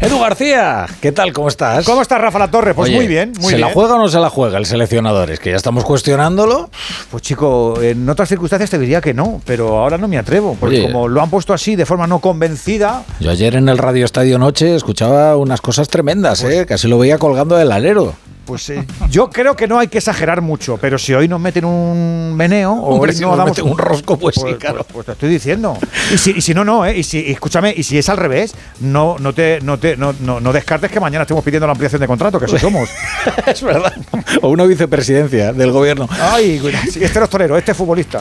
Edu García, ¿qué tal? ¿Cómo estás? ¿Cómo estás, Rafa La Torre? Pues Oye, muy bien, muy ¿Se bien. la juega o no se la juega el seleccionador? Es que ya estamos cuestionándolo. Pues chico, en otras circunstancias te diría que no, pero ahora no me atrevo, porque Oye. como lo han puesto así de forma no convencida, Yo ayer en el Radio Estadio Noche escuchaba unas cosas tremendas, ¿eh? Casi lo veía colgando del alero. Pues eh, yo creo que no hay que exagerar mucho, pero si hoy nos meten un meneo o Hombre, hoy si no nos damos meten un rosco, pues sí, pues, claro. pues- pues te estoy diciendo. Y si, y si no, no, ¿eh? Y si, escúchame, y si es al revés, no, no te, no te, no, no, no descartes que mañana estemos pidiendo la ampliación de contrato, que eso somos. es verdad. O una vicepresidencia del gobierno. Ay, este no es torero, este es futbolista.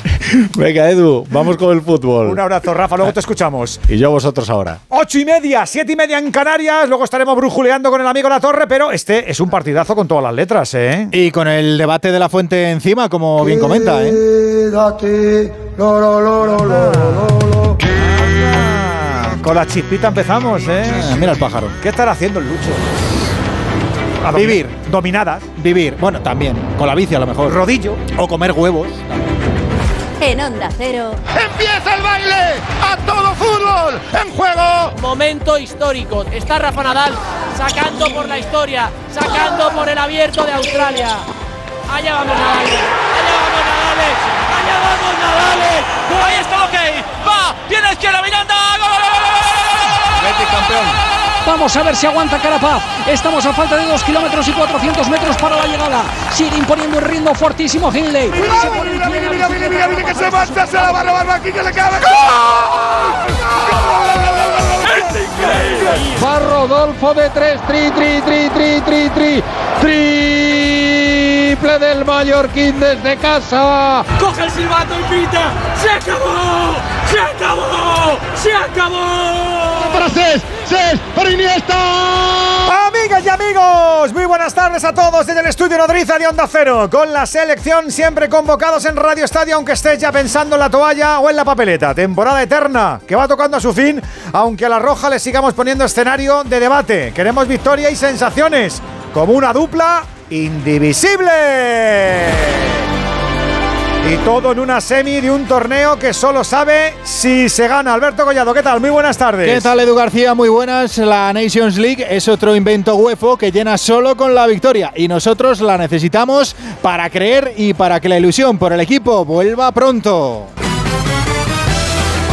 Venga, Edu, vamos con el fútbol. Un abrazo, Rafa, luego te escuchamos. Y yo a vosotros ahora. Ocho y media, siete y media en Canarias. Luego estaremos brujuleando con el amigo La Torre, pero este es un partidazo con todas las letras, ¿eh? Y con el debate de la fuente encima, como bien comenta, ¿eh? Ah, con la chispita empezamos, ¿eh? Mira el pájaro. ¿Qué estará haciendo el Lucho? A Vivir. Dominadas. Vivir, bueno, también, con la bici a lo mejor. Rodillo. O comer huevos. En Onda Cero, ¡Empieza el baile! ¡A fútbol! ¡En juego! Momento histórico. Está Rafa Nadal sacando por la historia, sacando por el abierto de Australia. Allá vamos Nadal. Allá vamos Nadal. Allá vamos Nadal. Ahí está, ok. Va. Tiene izquierda Miranda. ¡Gol, gol, gol, gol, gol, gol, gol, gol! Vamos a ver si aguanta Carapaz. Estamos a falta de 2 kilómetros y 400 metros para la llegada. Sigue imponiendo un ritmo fortísimo Hindley. Se pone en pie, Mira, mira, mira, mira que se marcha, se la va a robar aquí que le cabe. Va Rodolfo de 3. Tri, tri, tri, tri, tri, tri. Triple del Mallorquín desde casa. Coge el silbato y pita. ¡Se acabó! ¡Se acabó! ¡Se acabó! Para Cés, Cés, para Iniesta. Amigas y amigos, muy buenas tardes a todos desde el estudio Nodriza de Onda Cero, con la selección siempre convocados en Radio Estadio, aunque estés ya pensando en la toalla o en la papeleta. Temporada eterna que va tocando a su fin, aunque a la roja le sigamos poniendo escenario de debate. Queremos victoria y sensaciones, como una dupla indivisible. Y todo en una semi de un torneo que solo sabe si se gana. Alberto Collado, ¿qué tal? Muy buenas tardes. ¿Qué tal, Edu García? Muy buenas. La Nations League es otro invento UEFA que llena solo con la victoria y nosotros la necesitamos para creer y para que la ilusión por el equipo vuelva pronto.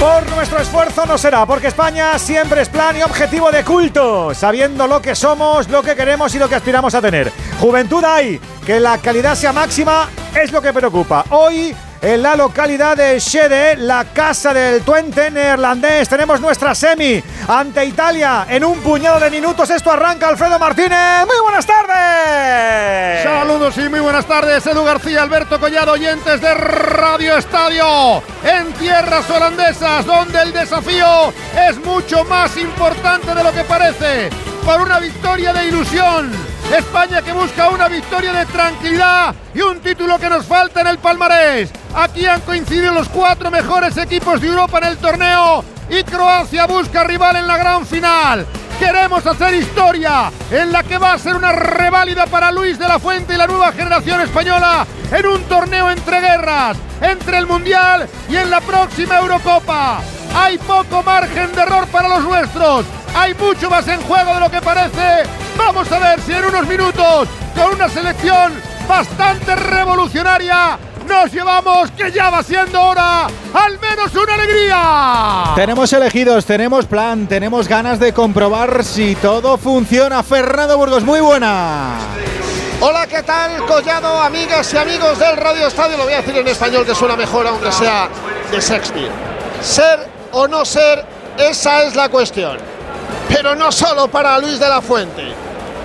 Por nuestro esfuerzo no será, porque España siempre es plan y objetivo de culto, sabiendo lo que somos, lo que queremos y lo que aspiramos a tener. Juventud hay, que la calidad sea máxima es lo que preocupa. Hoy, en la localidad de Shede, la casa del Twente neerlandés, tenemos nuestra semi ante Italia en un puñado de minutos. Esto arranca Alfredo Martínez. Muy buenas tardes. Saludos y muy buenas tardes, Edu García, Alberto Collado, oyentes de Radio Estadio, en tierras holandesas, donde el desafío es mucho más importante de lo que parece, por una victoria de ilusión. España que busca una victoria de tranquilidad y un título que nos falta en el palmarés. Aquí han coincidido los cuatro mejores equipos de Europa en el torneo y Croacia busca rival en la gran final. Queremos hacer historia en la que va a ser una reválida para Luis de la Fuente y la nueva generación española en un torneo entre guerras, entre el Mundial y en la próxima Eurocopa. Hay poco margen de error para los nuestros. Hay mucho más en juego de lo que parece. Vamos a ver si en unos minutos, con una selección bastante revolucionaria, nos llevamos, que ya va siendo hora, al menos una alegría. Tenemos elegidos, tenemos plan, tenemos ganas de comprobar si todo funciona. Fernando Burgos, muy buena. Hola, ¿qué tal, Collado, amigas y amigos del Radio Estadio? Lo voy a decir en español que suena mejor, aunque sea de Shakespeare. Ser o no ser, esa es la cuestión. Pero no solo para Luis de la Fuente,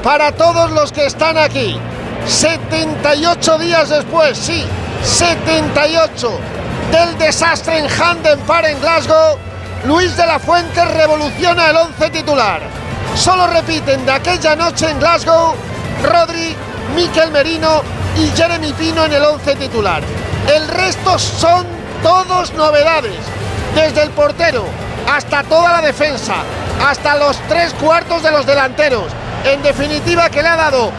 para todos los que están aquí. 78 días después, sí, 78 del desastre en Handen Park en Glasgow, Luis de la Fuente revoluciona el once titular. Solo repiten de aquella noche en Glasgow Rodri, Miquel Merino y Jeremy Pino en el once titular. El resto son todos novedades, desde el portero hasta toda la defensa, hasta los tres cuartos de los delanteros. En definitiva, que le ha dado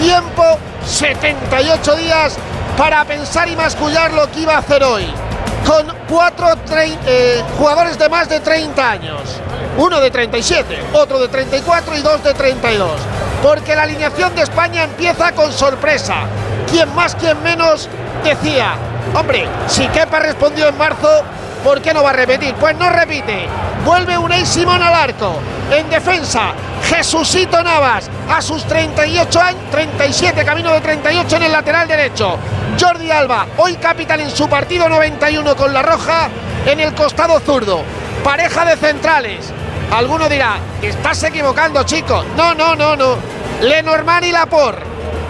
tiempo, 78 días, para pensar y mascullar lo que iba a hacer hoy. con cuatro eh, jugadores de más de 30 años. Uno de 37, otro de 34 y dos de 32. Porque la alineación de España empieza con sorpresa. Quien más, quien menos decía, hombre, si Kepa respondió en marzo, ¿por qué no va a repetir? Pues no repite. Vuelve Unai Simón al arco. En defensa, Jesucito Navas a sus 38 años, 37, camino de 38 en el lateral derecho. Jordi Alba, hoy capital en su partido 91 con la roja en el costado zurdo. Pareja de centrales. Alguno dirá, estás equivocando, chico. No, no, no, no. Lenormand y Lapor.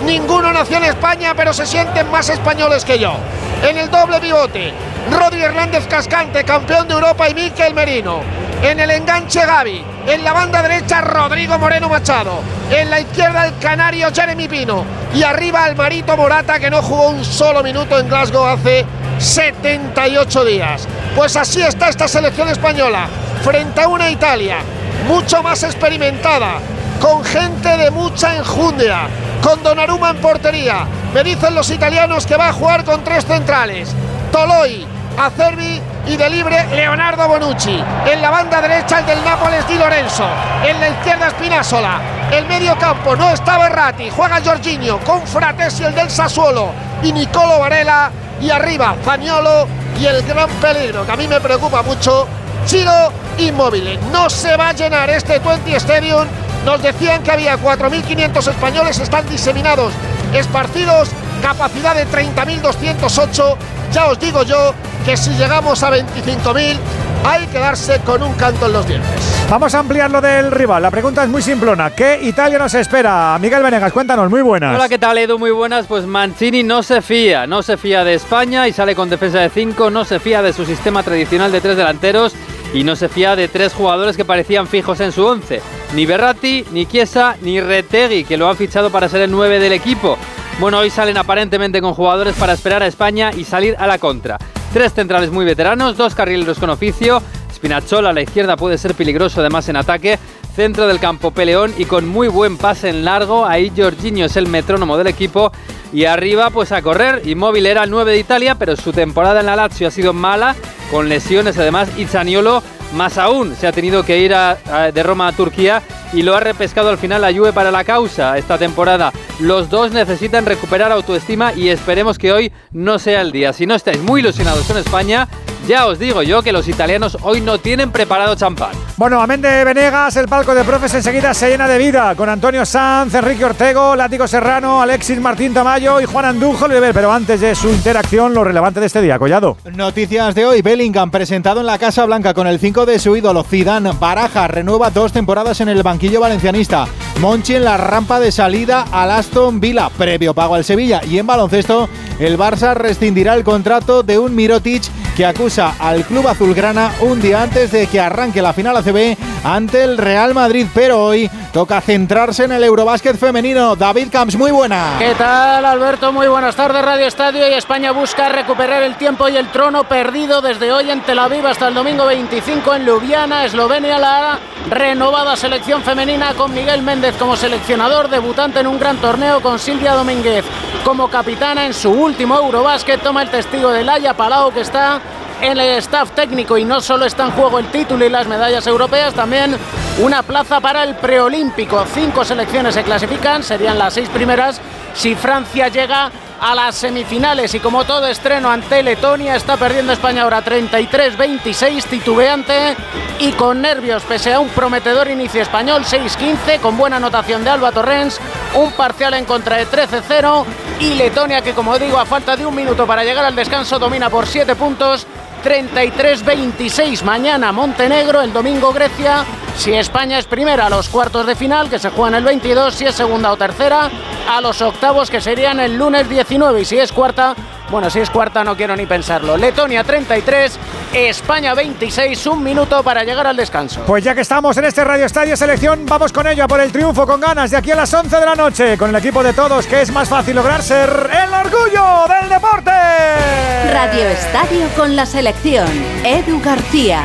Ninguno nació en España, pero se sienten más españoles que yo. En el doble pivote, Rodri Hernández Cascante, campeón de Europa, y Miquel Merino. En el enganche Gaby. En la banda derecha Rodrigo Moreno Machado. En la izquierda el canario Jeremy Pino. Y arriba Almarito Morata que no jugó un solo minuto en Glasgow hace 78 días. Pues así está esta selección española. Frente a una Italia mucho más experimentada. Con gente de mucha enjundia. Con Donnarumma en portería. Me dicen los italianos que va a jugar con tres centrales. Toloi, Acerbi y de libre Leonardo Bonucci. En la banda derecha el del Nápoles Di Lorenzo. En la izquierda Spinazzola. El medio campo no estaba Errati. Juega Jorginho con Fratesi el del Sassuolo y Nicolo Varela. Y arriba Zaniolo y el gran peligro que a mí me preocupa mucho. Chiro Inmóvil. No se va a llenar este 20 Stadium. Nos decían que había 4.500 españoles, están diseminados, esparcidos, capacidad de 30.208. Ya os digo yo que si llegamos a 25.000 hay que darse con un canto en los dientes. Vamos a ampliar lo del rival. La pregunta es muy simplona. ¿Qué Italia nos espera? Miguel Venegas, cuéntanos, muy buenas. Hola, ¿qué tal Edu? Muy buenas. Pues Mancini no se fía, no se fía de España y sale con defensa de 5, no se fía de su sistema tradicional de tres delanteros y no se fía de tres jugadores que parecían fijos en su 11. Ni Berratti, ni Chiesa, ni Retegui, que lo han fichado para ser el 9 del equipo. Bueno, hoy salen aparentemente con jugadores para esperar a España y salir a la contra. Tres centrales muy veteranos, dos carrileros con oficio. Spinazzola a la izquierda puede ser peligroso además en ataque. Centro del campo Peleón y con muy buen pase en largo. Ahí Jorginho es el metrónomo del equipo. Y arriba pues a correr. Inmóvil era el 9 de Italia, pero su temporada en la Lazio ha sido mala, con lesiones además. Y Zaniolo más aún se ha tenido que ir de Roma a Turquía y lo ha repescado al final la Juve para la causa esta temporada. Los dos necesitan recuperar autoestima y esperemos que hoy no sea el día. Si no estáis muy ilusionados con España, ya os digo yo que los italianos hoy no tienen preparado champán. Bueno, amén de Venegas, el palco de profes enseguida se llena de vida con Antonio Sanz, Enrique Ortego, Látigo Serrano, Alexis Martín Tamayo y Juan Andújo Pero antes de su interacción, lo relevante de este día, Collado. Noticias de hoy: Bellingham presentado en la Casa Blanca con el 5 de su ídolo Zidane. Baraja renueva dos temporadas en el banquillo valencianista. Monchi en la rampa de salida al Aston Villa, previo pago al Sevilla. Y en baloncesto, el Barça rescindirá el contrato de un Mirotic que acusa al club azulgrana un día antes de que arranque la final ACB ante el Real Madrid. Pero hoy toca centrarse en el Eurobásquet femenino. David Camps, muy buena. ¿Qué tal, Alberto? Muy buenas tardes, Radio Estadio. Y España busca recuperar el tiempo y el trono perdido desde hoy en Tel Aviv hasta el domingo 25 en Ljubljana, Eslovenia. La renovada selección femenina con Miguel Méndez como seleccionador, debutante en un gran torneo con Silvia Domínguez como capitana en su último Eurobásquet. Toma el testigo de Laia Palau que está el staff técnico y no solo está en juego el título y las medallas europeas, también una plaza para el preolímpico. Cinco selecciones se clasifican, serían las seis primeras si Francia llega a las semifinales y como todo estreno ante Letonia está perdiendo España ahora 33-26 titubeante y con nervios pese a un prometedor inicio español 6-15 con buena anotación de Alba Torrens un parcial en contra de 13-0 y Letonia que como digo a falta de un minuto para llegar al descanso domina por 7 puntos 33-26 mañana Montenegro, el domingo Grecia. Si España es primera los cuartos de final, que se juegan el 22, si es segunda o tercera, a los octavos, que serían el lunes 19. Y si es cuarta, bueno, si es cuarta no quiero ni pensarlo. Letonia 33, España 26, un minuto para llegar al descanso. Pues ya que estamos en este Radio Estadio Selección, vamos con ello a por el triunfo con ganas de aquí a las 11 de la noche, con el equipo de todos, que es más fácil lograr ser el orgullo del deporte. Radio Estadio con la selección, Edu García.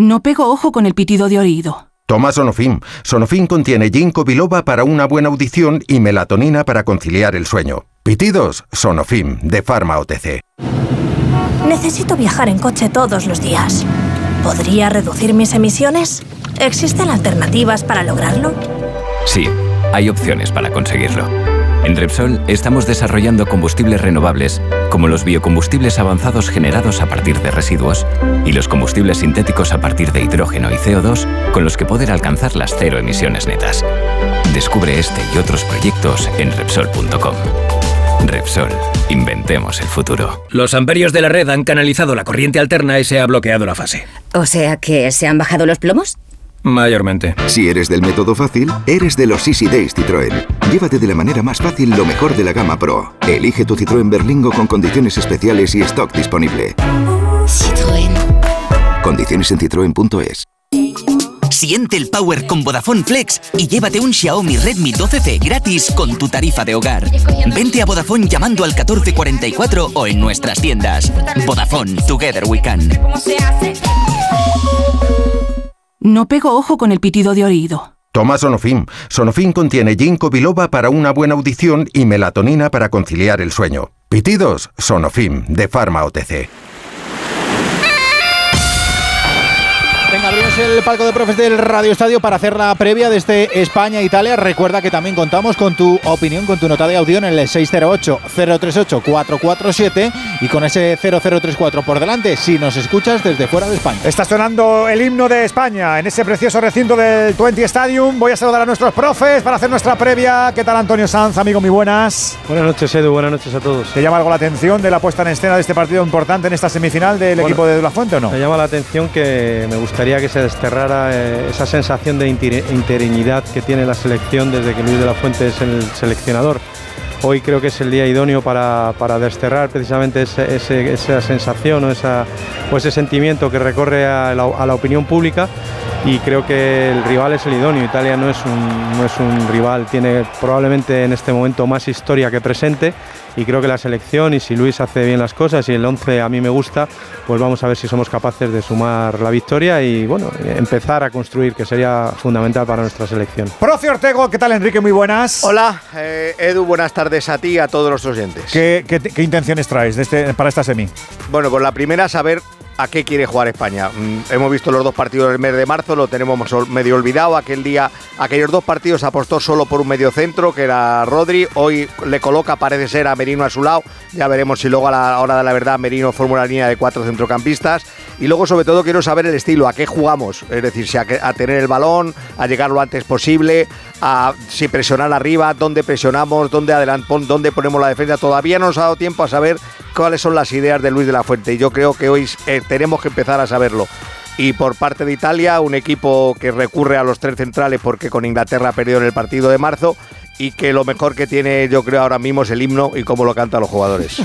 No pego ojo con el pitido de oído. Toma Sonofim. Sonofim contiene ginkgo biloba para una buena audición y melatonina para conciliar el sueño. Pitidos, Sonofim, de Pharma OTC. Necesito viajar en coche todos los días. ¿Podría reducir mis emisiones? ¿Existen alternativas para lograrlo? Sí, hay opciones para conseguirlo. En Repsol estamos desarrollando combustibles renovables, como los biocombustibles avanzados generados a partir de residuos y los combustibles sintéticos a partir de hidrógeno y CO2, con los que poder alcanzar las cero emisiones netas. Descubre este y otros proyectos en Repsol.com. Repsol, inventemos el futuro. Los amperios de la red han canalizado la corriente alterna y se ha bloqueado la fase. O sea que se han bajado los plomos. Mayormente. Si eres del método fácil, eres de los Easy Days Citroën. Llévate de la manera más fácil lo mejor de la gama Pro. Elige tu Citroën Berlingo con condiciones especiales y stock disponible. Citroën. Condiciones en citroen.es. Siente el power con Vodafone Flex y llévate un Xiaomi Redmi 12C gratis con tu tarifa de hogar. Vente a Vodafone llamando al 1444 o en nuestras tiendas. Vodafone, Together We Can. No pego ojo con el pitido de oído. Toma Sonofim. Sonofim contiene ginkgo biloba para una buena audición y melatonina para conciliar el sueño. Pitidos, Sonofim, de Pharma OTC. Venga, abrimos el palco de profes del Radio Estadio para hacer la previa de este España-Italia. Recuerda que también contamos con tu opinión, con tu nota de audio en el 608-038-447 y con ese 0034 por delante si nos escuchas desde fuera de España. Está sonando el himno de España en ese precioso recinto del 20 Stadium. Voy a saludar a nuestros profes para hacer nuestra previa. ¿Qué tal, Antonio Sanz, amigo? Muy buenas. Buenas noches, Edu. Buenas noches a todos. ¿Te llama algo la atención de la puesta en escena de este partido importante en esta semifinal del Bueno, equipo de La Fuente o no? Me llama la atención que me gustaría que se desterrara eh, esa sensación de inter- interinidad que tiene la selección desde que Luis de la Fuente es el seleccionador. Hoy creo que es el día idóneo para, para desterrar precisamente ese- ese- esa sensación o, esa, o ese sentimiento que recorre a la, a la opinión pública y creo que el rival es el idóneo. Italia no es, un, no es un rival, tiene probablemente en este momento más historia que presente y creo que la selección y si Luis hace bien las cosas y el 11 a mí me gusta, pues vamos a ver si somos capaces de sumar la victoria y bueno, empezar a construir, que sería fundamental para nuestra selección. Profe Ortego, ¿qué tal, Enrique? Muy buenas. Hola, eh, Edu, buenas tardes a ti y a todos los oyentes. ¿Qué, qué- qué intenciones traes de este- para esta semi? Bueno, pues la primera, saber a qué quiere jugar España. Mm, hemos visto los dos partidos del mes de marzo, lo tenemos medio olvidado. Aquel día, aquellos dos partidos apostó solo por un medio centro, que era Rodri. Hoy le coloca, parece ser, a Merino a su lado. Ya veremos si luego a la hora de la verdad Merino forma una línea de cuatro centrocampistas. Y luego, sobre todo, quiero saber el estilo, a qué jugamos. Es decir, si a, a tener el balón, a llegar lo antes posible, a si presionar arriba, dónde presionamos, dónde, adelant- pon- dónde ponemos la defensa. Todavía no nos ha dado tiempo a saber cuáles son las ideas de Luis de la Fuente. Y yo creo que hoy eh, tenemos que empezar a saberlo. Y por parte de Italia, un equipo que recurre a los tres centrales porque con Inglaterra perdió en el partido de marzo y que lo mejor que tiene yo creo ahora mismo es el himno y cómo lo cantan los jugadores.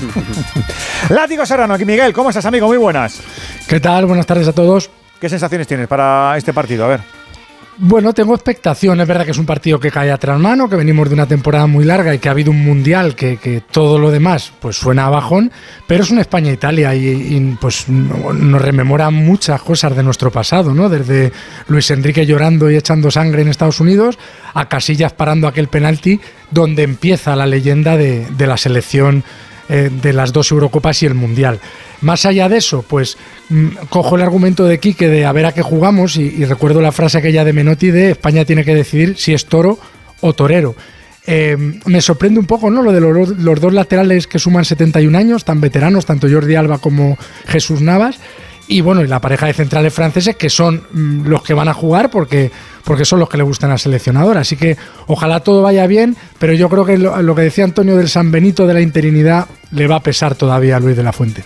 Látigo Serrano, aquí Miguel, ¿cómo estás, amigo? Muy buenas. ¿Qué tal? Buenas tardes a todos. ¿Qué sensaciones tienes para este partido? A ver. Bueno, tengo expectación. Es verdad que es un partido que cae a tras mano, que venimos de una temporada muy larga y que ha habido un mundial que, que todo lo demás pues suena a bajón, pero es una España-Italia y, y, pues nos rememora muchas cosas de nuestro pasado, ¿no? Desde Luis Enrique llorando y echando sangre en Estados Unidos a Casillas parando aquel penalti donde empieza la leyenda de, de la selección eh, de las dos Eurocopas y el Mundial. Más allá de eso, pues mm, cojo el argumento de Quique de a ver a qué jugamos y, recuerdo la frase aquella de Menotti de España tiene que decidir si es toro o torero. Eh, me sorprende un poco ¿no? lo de los, los dos laterales que suman 71 años, tan veteranos, tanto Jordi Alba como Jesús Navas. Y bueno, y la pareja de centrales franceses que son mm, los que van a jugar porque, porque son los que le gustan al seleccionador. Así que ojalá todo vaya bien, pero yo creo que lo, lo que decía Antonio del San Benito de la interinidad le va a pesar todavía a Luis de la Fuente.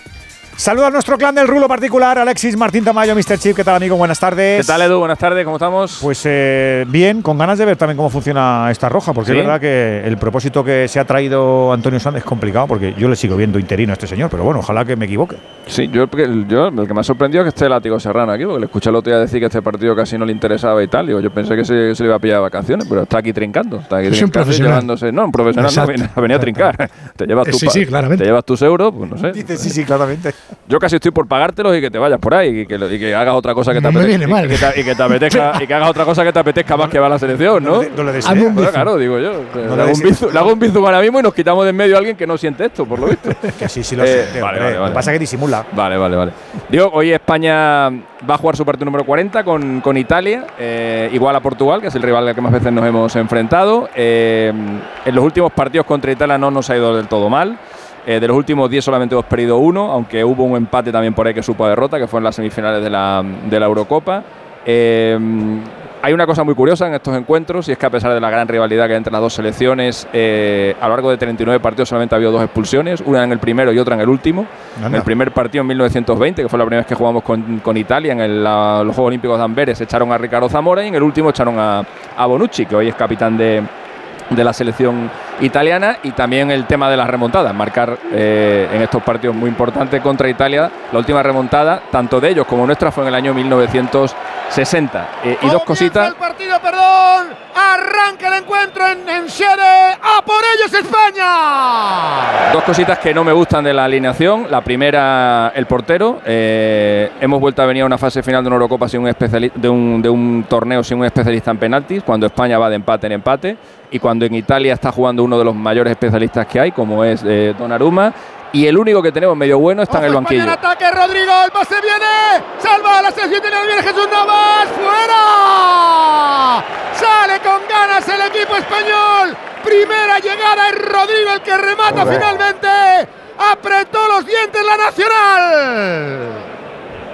Saluda a nuestro clan del rulo particular, Alexis Martín Tamayo, Mr. Chip. ¿Qué tal, amigo? Buenas tardes. ¿Qué tal, Edu? Buenas tardes, ¿cómo estamos? Pues eh, bien, con ganas de ver también cómo funciona esta roja, porque ¿Sí? es verdad que el propósito que se ha traído Antonio Sanz es complicado, porque yo le sigo viendo interino a este señor, pero bueno, ojalá que me equivoque. Sí, yo, el- yo el que me ha sorprendido es que esté Látigo Serrano aquí, porque le escuché el otro día decir que este partido casi no le interesaba y tal. Digo, yo pensé que se, se le iba a pillar de vacaciones, pero está aquí trincando. Está aquí Es un profesional. llevándose. No, un profesional no, Exacto. ha venido a trincar. Te llevas, Eh, tus sí, sí, claramente. te llevas tus euros, pues no sé. Dice, sí, sí, claramente. Yo casi estoy por pagártelos y que te vayas por ahí y que, lo- y que hagas otra cosa que te No apetezca. mal. Y que te, y que te apetezca y que hagas otra cosa que te apetezca más que va a la selección, ¿no? No le deseo. Bueno, claro, digo yo. No le, hago un bizum, le hago un bizum ahora mismo y nos quitamos de en medio a alguien que no siente esto, por lo visto. Que sí, sí lo Eh, siente, vale, vale, Lo vale. que pasa es que disimula. Vale, vale, vale. Digo, hoy España va a jugar su partido número 40 con, con Italia, eh, igual a Portugal, que es el rival al que más veces nos hemos enfrentado. Eh, en los últimos partidos contra Italia no nos ha ido del todo mal. Eh, de los últimos 10 solamente hemos perdido uno, aunque hubo un empate también por ahí que supo a derrota, que fue en las semifinales de la, de la Eurocopa. Eh, hay una cosa muy curiosa en estos encuentros y es que a pesar de la gran rivalidad que hay entre las dos selecciones, eh, a lo largo de 39 partidos solamente ha habido dos expulsiones, una en el primero y otra en el último. En el primer partido en 1920, que fue la primera vez que jugamos con, con Italia en el- la- los Juegos Olímpicos de Amberes, echaron a Ricardo Zamora y en el último echaron a, a Bonucci, que hoy es capitán de, de la selección italiana y también el tema de las remontadas, marcar eh, en estos partidos muy importantes contra Italia. La última remontada, tanto de ellos como nuestra, fue en el año 1960. Eh, y dos cositas. el partido, perdón. Arranca el encuentro en, en Xere. ¡A por ellos España! Dos cositas que no me gustan de la alineación. La primera, el portero. Eh, hemos vuelto a venir a una fase final de una Eurocopa sin un de, un, de un torneo sin un especialista en penaltis, cuando España va de empate en empate y cuando en Italia está jugando uno de los mayores especialistas que hay, como es eh, Donnarumma. Y el único que tenemos medio bueno está en el banquillo. ataque, Rodrigo, el pase viene, salva a la selección viene Jesús Navas, fuera, sale con ganas el equipo español, primera llegada es Rodrigo el que remata finalmente, apretó los dientes la Nacional.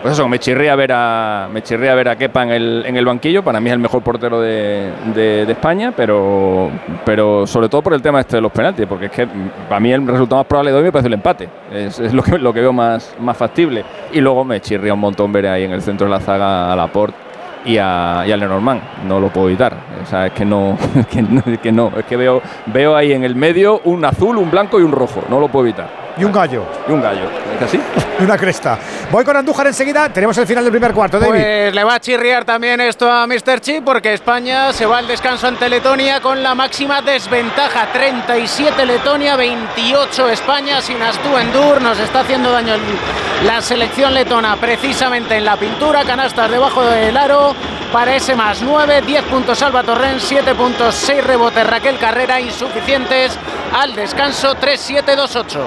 Pues eso, me chirría ver a, me chirría ver a Kepa en el, en el banquillo. Para mí es el mejor portero de, de- España, pero, pero sobre todo por el tema este de los penaltis, porque es que para mí el resultado más probable de hoy me parece el empate. Es, lo, que, lo que veo más, más factible. Y luego me chirría un montón ver ahí en el centro de la zaga a Laporte y a, y a Lenormand. No lo puedo evitar. O sea, es que no, es que que no. Es que veo, veo ahí en el medio un azul, un blanco y un rojo. No lo puedo evitar. Y un gallo. Y un gallo. ¿Es así? Y una cresta. Voy con Andújar enseguida. Tenemos el final del primer cuarto, David. Pues le va a chirriar también esto a Mr. Chip porque España se va al descanso ante Letonia con la máxima desventaja. 37 Letonia, 28 España. Sin Astú Endur nos está haciendo daño el- la selección letona precisamente en la pintura. Canastas debajo del aro para ese más 9. 10 puntos Alba Torrent, 7 puntos, 6 rebotes Raquel Carrera insuficientes al descanso 3-7-2-8.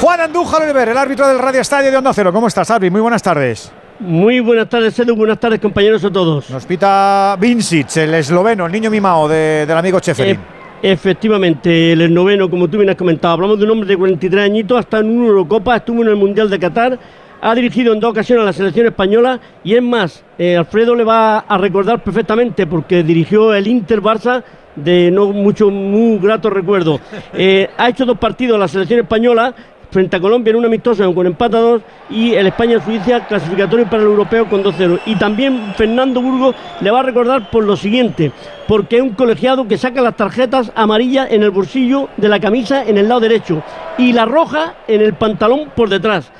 Juan Andújar Oliver, el árbitro del Radio Estadio de Onda Cero. ¿Cómo estás, Arbi? Muy buenas tardes. Muy buenas tardes, Edu. Buenas tardes, compañeros a todos. Nos pita Vincic, el esloveno, el niño mimado de- del amigo Cheferin. E- efectivamente, el noveno, como tú bien has comentado, hablamos de un hombre de 43 añitos, hasta en una Eurocopa, estuvo en el Mundial de Qatar, ha dirigido en dos ocasiones a la selección española y es más, eh, Alfredo le va a recordar perfectamente porque dirigió el Inter Barça de no mucho, muy grato recuerdo. Eh, ha hecho dos partidos a la selección española frente a Colombia en un amistoso con empate a dos y el España-Suiza clasificatorio para el europeo con 2-0. Y también Fernando Burgos le va a recordar por lo siguiente, porque es un colegiado que saca las tarjetas amarillas en el bolsillo de la camisa en el lado derecho y la roja en el pantalón por detrás.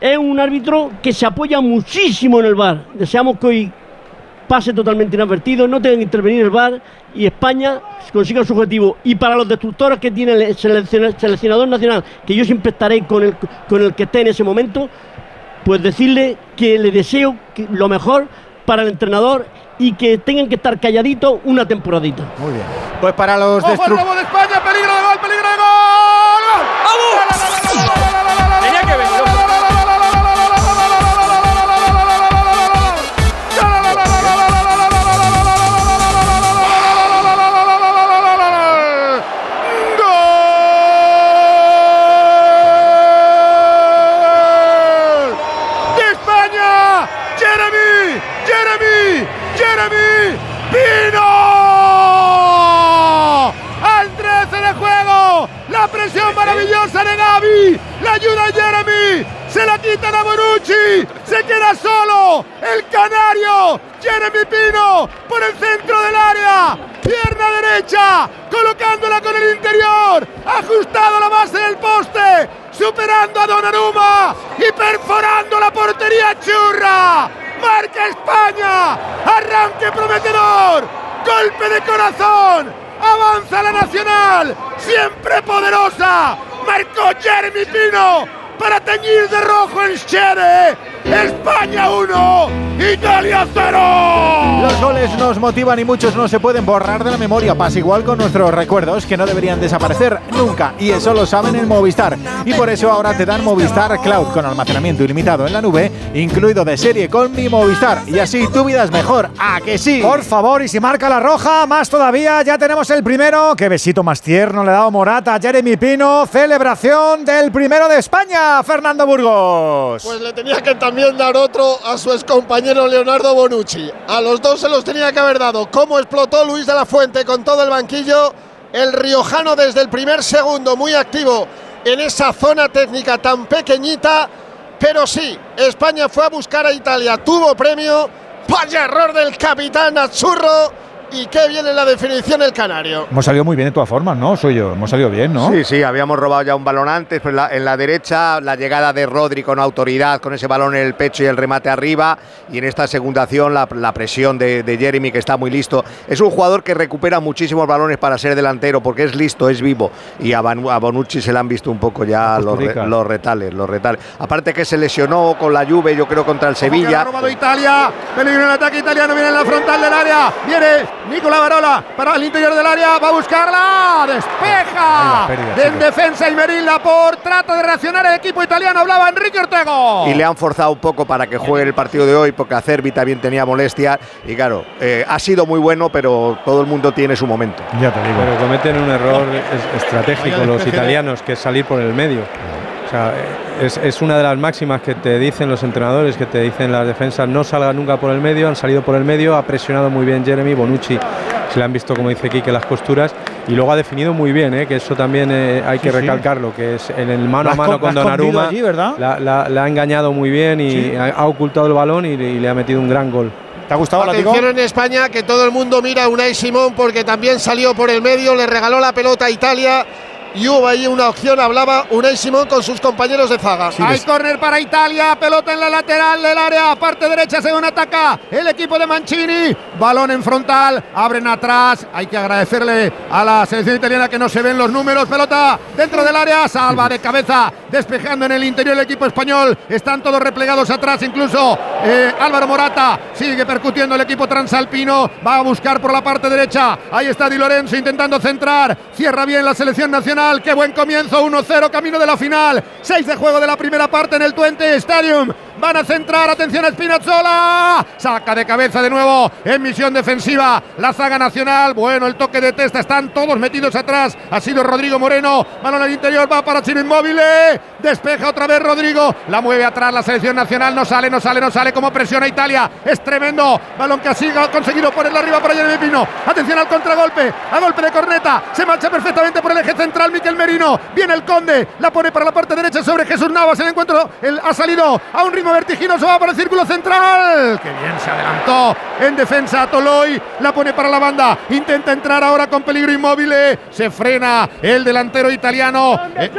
Es un árbitro que se apoya muchísimo en el bar. Deseamos que hoy pase totalmente inadvertido, no tenga que intervenir el VAR y España consiga su objetivo. Y para los destructores que tiene el selecciona- seleccionador nacional, que yo siempre estaré con el, con el que esté en ese momento, pues decirle que le deseo lo mejor para el entrenador y que tengan que estar calladitos una temporadita. Muy bien. Pues para los ¡Ojo el destru- robo de España! ¡Peligro de gol! ¡Peligro de gol! Quitan a. Se queda solo. El canario. Jeremy Pino por el centro del área. Pierna derecha. Colocándola con el interior. Ajustado la base del poste. Superando a Donnarumma. Y perforando la portería churra. Marca España. Arranque prometedor. Golpe de corazón. Avanza la Nacional. Siempre poderosa. Marcó Jeremy Pino para teñir de rojo el Chere. España 1, Italia 0. Los goles nos motivan y muchos no se pueden borrar de la memoria. Pasa igual con nuestros recuerdos que no deberían desaparecer nunca. Y eso lo saben en Movistar. Y por eso ahora te dan Movistar Cloud con almacenamiento ilimitado en la nube, incluido de serie con mi Movistar. Y así tu vida es mejor. ¿A que sí? Por favor, y si marca la roja, más todavía, ya tenemos el primero. Qué besito más tierno le ha dado Morata a Jeremy Pino. Celebración del primero de España, Fernando Burgos. Pues le tenía que también dar otro a su excompañero Leonardo Bonucci. A los dos se los tenía que haber dado. Cómo explotó Luis de la Fuente con todo el banquillo. El riojano desde el primer segundo, muy activo en esa zona técnica tan pequeñita. Pero sí, España fue a buscar a Italia, tuvo premio. Vaya error del capitán Azzurro. Y qué bien en la definición el canario. Hemos salido muy bien de todas formas, ¿no? Soy yo. Hemos salido bien, ¿no? Sí, sí, habíamos robado ya un balón antes, pero en la, en la derecha la llegada de Rodri con autoridad, con ese balón en el pecho y el remate arriba. Y en esta segunda acción la, la presión de, de Jeremy, que está muy listo. Es un jugador que recupera muchísimos balones para ser delantero, porque es listo, es vivo. Y a, Van- a Bonucci se le han visto un poco ya los, re- Posturica. los retales, los retales. Aparte que se lesionó con la Juve, yo creo, contra el Que la ha Sevilla. robado Italia. Peligro en el ataque italiano. Viene en la frontal del área. Viene Nicola Barola para el interior del área. Va a buscarla. Despeja. pérdida, en defensa Imerilla por trato de reaccionar el equipo italiano. Hablaba Enrique Ortego. Y le han forzado un poco para que juegue el partido de hoy, porque Acerbi también tenía molestias. Y claro, eh, ha sido muy bueno, pero todo el mundo tiene su momento. Ya te digo. Pero cometen un error es- estratégico los italianos, que es salir por el medio. O sea, es, es una de las máximas que te dicen los entrenadores, que te dicen las defensas, no salgan nunca por el medio, han salido por el medio, ha presionado muy bien Jeremy, Bonucci, se le han visto, como dice Quique, las costuras, y luego ha definido muy bien, ¿eh? que eso también eh, hay que Sí, sí. recalcarlo, que es en el mano La a mano con- la Donnarumma, allí, ¿verdad? la, la- la ha engañado muy bien y Sí. ha, ha ocultado el balón y, le- y le ha metido un gran gol. ¿Te ha gustado, Atención en España que todo el mundo mira a Unai Simón porque también salió por el medio, le regaló la pelota a Italia y hubo ahí una opción, hablaba Unai Simón con sus compañeros de zaga. Hay córner para Italia, pelota en la lateral del área, parte derecha según ataca el equipo de Mancini, balón en frontal, abren atrás, hay que agradecerle a la selección italiana que no se ven los números, pelota dentro del área, salva de cabeza, despejando en el interior el equipo español, están todos replegados atrás, incluso eh, Álvaro Morata sigue percutiendo el equipo transalpino, va a buscar por la parte derecha, ahí está Di Lorenzo intentando centrar, cierra bien la selección nacional, qué buen comienzo, 1-0, camino de la final, 6 de juego de la primera parte en el Twente Stadium, van a centrar, atención a Spinazzola, saca de cabeza de nuevo en misión defensiva la zaga nacional, bueno el toque de testa, están todos metidos atrás, ha sido Rodrigo Moreno, balón al interior, va para Chino Inmóvil, despeja otra vez Rodrigo, la mueve atrás la selección nacional, no sale, no sale, no sale, como presiona Italia, es tremendo, balón que ha conseguido ponerlo arriba para Jeremy Pino, atención al contragolpe, a golpe de corneta, se marcha perfectamente por el eje central Miquel Merino, viene el Conde, la pone para la parte derecha sobre Jesús Navas, el encuentro el- ha salido a un ritmo vertiginoso, va para el círculo central, que bien se adelantó en defensa Toloy, la pone para la banda, intenta entrar ahora con peligro inmóvil, se frena el delantero italiano, eh,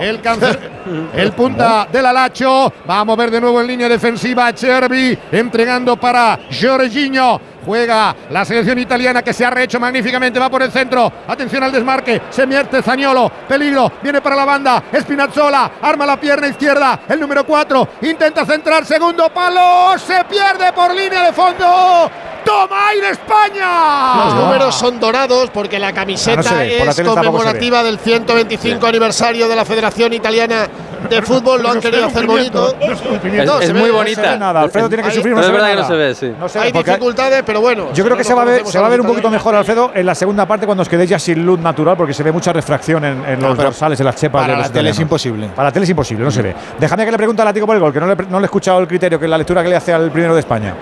el cáncer, el punta del Alacho, va a mover de nuevo en línea defensiva Chervi, entregando para Jorginho. Juega la selección italiana que se ha rehecho magníficamente, va por el centro. Atención al desmarque, se mierte Zaniolo, peligro, viene para la banda, Spinazzola, arma la pierna izquierda, el número 4, intenta centrar, segundo palo, se pierde por línea de fondo. ¡Toma aire España! Los números son dorados porque la camiseta no se ve, por la es conmemorativa del 125 aniversario de la Federación Italiana de Fútbol. Lo han querido hacer bonito. Es, No, es se muy bonita. no nada, Alfredo tiene que sufrir, no es ve verdad que no se ve, sí. No se Hay dificultades, pero bueno. Yo creo no que se va a ver, se va a ver un poquito mejor, Alfredo, en la segunda parte cuando os quedéis ya sin luz natural, porque se ve mucha refracción en, en los pero dorsales, en las chepas. para de los la tele es imposible. Para la tele es imposible, no se ve. Déjame que le pregunte al Látigo por el gol, que no le, no le he escuchado el criterio, que la lectura que le hace al primero de España.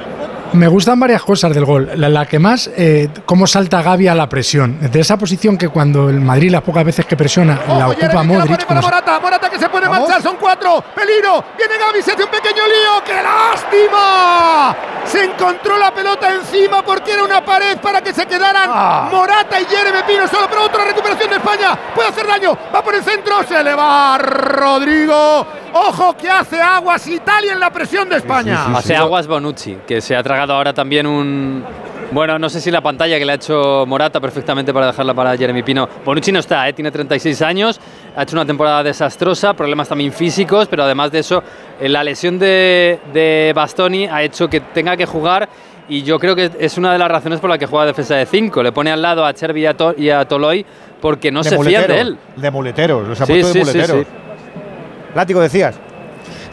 Me gustan varias cosas del gol. La, la que más, eh, cómo salta Gaby a la presión. De esa posición que cuando el Madrid, las pocas veces que presiona, la ocupa Jeremy, que la Modric. pone para como se- Morata, Morata que se puede marchar, son cuatro, peligro, viene Gaby, se hace un pequeño lío, ¡qué lástima! Se encontró la pelota encima porque era una pared para que se quedaran Ah. Morata y Jeremy Pino solo, pero otra recuperación de España, puede hacer daño, va por el centro, se le va Rodrigo, ojo que hace aguas Italia en la presión de España. Hace aguas Bonucci, que se ha tragado ahora también un. Bueno, no sé si la pantalla que le ha hecho Morata perfectamente para dejarla para Jeremy Pino. Bonucci no está, ¿eh? tiene 36 años, ha hecho una temporada desastrosa, problemas también físicos, pero además de eso, eh, la lesión de, de Bastoni ha hecho que tenga que jugar y yo creo que es una de las razones por la que juega defensa de 5. Le pone al lado a Chervi y a, Toloy porque no De se fían muletero, de él. De muleteros, los ha Sí, puesto de sí, muleteros. sí. Látigo, decías.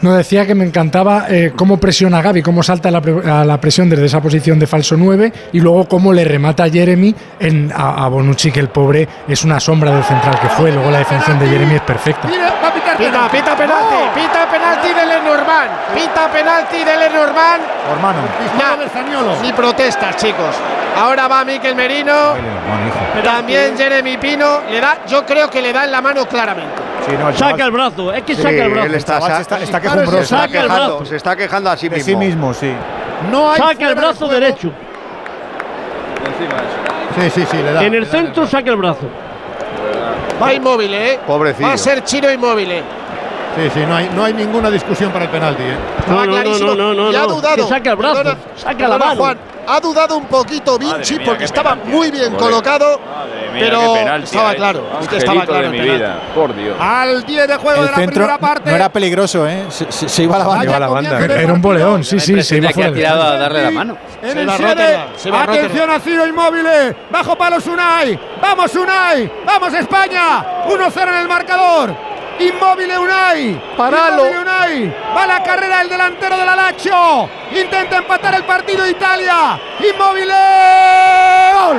No decía que me encantaba eh, cómo presiona a Gaby, cómo salta la a la presión desde esa posición de falso 9 y luego cómo le remata a Jeremy en, a, a Bonucci, que el pobre es una sombra del central que fue. Luego la defensión de Jeremy es perfecta. Pita, pita penalti, pita penalti de Lenormand, pita penalti de Lenormand. Hermano. Nah, ni protestas, chicos. Ahora va Miquel Merino, también Jeremy Pino, le da, yo creo que le da en la mano claramente. Saca el brazo, es que Sí, saca el brazo. él está, se está- está se quejumbroso. está Saca el quejando, brazo. se está quejando a sí De mismo. sí mismo, sí. No hay Saca el de brazo juego. derecho. Sí, sí, sí, le da. En el centro saca el brazo. Va inmóvil, ¿eh? Pobrecillo. Va a ser Chino inmóvil. ¿Eh? Sí, sí, no hay, no hay ninguna discusión para el penalti. ¿eh? Estaba clarísimo. y ha dudado. Que saca el brazo, Perdona, saca perdona, la mano. Juan, ha dudado un poquito Vinci mía, porque estaba penalti, muy bien joder. colocado, Mira pero penalti estaba claro. Que estaba Angelito claro de el mi penalti. vida, por Dios. Al 10 de juego El de la centro primera parte. no era peligroso, ¿eh? Se, se- se iba a la banda. Iba a la banda. Era un boleón, sí, sí, se iba fuera. tirado a darle la mano. En el va 7. Rotterdam, se va Atención a Ciro Inmóvil. Bajo palos Unai. Vamos Unai. Vamos España. 1-0 en el marcador. Inmóvil Unai. Paralo. Inmóvil Unai. Va la carrera el delantero de la Lazio. Intenta empatar el partido Italia. Inmóvil. Gol.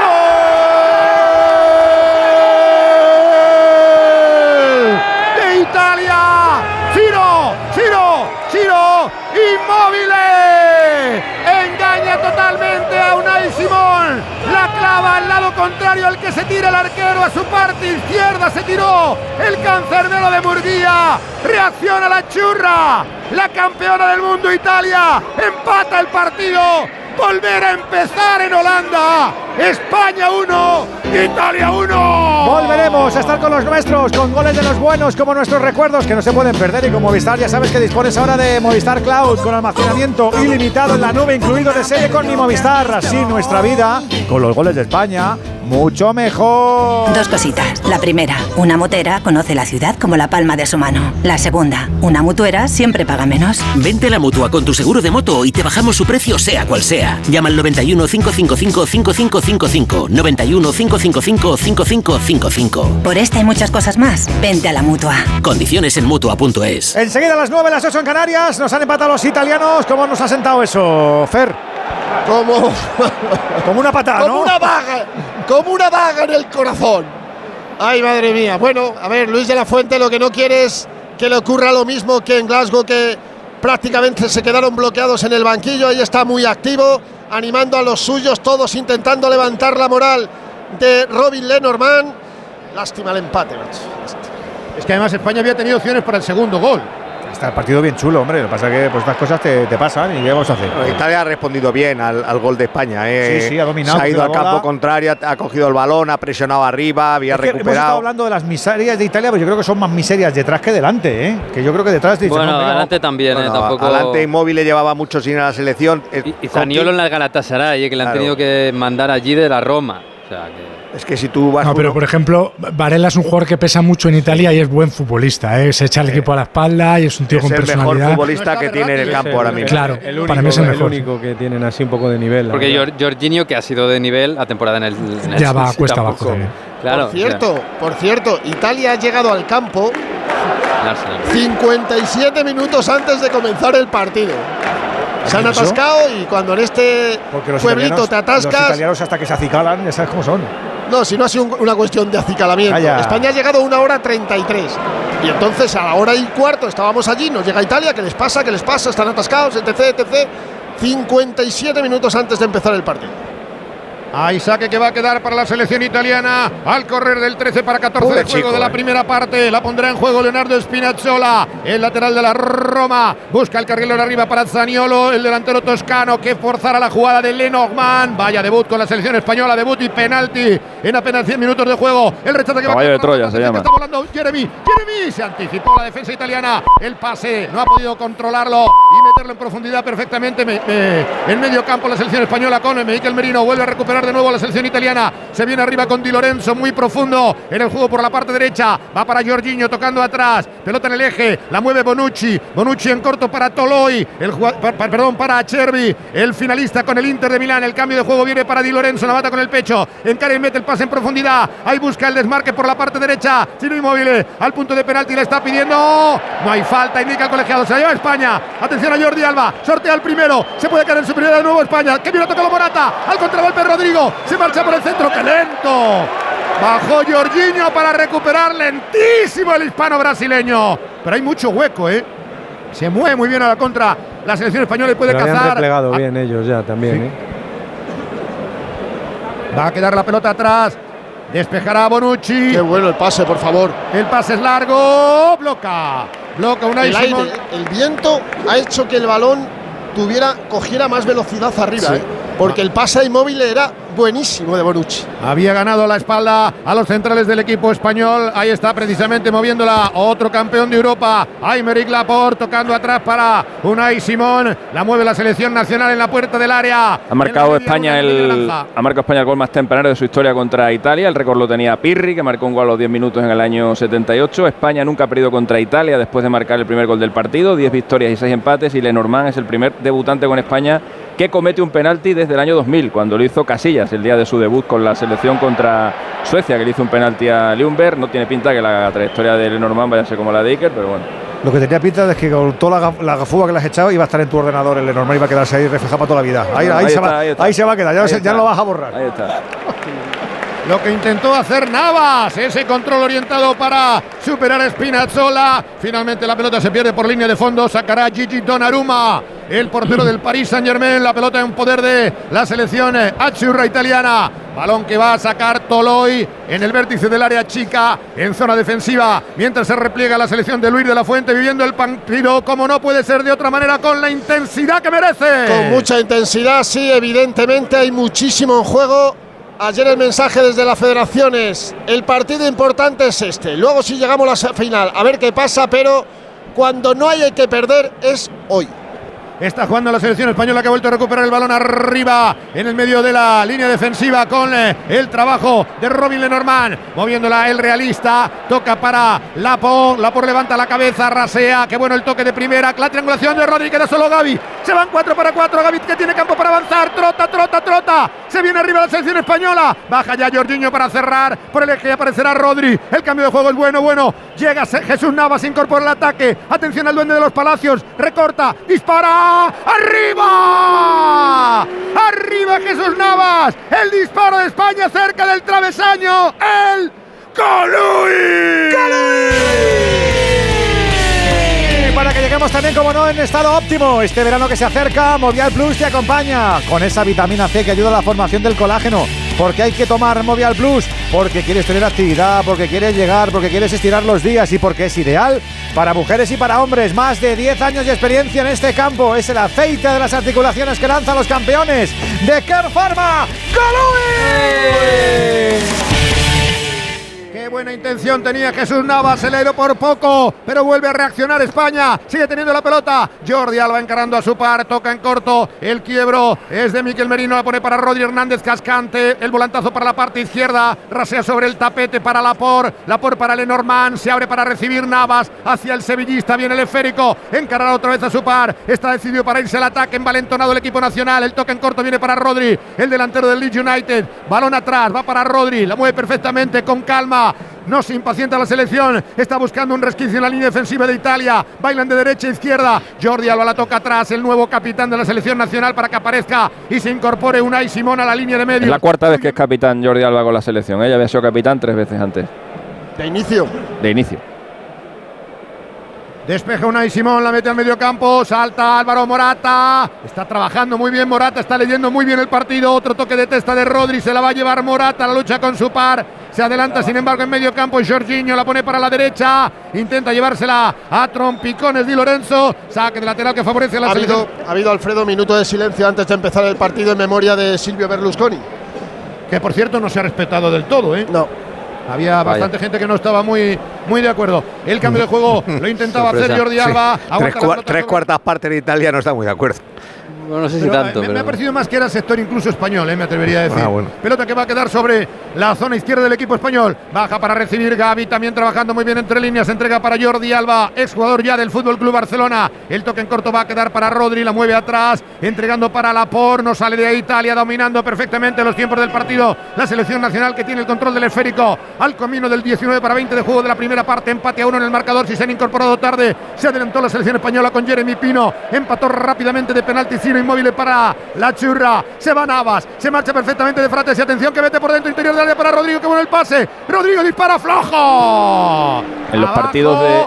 Gol de Italia. Ciro, Ciro, Ciro, inmóvil. Totalmente a Unai Simón. La clava al lado contrario al que se tira el arquero. A su parte izquierda se tiró el cancerbero de Murguía. Reacciona la churra. La campeona del mundo Italia. Empata el partido. Volver a empezar en Holanda. España 1, Italia 1. Volveremos a estar con los nuestros, con goles de los buenos, como nuestros recuerdos que no se pueden perder. Y con Movistar, ya sabes que dispones ahora de Movistar Cloud, con almacenamiento ilimitado en la nube, incluido de serie con mi Movistar. Así nuestra vida, con los goles de España, mucho mejor. Dos cositas. La primera, una motera conoce la ciudad como la palma de su mano. La segunda, una mutuera siempre paga menos. Vente a la mutua con tu seguro de moto y te bajamos su precio, sea cual sea. Llama al 91 555 5555. 91 555 5555. Por esta y muchas cosas más, vente a la mutua. Condiciones en mutua.es. Enseguida a las 9, las 8 en Canarias, nos han empatado los italianos. ¿Cómo nos ha sentado eso, Fer? Como, Como una patada, como ¿no? una vaga, como una vaga en el corazón. Ay, madre mía. Bueno, a ver, Luis de la Fuente lo que no quiere es que le ocurra lo mismo que en Glasgow, que prácticamente se quedaron bloqueados en el banquillo. Ahí está muy activo, animando a los suyos, todos intentando levantar la moral de Robin Lenormand. Lástima el empate. Es que además España había tenido opciones para el segundo gol. Está el partido bien chulo, hombre. Lo que pasa es que pues, estas cosas te, te pasan y ¿qué vamos a hacer? Italia ha respondido bien al, al gol de España. ¿eh? Sí, sí, ha dominado, Se ha ido al campo contrario, ha cogido el balón, ha presionado arriba, había Es que hemos estado recuperado. hablando de las miserias de Italia, pero yo creo que son más miserias detrás que delante, ¿eh? Que yo creo que detrás dicen, Bueno, no, adelante también, Bueno, eh, tampoco. Adelante Inmóvil le llevaba mucho sin a la selección. Eh, Y Zaniolo en la Galatasaray, eh, que le han Claro. tenido que mandar allí de la Roma. O sea, que Es que si tú vas No, pero uno- por ejemplo, Varela es un jugador que pesa mucho en Italia y es buen futbolista. ¿eh? Se echa el equipo a la espalda y es un tío es con el mejor personalidad. futbolista que tiene en el campo ahora mismo. Claro, El único, para mí es el mejor. único que tienen así un poco de nivel. Porque Jorginho, que ha sido de nivel la temporada en el. en el Ya va, cuesta tampoco. abajo. Claro. por cierto, por cierto, Italia ha llegado al campo o sea, el Arsenal. 57 minutos antes de comenzar el partido. Se han atascado y cuando en este pueblito te atascas, Los italianos hasta que se acicalan, ya sabes cómo son. No, si no ha sido un- una cuestión de acicalamiento. Calla. España ha llegado a una hora 33. Y entonces a la hora y cuarto estábamos allí, nos llega Italia, ¿qué les pasa? ¿Qué les pasa? Están atascados, etc, etc. 57 minutos antes de empezar el partido. Hay saque que va a quedar para la selección italiana al correr del 13 para 14 de juego chico, de la eh. primera parte. La pondrá en juego Leonardo Spinazzola, el lateral de la Roma. Busca el carrilero arriba para Zaniolo, el delantero toscano que forzará la jugada de Lenormand. Vaya debut con la selección española, debut y penalti en apenas 100 minutos de juego. El rechazo que va Caballo de Troya se llama. Está volando Jeremy. Jeremy se anticipó la defensa italiana. El pase no ha podido controlarlo y meterlo en profundidad perfectamente. Me- me- en medio campo la selección española con Mikel Merino. Vuelve a recuperar de nuevo la selección italiana. Se viene arriba con Di Lorenzo muy profundo en el juego por la parte derecha. Va para Jorginho tocando atrás. Pelota en el eje. La mueve Bonucci. Bonucci en corto para Toloi. El perdón, para Acerbi. El finalista con el Inter de Milán. El cambio de juego viene para Di Lorenzo. La mata con el pecho. Encara y mete el pase en profundidad. Ahí busca el desmarque por la parte derecha. Chino Inmóvil al punto de penalti. Le está pidiendo. No hay falta. Indica colegiado. Se la lleva España. Atención a Jordi Alba. Sortea el primero. Se puede caer en superioridad de nuevo España. Que viene a tocar Morata. Al contragolpe Rodrigo. Se marcha por el centro. ¡Qué lento! Bajó Jorginho para recuperar lentísimo el hispano brasileño. Pero hay mucho hueco, ¿eh? Se mueve muy bien a la contra. La selección española y puede Pero cazar. replegado a- bien ellos ya también, ¿eh? Va a quedar la pelota atrás. Despejará a Bonucci. Qué bueno el pase, por favor. El pase es largo. Bloca. Bloca Unai El aire, el viento ha hecho que el balón tuviera, cogiera más velocidad arriba, Sí. ¿eh? Porque el pase inmóvil era buenísimo de Bonucci. Había ganado la espalda a los centrales del equipo español. Ahí está precisamente moviéndola otro campeón de Europa, Aymeric Laporte, tocando atrás para Unai Simón. La mueve la selección nacional en la puerta del área. Ha marcado España el ha marcado España el gol más temprano de su historia contra Italia. El récord lo tenía Pirri, que marcó un gol a los 10 minutos en el año 78. España nunca ha perdido contra Italia después de marcar el primer gol del partido. 10 victorias y 6 empates. Y Lenormand es el primer debutante con España que comete un penalti desde el año 2000, cuando lo hizo Casillas el día de su debut con la selección contra Suecia, que le hizo un penalti a Ljungberg. No tiene pinta que la trayectoria de Lenormand vaya a ser como la de Iker, pero bueno. Lo que tenía pinta es que con toda la, la gafúa que le has echado iba a estar en tu ordenador el Lenormand iba a quedarse ahí reflejado para toda la vida. Ahí, ahí Ahí se, está, va, ahí se va a quedar, ya, Ahí no se- ya no lo vas a borrar. Ahí está. Lo que intentó hacer Navas, ese control orientado para superar a Spinazzola. Finalmente la pelota se pierde por línea de fondo, sacará Gigi Donnarumma, el portero del Paris Saint Germain. La pelota en poder de la selección azzurra italiana. Balón que va a sacar Toloi en el vértice del área chica, en zona defensiva, mientras se repliega la selección de Luis de la Fuente, viviendo el partido como no puede ser de otra manera, con la intensidad que merece. Con mucha intensidad, sí, evidentemente hay muchísimo en juego. Ayer el mensaje desde la federación es, el partido importante es este. Luego si llegamos a la final, a ver qué pasa, pero cuando no hay que perder es hoy. Está jugando la selección española que ha vuelto a recuperar el balón arriba en el medio de la línea defensiva con eh, el trabajo de Robin Lenormand. Moviéndola el realista. Toca para Lapo. Lapo levanta la cabeza, rasea. Qué bueno el toque de primera. La triangulación de Rodri. Queda solo Gaby. Se van 4 para 4. Gaby que tiene campo para avanzar. Trota, trota, trota. Se viene arriba la selección española. Baja ya Jorginho para cerrar. Por el eje aparecerá Rodri. El cambio de juego es bueno, bueno. Llega Jesús Navas, incorpora el ataque. Atención al duende de los palacios. Recorta, dispara. ¡Arriba! ¡Arriba Jesús Navas! El disparo de España cerca del travesaño. El Colui. Y para que lleguemos también, como no, en estado óptimo. Este verano que se acerca, Movial Plus te acompaña con esa vitamina C que ayuda a la formación del colágeno. Porque hay que tomar Movial Plus, porque quieres tener actividad, porque quieres llegar, porque quieres estirar los días y porque es ideal para mujeres y para hombres. Más de 10 años de experiencia en este campo. Es el aceite de las articulaciones que lanzan los campeones de Care Pharma. Qué buena intención tenía Jesús Navas, se le por poco, pero vuelve a reaccionar España, sigue teniendo la pelota. Jordi Alba encarando a su par, toca en corto, el quiebro es de Miquel Merino, la pone para Rodri Hernández Cascante, el volantazo para la parte izquierda, rasea sobre el tapete para Lapor, Lapor para Lenormand, se abre para recibir Navas. Hacia el sevillista, viene el esférico, encarará otra vez a su par, está decidido para irse al ataque, envalentonado el equipo nacional, el toque en corto viene para Rodri, el delantero del Leeds United, balón atrás, va para Rodri, la mueve perfectamente, con calma, no se impacienta la selección. Está buscando un resquicio en la línea defensiva de Italia. Bailan de derecha a izquierda. Jordi Alba la toca atrás. El nuevo capitán de la selección nacional para que aparezca y se incorpore Unai Simón a la línea de medio. Es la cuarta vez que es capitán Jordi Alba con la selección. Ella había sido capitán tres veces antes, De inicio. de inicio. Despeja Unai Simón, la mete al medio campo, salta Álvaro Morata. Está trabajando muy bien Morata, está leyendo muy bien el partido. Otro toque de testa de Rodri, se la va a llevar Morata, la lucha con su par. Se adelanta, sin embargo, en medio campo Jorginho la pone para la derecha. Intenta llevársela a trompicones Di Lorenzo. Saque de lateral que favorece a la Ha habido, ha habido, Alfredo, minuto de silencio antes de empezar el partido en memoria de Silvio Berlusconi. Que por cierto no se ha respetado del todo, ¿eh? No. Había Vaya. bastante gente que no estaba muy, muy de acuerdo. El cambio de juego lo intentaba hacer. Jordi Sí. Alba. Tres, cua- tres cuartas partes de Italia no está muy de acuerdo. No sé Pero, eh, me, me ha parecido más que era sector incluso español, eh, me atrevería a decir. Ah, bueno. Pelota que va a quedar sobre la zona izquierda del equipo español. Baja para recibir Gaby, también trabajando muy bien entre líneas. Entrega para Jordi Alba, exjugador ya del Fútbol Club Barcelona. El toque en corto va a quedar para Rodri, la mueve atrás, entregando para Lapor. No sale de ahí Italia, dominando perfectamente los tiempos del partido. La selección nacional que tiene el control del esférico al camino del 19 para 20 de juego de la primera parte. Empate a uno en el marcador. Si se han incorporado tarde, se adelantó la selección española con Jeremy Pino. Empató rápidamente de penalti. Inmóvil para la churra. Se va Navas. Se marcha perfectamente de Frates. Y atención que mete por dentro interior del área para Rodrigo. Que bueno el pase. Rodrigo dispara flojo. En los Abajo, partidos de.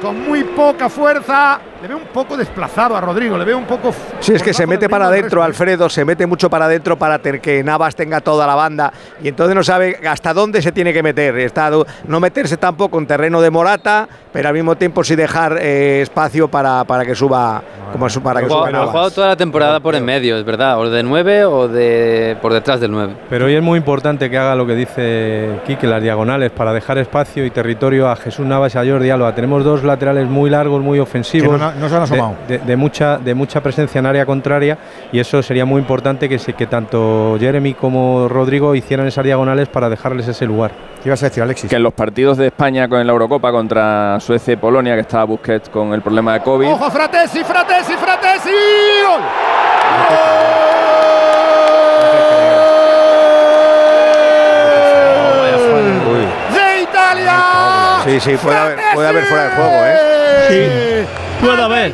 Con muy poca fuerza. Le veo un poco desplazado a Rodrigo. Le veo un poco. Sí, es que se mete para adentro. Alfredo, se mete mucho para adentro para que Navas tenga toda la banda y entonces no sabe hasta dónde se tiene que meter. Está, no meterse tampoco en terreno de Morata, pero al mismo tiempo sí dejar eh, espacio para, para que suba como su- para Ha que jugado, suba ha jugado toda la temporada por en medio, es verdad. O de 9 o de por detrás del 9. Pero hoy es muy importante que haga lo que dice Quique, las diagonales, para dejar espacio y territorio a Jesús Navas y a Jordi Alba. Tenemos dos laterales muy largos, muy ofensivos. Que no- se han de- asomado. De, de mucha, de mucha presencia en área contraria y eso sería muy importante que, se- que tanto Jeremy como Rodrigo hicieran esas diagonales para dejarles ese lugar. ¿Qué ibas a decir, Alexis? Que en los partidos de España con la Eurocopa contra Suecia y Polonia, que estaba Busquets con el problema de COVID, Ojo, Fratesi, Fratesi, Fratesi. ¡Gol! ¡De Italia! Sí, sí, puede haber, puede haber fuera de juego, ¿eh? Puede haber.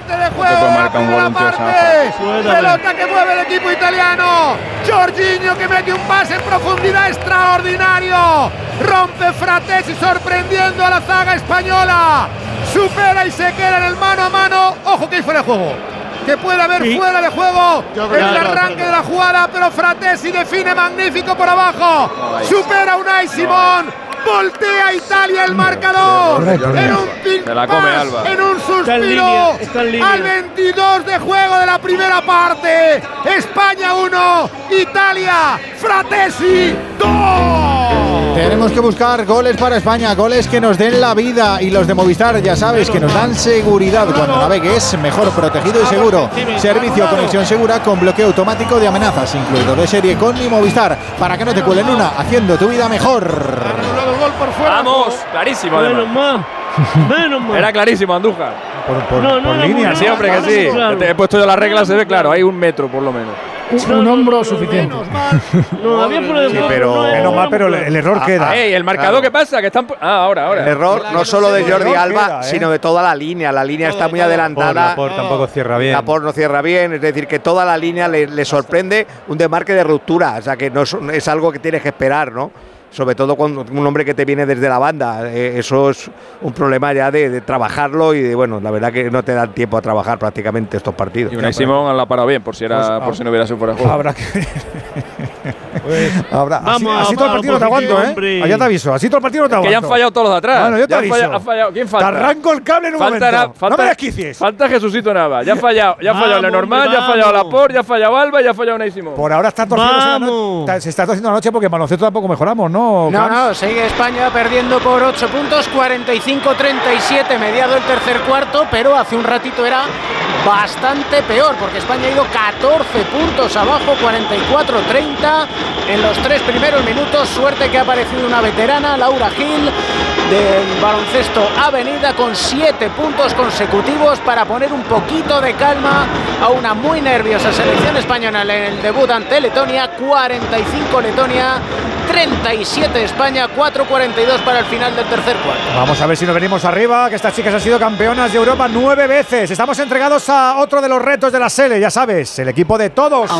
Pelota que mueve el equipo italiano. Jorginho que mete un pase en profundidad extraordinario. Rompe Fratesi sorprendiendo a la zaga española. Supera y se queda en el mano a mano. Ojo que hay fuera de juego. Que puede haber Sí. fuera de juego en el que no, arranque de la jugada, pero Fratesi define magnífico por abajo. Supera a Unai Simón. Voltea Italia el marcador. En un pin Se la come pas, Alba. En un Está en línea, suspiro. está en línea. Al 22 de juego de la primera parte. España 1, Italia, Fratesi 2. Tenemos que buscar goles para España, goles que nos den la vida y los de Movistar, ya sabes, que nos dan seguridad cuando navegues, mejor protegido y seguro. Servicio conexión segura con bloqueo automático de amenazas, incluido de serie con mi Movistar, para que no te cuelen una, haciendo tu vida mejor. El gol por fuera. ¡Vamos! Clarísimo, Menos además. más. Menos más. Era clarísimo, Andújar. Por, por- No, no por línea. hombre, que sí. Claro. Te he puesto yo la regla, se ve claro. Hay un metro por lo menos. Un, un hombro suficiente. No, había fuera de Sí, pero- Menos no mal, pero el, el error Ah, queda. ah, ¡Ey! ¿El marcador Claro. qué pasa? Que están. Ah, ahora, ahora. El error no solo de El Jordi Alba, queda, ¿eh? sino de toda la línea. La línea está muy adelantada. Laporte tampoco cierra bien. Laporte no cierra bien, es decir, que toda la línea le, le sorprende un desmarque de ruptura, o sea que no es, es algo que tienes que esperar, ¿no? Sobre todo cuando un hombre que te viene desde la banda, eh, eso es un problema ya de, de trabajarlo y de, bueno, la verdad que no te dan tiempo a trabajar prácticamente estos partidos. Y Unai Simón la ha parado bien, por si, era, Pues, por si no hubiera sido fuera de juego. Habrá que. Así, Vamos, así todo el partido no te aguanto, ¿eh? Allá te aviso. Así todo el partido no te Que aguanto. ya han fallado todos los de atrás. Bueno, yo te Ya han aviso. fallado- ha fallado. ¿Quién falta? Te arranco el cable en un Falta, momento. falta, no me desquicies. falta Jesucito Nava. Ya ha fallado, ya ha fallado Vamos, Lenormand, ya ha fallado vamos. Laporte, ya ha fallado Alba y ya ha fallado Unai Simón. Por ahora está torcido. Vamos. Se está torciendo la noche porque en baloncesto tampoco mejoramos, ¿no? No, no, sigue España perdiendo por 8 puntos, 45-37, mediado el tercer cuarto, pero hace un ratito era bastante peor, porque España ha ido 14 puntos abajo, 44-30 en los tres primeros minutos. Suerte que ha aparecido una veterana, Laura Gil, del baloncesto Avenida, con 7 puntos consecutivos para poner un poquito de calma a una muy nerviosa selección española en el debut ante Letonia, 45 Letonia. 37 España, 4.42 para el final del tercer cuarto. Vamos a ver si nos venimos arriba, que estas chicas han sido campeonas de Europa nueve veces. Estamos entregados a a otro de los retos de la Sele, ya sabes, el equipo de todos.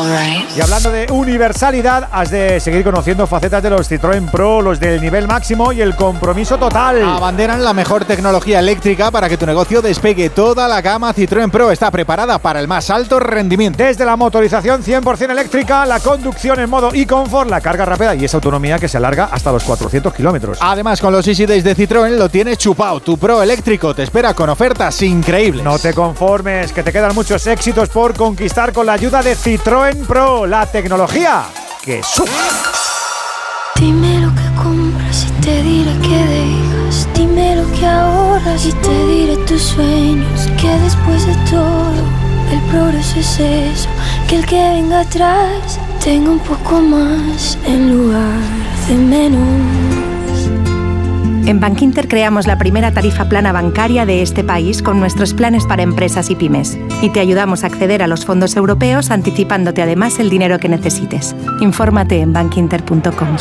Y hablando de universalidad, has de seguir conociendo facetas de los Citroën Pro, los del nivel máximo y el compromiso total. Abanderan la mejor tecnología eléctrica para que tu negocio despegue. Toda la gama Citroën Pro está preparada para el más alto rendimiento. Desde la motorización 100% eléctrica, la conducción en modo e-comfort, la carga rápida y esa autonomía que se alarga hasta los 400 kilómetros. Además, con los Easy Days de Citroën lo tienes chupado. Tu Pro eléctrico te espera con ofertas increíbles. No te conformes, que te quedan muchos éxitos por conquistar con la ayuda de Citroën Pro, la tecnología que sube. Dime lo que compras y te diré que dejas. Dime lo que ahorras y te diré tus sueños. Que después de todo, el progreso es eso. Que el que venga atrás tenga un poco más en lugar de menos. En Bankinter creamos la primera tarifa plana bancaria de este país con nuestros planes para empresas y pymes. Y te ayudamos a acceder a los fondos europeos anticipándote además el dinero que necesites. Infórmate en bankinter.com.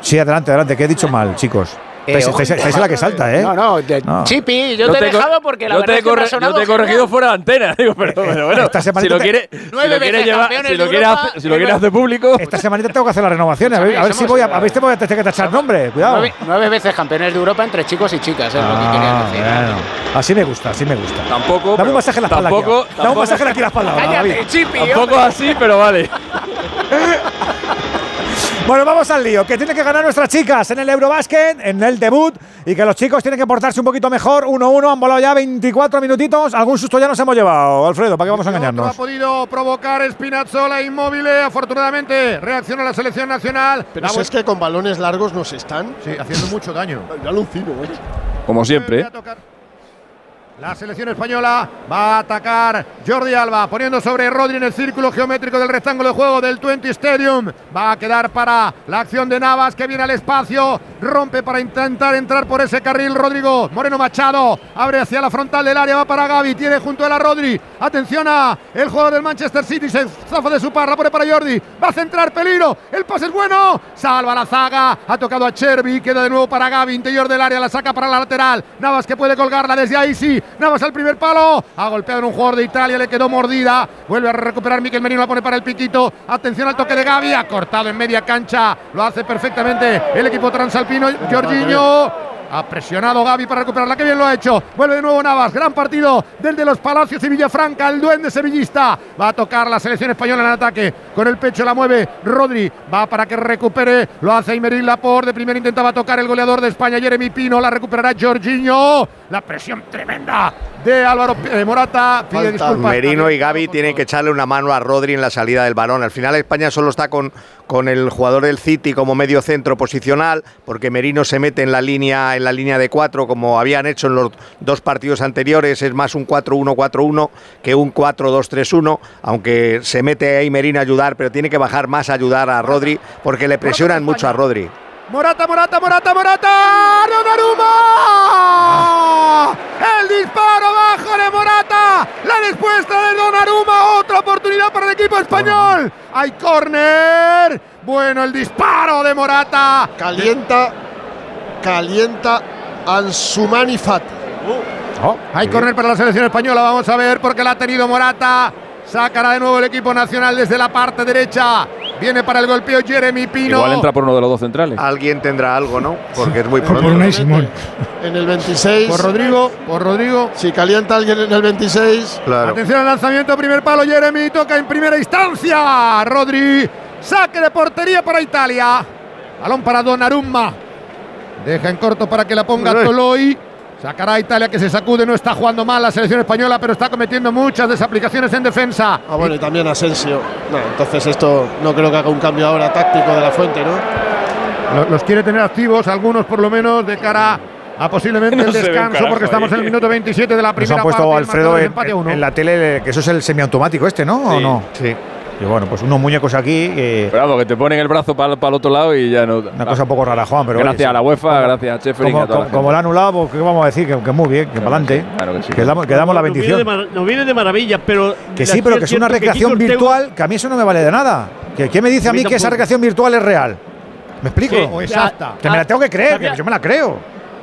Sí, adelante, adelante, que he dicho mal, chicos. Eh, estáis- estáis en la que salta, ¿eh? No, no, de- No. Chipi, yo, Yo te he te he dejado porque la yo verdad te es que me ha yo te he genial. corregido fuera de antena. Digo, pero, pero bueno, Esta si semanita lo te- quiere, si lo quiere llevar, si lo de quiere Europa, hacer, si lo quiere hacer público. Esta semanita tengo que hacer las renovaciones. A ver, a ver si voy a, a ver si voy a tener que tachar nombre. Cuidado. Nueve, nueve veces campeones de Europa entre chicos y chicas, es lo que quería Ah, decir. bueno. Así me gusta, así me gusta. Tampoco. Dame un masaje en la espalda. Tampoco. Dame un masaje aquí en la espalda. Cállate. Chipi. Tampoco así, pero vale. Bueno, vamos al lío. Que tiene que ganar nuestras chicas en el Eurobásquet, en el debut. Y que los chicos tienen que portarse un poquito mejor. 1-1, han volado ya 24 minutitos. Algún susto ya nos hemos llevado, Alfredo. ¿Para qué vamos a No ha engañarnos? podido provocar Spinazzola inmóvil. Afortunadamente reacciona la selección nacional. Pero si es que con balones largos nos están. Sí, haciendo mucho daño. Yo alucino, macho. Como siempre. La selección española va a atacar Jordi Alba, poniendo sobre Rodri en el círculo geométrico del rectángulo de juego del 20 Stadium. Va a quedar para la acción de Navas, que viene al espacio, rompe para intentar entrar por ese carril. Rodrigo Moreno Machado abre hacia la frontal del área, va para Gaby, tiene junto a la Rodri. Atención a el jugador del Manchester City, se zafa de su par, la pone para Jordi. Va a centrar peligro, el pase es bueno, salva la zaga, ha tocado a Cherby, queda de nuevo para Gaby, interior del área, la saca para la lateral. Navas que puede colgarla desde ahí, sí. Navas al primer palo, ha golpeado en un jugador de Italia, le quedó mordida. Vuelve a recuperar Miquel Merino, la pone para el piquito. Atención al toque de Gaby, ha cortado en media cancha, lo hace perfectamente el equipo transalpino. Jorginho. Ha presionado Gaby para recuperarla, que bien lo ha hecho. Vuelve de nuevo Navas, gran partido del de los Palacios y Villafranca, el duende sevillista. Va a tocar la selección española en ataque. Con el pecho la mueve Rodri. Va para que recupere. Lo hace Imeril Laporte. De primero intentaba tocar el goleador de España, Jeremy Pino. La recuperará Jorginho. La presión tremenda de Álvaro eh, Morata. Pide disculpas. Merino y Gaby tienen que echarle una mano a Rodri en la salida del balón. Al final España solo está con, con el jugador del City como medio centro posicional, porque Merino se mete en la línea, en la línea de cuatro, como habían hecho en los dos partidos anteriores. Es más un 4-1-4-1 que un 4-2-3-1, aunque se mete ahí Merino a ayudar, pero tiene que bajar más a ayudar a Rodri, porque le presionan mucho a Rodri. Morata, Morata, Morata, Morata. ¡Donnarumma! El disparo bajo de Morata. La respuesta de Donnarumma. Otra oportunidad para el equipo español. Hay córner. Bueno, el disparo de Morata. Calienta, calienta Ansumani Fati. Hay córner para la selección española. Vamos a ver porque la ha tenido Morata. Sacará de nuevo el equipo nacional desde la parte derecha. Viene para el golpeo Jeremy Pino. Igual entra por uno de los dos centrales. Alguien tendrá algo, ¿no? Porque es muy Por pronto. Unai Simón. En el 26. Por Rodrigo, por Rodrigo. Si calienta alguien en el 26. Claro. Atención al lanzamiento, primer palo, Jeremy toca en primera instancia. Rodri, saque de portería para Italia. Balón para Donnarumma. Deja en corto para que la ponga. Toloi. Sacará a Italia que se sacude, no está jugando mal la selección española, pero está cometiendo muchas desaplicaciones en defensa. Ah, bueno, y también Asensio. No, entonces esto no creo que haga un cambio ahora táctico de la fuente, ¿no? Lo- Los quiere tener activos, algunos por lo menos, de cara a posiblemente No el descanso, porque estamos ahí. en el minuto 27 de la Nos primera han puesto parte. Alfredo en la tele, que eso es el semiautomático este, ¿no? ¿O no? Sí. Y bueno, pues unos muñecos aquí. que- Bravo, que te ponen el brazo para el otro lado y ya no. una cosa un poco rara, Juan, pero. gracias oye, a la UEFA, gracias a y Como, a toda la como, como lo ha anulado, pues ¿qué vamos a decir? Que, que muy bien, que para adelante. Claro que sí. Que damos, que damos la Nos viene, de bendición. mar- nos viene de maravilla, pero. Que sí, pero que es una recreación virtual, que a mí eso no me vale de nada. ¿Que, ¿Qué me dice a A mí que esa recreación virtual es real? ¿Me explico? Sí, O exacta. Que me la tengo que creer, que yo me la creo.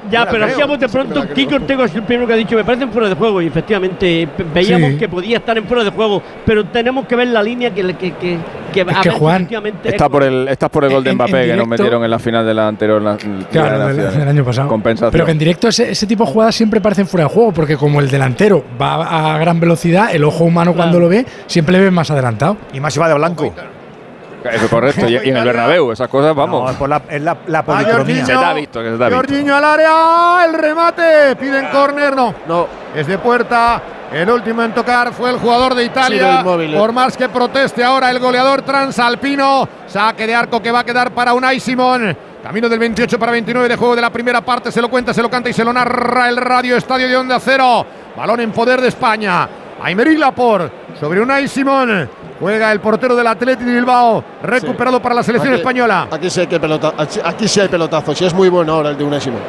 Ya, pero a bote pronto, Kiko Ortego es el primero que ha dicho, me parecen fuera de juego. Y efectivamente, veíamos Sí. que podía estar en fuera de juego, pero tenemos que ver la línea que, que, que, que, a que ver Juan, Está por el, estás por el gol de En- en Mbappé que nos metieron en la final de la anterior la- de Claro, del año pasado. Compensación. Pero que en directo ese, ese tipo de jugadas siempre parecen fuera de juego, porque como el delantero va a gran velocidad, el ojo humano cuando lo ve siempre le ve más adelantado. Y más si va de blanco. Eso es correcto. Y, y en el Bernabéu, esas cosas, vamos. No, por la, es la, la Va policromía. se visto, que visto. Al área, el remate, piden córner, no, no, es de puerta. El último en tocar fue el jugador de Italia. inmóvil, eh. Por más que proteste ahora el goleador transalpino, saque de arco que va a quedar para Unai Simón. Camino del 28 para 29 de juego de la primera parte. Se lo cuenta, se lo canta y se lo narra el Radio Estadio de Onda Cero. Balón en poder de España. Aymeric Laporte sobre Unai Simón. Juega el portero del Athletic de Bilbao. Recuperado para la selección Aquí- española. Aquí sí hay que pelota, aquí- sí hay pelotazos y es muy bueno ahora el de Unai Simón.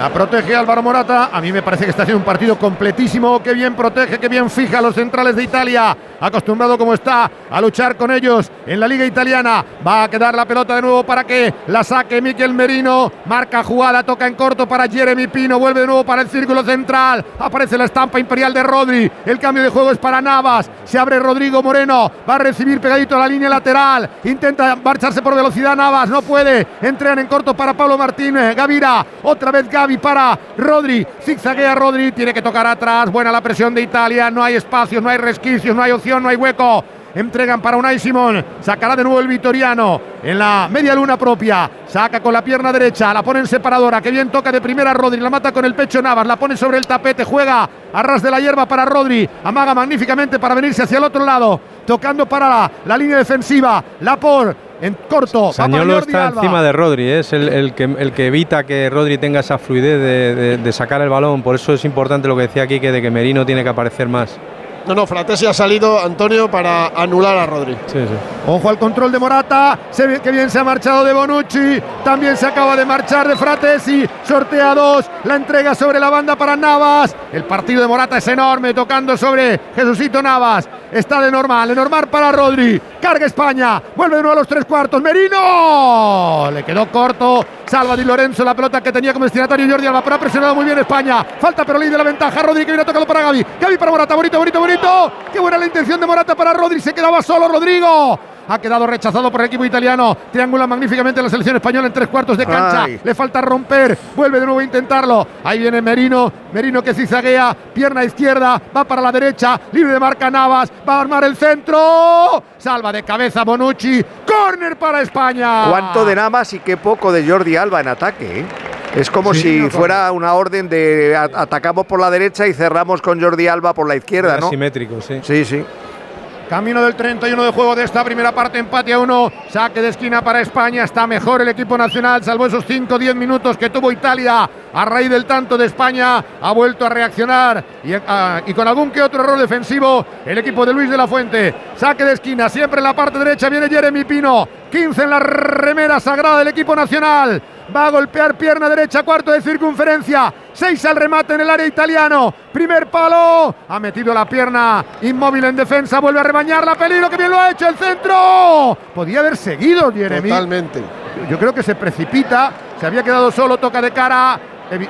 La protege Álvaro Morata. A mí me parece que está haciendo un partido completísimo. Que bien protege, que bien fija a los centrales de Italia. Acostumbrado como está a luchar con ellos en la Liga Italiana. Va a quedar la pelota de nuevo para que la saque Miquel Merino. Marca jugada, toca en corto para Jeremy Pino. Vuelve de nuevo para el círculo central. Aparece la estampa imperial de Rodri. El cambio de juego es para Navas. Se abre Rodrigo Moreno. Va a recibir pegadito a la línea lateral. Intenta marcharse por velocidad Navas. No puede. Entregan en corto para Pablo Martínez. Gavira. Otra vez Para Rodri. Zigzaguea Rodri. Tiene que tocar atrás. Buena la presión de Italia. No hay espacios, no hay resquicios, no hay opción, no hay hueco. Entregan para Unai Simón. Sacará de nuevo el Vitoriano en la media luna propia. Saca con la pierna derecha. La pone en separadora. Que bien toca de primera Rodri. La mata con el pecho Navas. La pone sobre el tapete. Juega a ras de la hierba para Rodri. Amaga magníficamente para venirse hacia el otro lado. Tocando para la, la línea defensiva. Lapor en corto. Sañolo está Alba. encima de Rodri, ¿eh? es el, el que, el que evita que Rodri tenga esa fluidez de, de- de sacar el balón. Por eso es importante lo que decía aquí, que de que Merino tiene que aparecer más. No, no, Fratesi ha salido, Antonio, para anular a Rodri. Sí, sí. Ojo al control de Morata. Se que bien se ha marchado de Bonucci. También se acaba de marchar de Fratesi. Sortea dos. La entrega sobre la banda para Navas. El partido de Morata es enorme. Tocando sobre Jesucito Navas. Está de normal. De normal para Rodri. Carga España. Vuelve de nuevo a los tres cuartos. Merino. Le quedó corto. Salva Di Lorenzo la pelota que tenía como destinatario Jordi Alba. Pero ha presionado muy bien España. Falta pero de la ventaja. Rodri que viene tocado para Gaby. Gaby para Morata. Bonito, bonito, bonito. Qué buena la intención de Morata para Rodri. Se quedaba solo Rodrigo. Ha quedado rechazado por el equipo italiano. Triangula magníficamente la selección española en tres cuartos de cancha. Ay. Le falta romper. Vuelve de nuevo a intentarlo. Ahí viene Merino. Merino que zigzaguea. Pierna izquierda. Va para la derecha. Libre de marca Navas. Va a armar el centro. Salva de cabeza Bonucci. Córner para España. ¿Cuánto de Navas y qué poco de Jordi Alba en ataque? eh? Es como Sí, si no, fuera una orden de atacamos por la derecha y cerramos con Jordi Alba por la izquierda, ¿no? Asimétrico, sí. Sí, sí. Camino del 31 de juego de esta primera parte, empate a uno. Saque de esquina para España. Está mejor el equipo nacional, salvo esos 5-10 minutos que tuvo Italia a raíz del tanto de España. Ha vuelto a reaccionar y, ah, y con algún que otro error defensivo, el equipo de Luis de la Fuente. Saque de esquina, siempre en la parte derecha viene Jeremy Pino. 15 en la remera sagrada del equipo nacional. Va a golpear pierna derecha, cuarto de circunferencia. Seis al remate en el área italiano. Primer palo. Ha metido la pierna inmóvil en defensa. Vuelve a rebañar la peligro. Que bien lo ha hecho el centro. Podía haber seguido Jeremy. Totalmente. Yo creo que se precipita. Se había quedado solo. Toca de cara.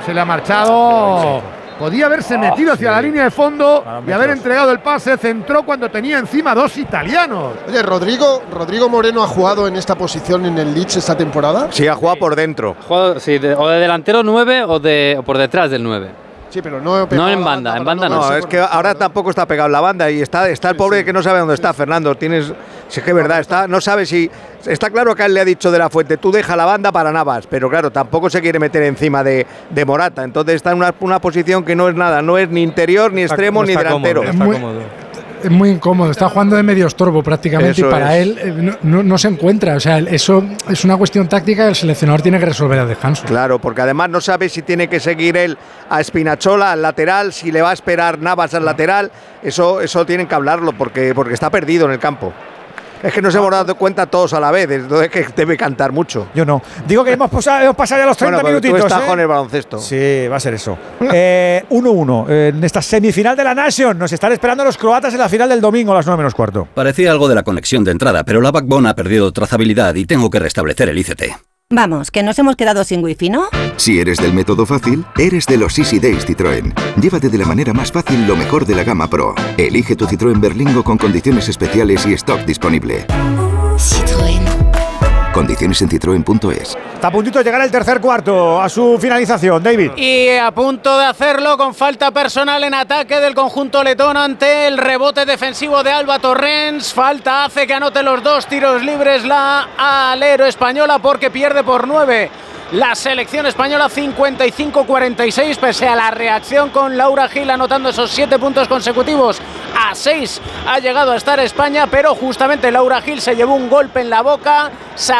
Se le ha marchado. Podía haberse metido hacia la línea de fondo y haber entregado el pase. Centró cuando tenía encima dos italianos. Oye, Rodrigo, Rodrigo Moreno ha jugado en esta posición en el Leeds esta temporada. Sí, ha jugado por dentro. Sí, de- o de delantero 9 o, de, o por detrás del 9. Sí, pero no, No en banda, en banda no. No, es que ahora tampoco está pegado en la banda y está, está el pobre que no sabe dónde está, Fernando. Tienes, si es que es verdad, está, no sabe si. Está claro que a él le ha dicho de la fuente, tú deja la banda para Navas, pero claro, tampoco se quiere meter encima de, de Morata. Entonces está en una, una posición que no es nada, no es ni interior, ni Está- extremo, no ni cómodo, delantero. está Muy- cómodo. Es muy incómodo, está jugando de medio estorbo prácticamente Eso y para es. él eh, no se encuentra. O sea, eso es una cuestión táctica que el seleccionador tiene que resolver al descanso. Claro, porque además no sabe si tiene que seguir él a Espinachola al lateral, si le va a esperar Navas al lateral. Eso, eso tienen que hablarlo porque, porque está perdido en el campo. Es que nos hemos dado cuenta todos a la vez, entonces que debe cantar mucho. Yo no. Digo que hemos, pasado, hemos pasado ya los 30 Bueno, porque tú minutitos. estás ¿eh? con el baloncesto. Sí, va a ser eso. Eh, 1-1 eh, en esta semifinal de la Nation. Nos están esperando los croatas en la final del domingo a las 9 menos cuarto. Parecía algo de la conexión de entrada, pero la backbone ha perdido trazabilidad y tengo que restablecer el ICT. Vamos, que nos hemos quedado sin wifi, ¿no? Si eres del método fácil, eres de los Easy Days Citroën. Llévate de la manera más fácil lo mejor de la gama Pro. Elige tu Citroën Berlingo con condiciones especiales y stock disponible. Citroën. Condiciones en citroen.es. Está a puntito de llegar el tercer cuarto a su finalización, David. Y a punto de hacerlo con falta personal en ataque del conjunto letón ante el rebote defensivo de Alba Torrens. Falta hace que anote los dos tiros libres la alero española porque pierde por nueve. La selección española 55-46 pese a la reacción con Laura Gil anotando esos siete puntos consecutivos. A seis ha llegado a estar España, pero justamente Laura Gil se llevó un golpe en la boca,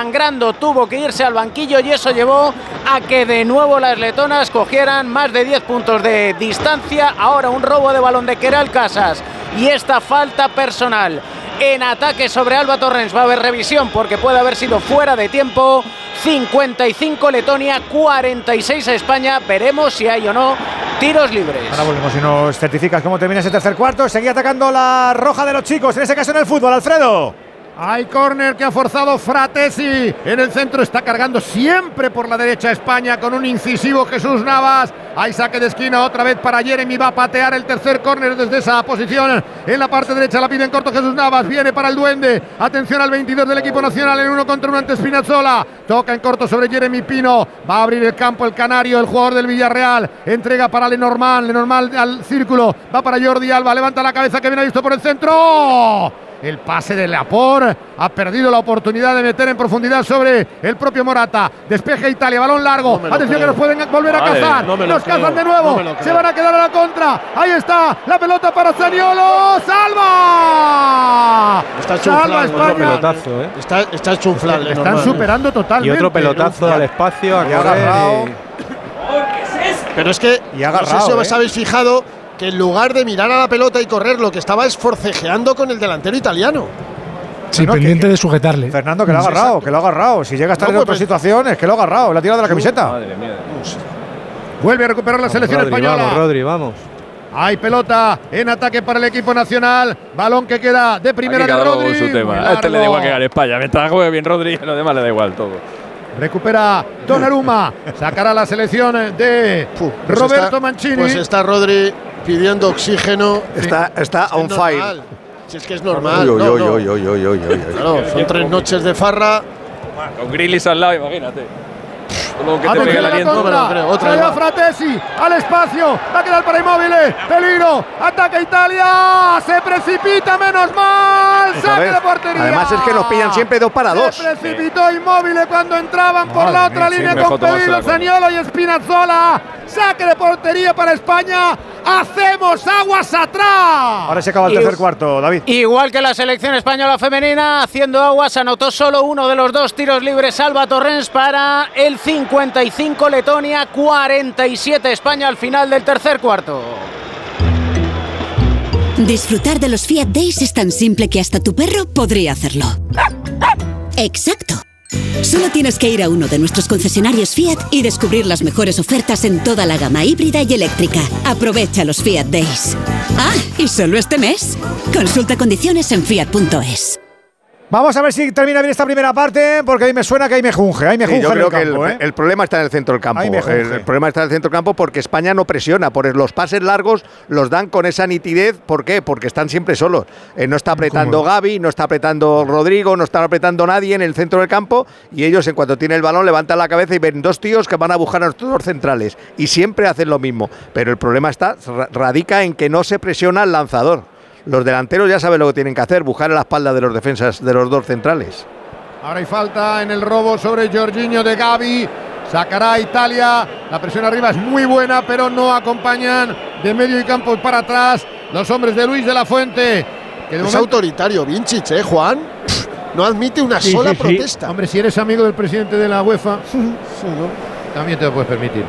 sangrando tuvo que irse al banquillo y eso llevó a que de nuevo las letonas cogieran más de 10 puntos de distancia. Ahora un robo de balón de Keral Casas y esta falta personal en ataque sobre Alba Torrens. Va a haber revisión porque puede haber sido fuera de tiempo. 55 Letonia, 46 a España. Veremos si hay o no tiros libres. Ahora volvemos y nos certificas cómo termina ese tercer cuarto. Seguía atacando la roja de los chicos, en ese caso en el fútbol, Alfredo. Hay córner que ha forzado Fratesi. En el centro está cargando siempre por la derecha España con un incisivo Jesús Navas. Hay saque de esquina otra vez para Jeremy. Va a patear el tercer córner desde esa posición. En la parte derecha la pide en corto Jesús Navas. Viene para el duende. Atención al 22 del equipo nacional en uno contra uno ante Spinazzola. Toca en corto sobre Jeremy Pino. Va a abrir el campo el canario, el jugador del Villarreal. Entrega para Lenormand. Lenormand al círculo. Va para Jordi Alba. Levanta la cabeza que viene visto por el centro. El pase de Lapor ha perdido la oportunidad de meter en profundidad sobre el propio Morata. Despeje Italia, balón largo. No Atención creo. que nos pueden volver a Vale, cazar. no nos cazan creo, de nuevo. no Se van a quedar a la contra. Ahí está la pelota para Zaniolo. ¡Salva! Está Salva chuflando, España. otro Pelotazo, ¿eh? Está, está chuflando. Están normal. superando totalmente. Y otro pelotazo ¿no? al espacio a Pero es que, Y ha no sé agarrado, si os ¿eh? habéis fijado que en lugar de mirar a la pelota y correr, lo que estaba es forcejeando con el delantero italiano. Sí, pendiente que- de sujetarle. Fernando, que lo ha agarrado, que lo ha agarrado. Si llega a estar No, en otras pues- situaciones, que lo ha agarrado, le ha tirado de la camiseta. Madre mía. Vuelve a recuperar la Vamos, selección Rodri, española. vamos, Rodri, vamos. Hay pelota en ataque para el equipo nacional. Balón que queda de primera Aquí de cada uno Rodri. con su tema. A este le da igual que gane España. Mientras juegue bien Rodri, a los demás le da igual todo. Recupera Donnarumma. Sacará la selección de Pues Roberto está- Mancini. Pues está Rodri pidiendo oxígeno. Está, está Es on fire. Si es que es normal. Son tres noches de farra. Con Grillis al lado, imagínate. Lo que te Atención pegue el a la aliento. No me lo contra. creo, otra Trae a vez. Fratesi al espacio. Va a quedar para Inmóvil. Peligro. Ataca Italia. Se precipita, menos mal. Saque de portería. Además es que nos pillan siempre dos para dos. Se precipitó Inmóvil cuando entraban por la otra mía, sí, línea mejor con con- Zaniolo y Spinazzola. Saque de portería para España. Hacemos aguas atrás. Ahora se acaba el Y- tercer cuarto, David. Igual que la selección española femenina, haciendo aguas, anotó solo uno de los dos tiros libres Alba Torrens para el 55 Letonia, 47 España al final del tercer cuarto. Disfrutar de los Fiat Days es tan simple que hasta tu perro podría hacerlo. Exacto. Solo tienes que ir a uno de nuestros concesionarios Fiat y descubrir las mejores ofertas en toda la gama híbrida y eléctrica. Aprovecha los Fiat Days. Ah, y solo este mes. Consulta condiciones en fiat.es. Vamos a ver si termina bien esta primera parte, porque ahí me suena que ahí me junge, ahí me Sí, junge yo creo el campo, que ¿eh? el, problema está en el centro del campo. El, problema está en el centro del campo porque España no presiona. Por los pases largos los dan con esa nitidez. ¿Por qué? Porque están siempre solos. Eh, no está apretando Gaby, no está apretando Rodrigo, no está apretando nadie en el centro del campo. Y ellos, en cuanto tienen el balón, levantan la cabeza y ven dos tíos que van a buscar a nuestros dos centrales. Y siempre hacen lo mismo. Pero el problema está ra- radica en que no se presiona al lanzador. Los delanteros ya saben lo que tienen que hacer, buscar a la espalda de los defensas de los dos centrales. Ahora hay falta en el robo sobre Jorginho de Gavi. Sacará a Italia. La presión arriba es muy buena, pero no acompañan de medio y campo para atrás los hombres de Luis de la Fuente. Que de Es momento- autoritario, Vinchich, ¿eh, Juan? No admite una Sí, sola sí, sí. protesta. Hombre, si eres amigo del presidente de la UEFA, también te lo puedes permitir.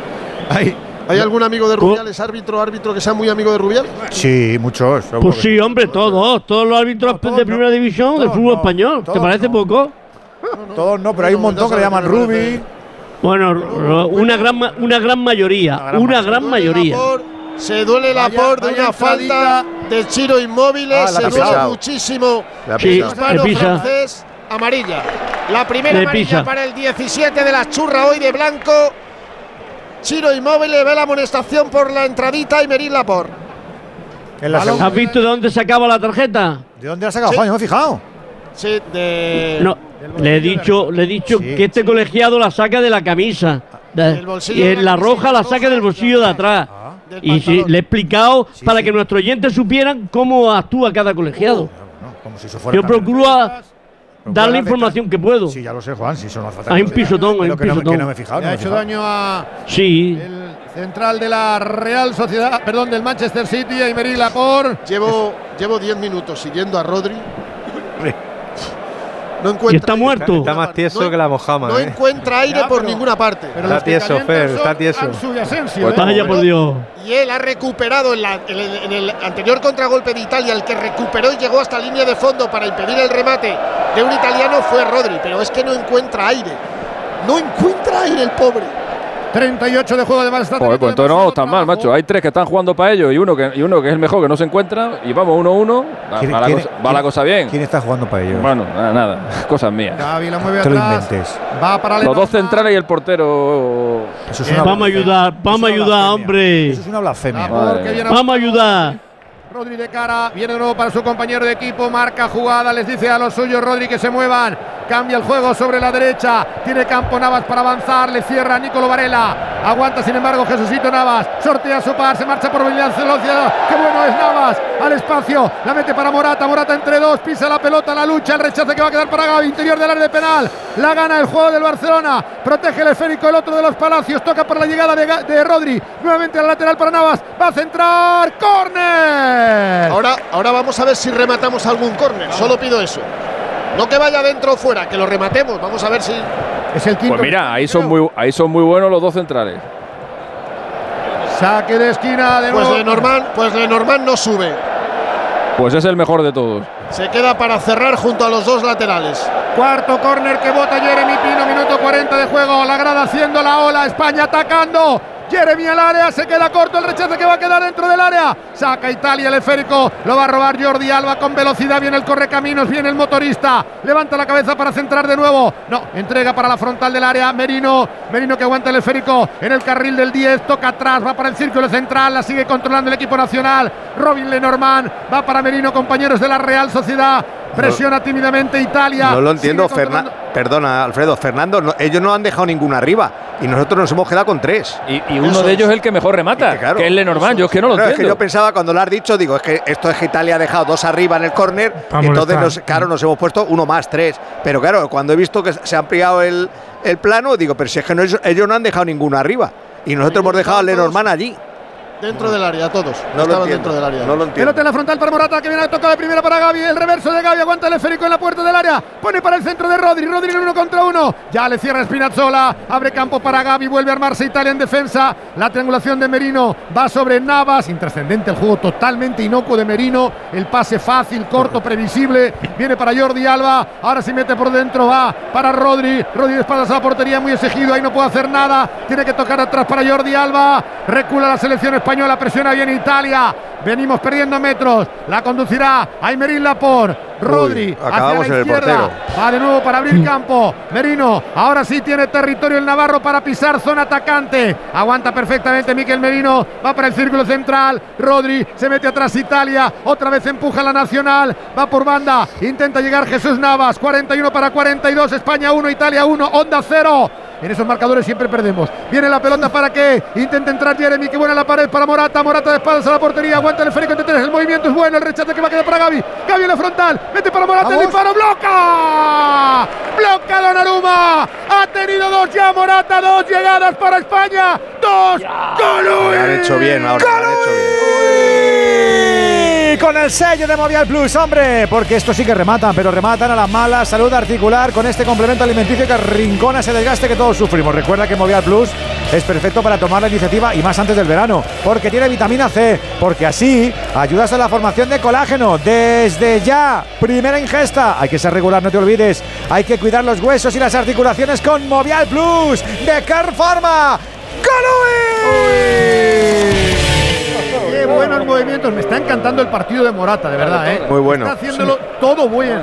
Ahí. ¿Hay algún amigo de Rubiales, árbitro, árbitro que sea muy amigo de Rubiales? Sí, muchos. Pues sí, hombre, todos, todos los árbitros de primera división del todos fútbol no, español. ¿Te todos parece no. poco? Todos no, pero hay un montón que le llaman Rubi. Bueno, una gran, una gran mayoría, una gran mayoría. Se duele la por de una falta de Chiro Inmóviles. Ah, la se duele muchísimo. La. Hispano francés, amarilla. La primera Le amarilla pisa. para el 17 de la churra hoy de blanco. Chiro Inmóvil ve la amonestación por la entradita y Merín Lapor. ¿Has visto de dónde sacaba la tarjeta? ¿De dónde la sacado, Sí. No me he fijado. Sí, de. No, le he dicho, le he dicho que este colegiado la saca de la camisa. De- y en la la roja la saca del bolsillo de atrás. Y sí, le he explicado para que nuestros oyentes supieran cómo actúa cada colegiado. Como si eso fuera Yo procuro a dar la información que puedo. Sí, ya lo sé, Juan. Si eso no hace falta Hay un pisotón, hay un que no me- pisotón. que no me he fijado. No ha me he hecho fijado. daño a Sí. central de la Real Sociedad, perdón, del Manchester City, Aymeric Laporte. Llevo, llevo 10 minutos siguiendo a Rodri. No Y encuentra, está muerto. Está más tieso que la mojama, no ¿eh? encuentra aire Ya, por pero- ninguna parte. Pero Está tieso, Fer, está tieso. Asensio, Pues ¿eh? Por Dios. Y él ha recuperado en, la- en el, en el anterior contragolpe de Italia, el que recuperó y llegó hasta línea de fondo para impedir el remate de un italiano fue Rodri, pero es que no encuentra aire. No encuentra aire el pobre. 38 de juego de más Joder, pues entonces no vamos tan mal, macho. Hay tres que están jugando para ellos y uno que, y uno que es el mejor que no se encuentra. Y vamos, uno a uno. Va, ¿Quién- va la, quién- cosa, va quién- la cosa bien. ¿Quién está jugando para ellos? Bueno, nada, nada. Cosas mías. La mueve atrás. inventes. Va para Los dos centrales y el portero. Eso es Eh, una Vamos a ayudar, vamos a ayudar, hombre. Eso es una blasfemia. A- Vamos a ayudar. Rodri de cara, viene de nuevo para su compañero de equipo, marca jugada, les dice a los suyos Rodri que se muevan, cambia el juego sobre la derecha, tiene campo Navas para avanzar, le cierra Nicolo Varela, aguanta sin embargo Jesucito Navas, sortea su par, se marcha por velocidad, qué bueno es Navas, al espacio, la mete para Morata, Morata entre dos, pisa la pelota, la lucha, el rechace que va a quedar para Gavi, interior del área de penal, la gana el juego del Barcelona, protege el esférico el otro de los Palacios, toca por la llegada de, de Rodri, nuevamente al lateral para Navas, va a centrar, córner. Ahora, ahora vamos a ver si rematamos algún córner. Solo pido eso. No que vaya dentro o fuera, que lo rematemos. Vamos a ver si. Es el quinto. Pues mira, ahí son muy, ahí son muy buenos los dos centrales. Saque de esquina de Pues nuevo. Lenormand, pues Lenormand no sube. Pues es el mejor de todos. Se queda para cerrar junto a los dos laterales. Cuarto córner que bota Jeremy Pino, minuto 40 de juego. La grada haciendo la ola, España atacando. Jeremy al área, se queda corto el rechace que va a quedar dentro del área. Saca Italia el esférico, lo va a robar Jordi Alba con velocidad. Viene el correcaminos, viene el motorista. Levanta la cabeza para centrar de nuevo. No, entrega para la frontal del área. Merino, Merino que aguanta el esférico en el carril del 10, toca atrás, va para el círculo central, la sigue controlando el equipo nacional. Robin Lenormand va para Merino, compañeros de la Real Sociedad. Presiona tímidamente Italia. No lo entiendo, Sigue Ferna- controlando- perdona, Alfredo. Fernando, no- ellos no han dejado ninguna arriba y nosotros nos hemos quedado con tres. Y, y uno de ellos es el que mejor remata, claro, que es Lenormand. Yo es que no lo Claro, es que entiendo. yo pensaba cuando lo has dicho, digo, es que esto es que Italia ha dejado dos arriba en el córner, entonces nos, claro, nos hemos puesto uno más, tres. Pero claro, cuando he visto que se ha ampliado el, el plano, digo, pero si es que no- ellos no han dejado ninguno arriba. Y nosotros hemos dejado a Lenormand allí. Dentro del área, todos. No lo Estaban entiendo. dentro del área. No lo entiendo. Pelota en la frontal para Morata que viene a tocar de primera para Gaby. El reverso de Gaby aguanta el esférico en la puerta del área. Pone para el centro de Rodri. Rodri en uno contra uno. Ya le cierra Spinazzola. Abre campo para Gaby. Vuelve a armarse Italia en defensa. La triangulación de Merino va sobre Navas. Intrascendente el juego totalmente inocuo de Merino. El pase fácil, corto, previsible. Viene para Jordi Alba. Ahora sí mete por dentro. Va para Rodri. Rodri de espaldas a la portería. Muy exigido. Ahí no puede hacer nada. Tiene que tocar atrás para Jordi Alba. Recula la selección española. Presiona bien Italia. Venimos perdiendo metros. La conducirá Aymerín Lapor. Rodri Uy, hacia acabamos la en el izquierda. portero. Va de nuevo para abrir campo. Merino. Ahora sí tiene territorio el Navarro para pisar zona atacante. Aguanta perfectamente Miquel Merino. Va para el círculo central. Rodri se mete atrás Italia. Otra vez empuja la nacional. Va por banda. Intenta llegar Jesús Navas. 41 para 42. España 1, Italia 1. Onda 0. En esos marcadores siempre perdemos. Viene la pelota para que intenta entrar Jeremy. Que buena la pared para Morata. Morata de espaldas a la portería. Aguanta el esférico entre. El movimiento es bueno. El rechace que va a quedar para Gaby. Gaby en la frontal. Mete para Morata. El disparo. ¡Bloca! ¡Bloca Donnarumma! Ha tenido dos ya Morata. Dos llegadas para España. Dos. ¡Gol! Lo han hecho bien ahora. Lo han hecho bien. Con el sello de Movial Plus, hombre, porque esto sí que rematan, pero rematan a la mala salud articular con este complemento alimenticio que rincona ese desgaste que todos sufrimos. Recuerda que Movial Plus es perfecto para tomar la iniciativa y más antes del verano, porque tiene vitamina C, porque así ayudas a la formación de colágeno desde ya. Primera ingesta, hay que ser regular, no te olvides. Hay que cuidar los huesos y las articulaciones con Movial Plus de Care Pharma. Buenos movimientos. Me está encantando el partido de Morata, de verdad. ¿eh? Muy bueno. Está haciéndolo todo bien.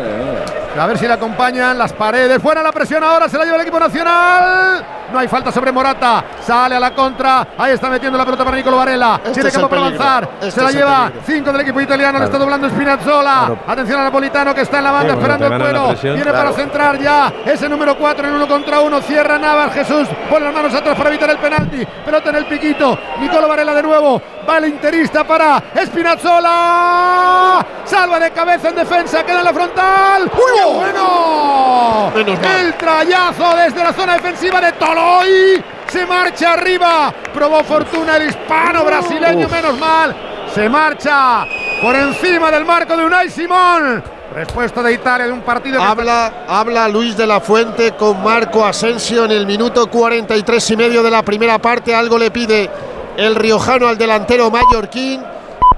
A ver si le acompañan las paredes. Fuera la presión ahora, se la lleva el equipo nacional. No hay falta sobre Morata. Sale a la contra. Ahí está metiendo la pelota para Nicolo Varela. Este Tiene campo para avanzar. Este se la es el lleva cinco del equipo italiano. Le Claro. está doblando Spinazzola. Claro. Atención a Napolitano que está en la banda Sí, esperando el la presión, Viene claro. para centrar ya. Ese número 4 en uno contra uno. Cierra Navas. Jesús pone las manos atrás para evitar el penalti. Pelota en el piquito. Nicolo Varela de nuevo. Va el interista para Spinazzola. Salva de cabeza en defensa. Queda en la frontal. ¡Uy, bueno! El trayazo desde la zona defensiva de Toloy. Se marcha arriba. Probó fortuna el hispano brasileño. Uf. Menos mal. Se marcha por encima del marco de Unai Simón. Respuesta de Italia de un partido que Habla, habla Luis de la Fuente con Marco Asensio en el minuto 43 y medio de la primera parte. Algo le pide el riojano al delantero mallorquín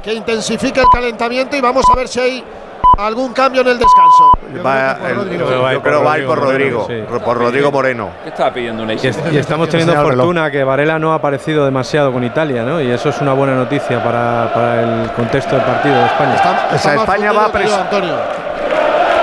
que intensifique el calentamiento y vamos a ver si hay algún cambio en el descanso. Va el- yo creo que va a ir por Rodrigo, por Rodrigo Moreno. ¿Qué estaba pidiendo un Y, es- y estamos teniendo fortuna que Varela no ha aparecido demasiado con Italia, ¿no? Y eso es una buena noticia para, para el contexto del partido de España. O sea, España va a, pres-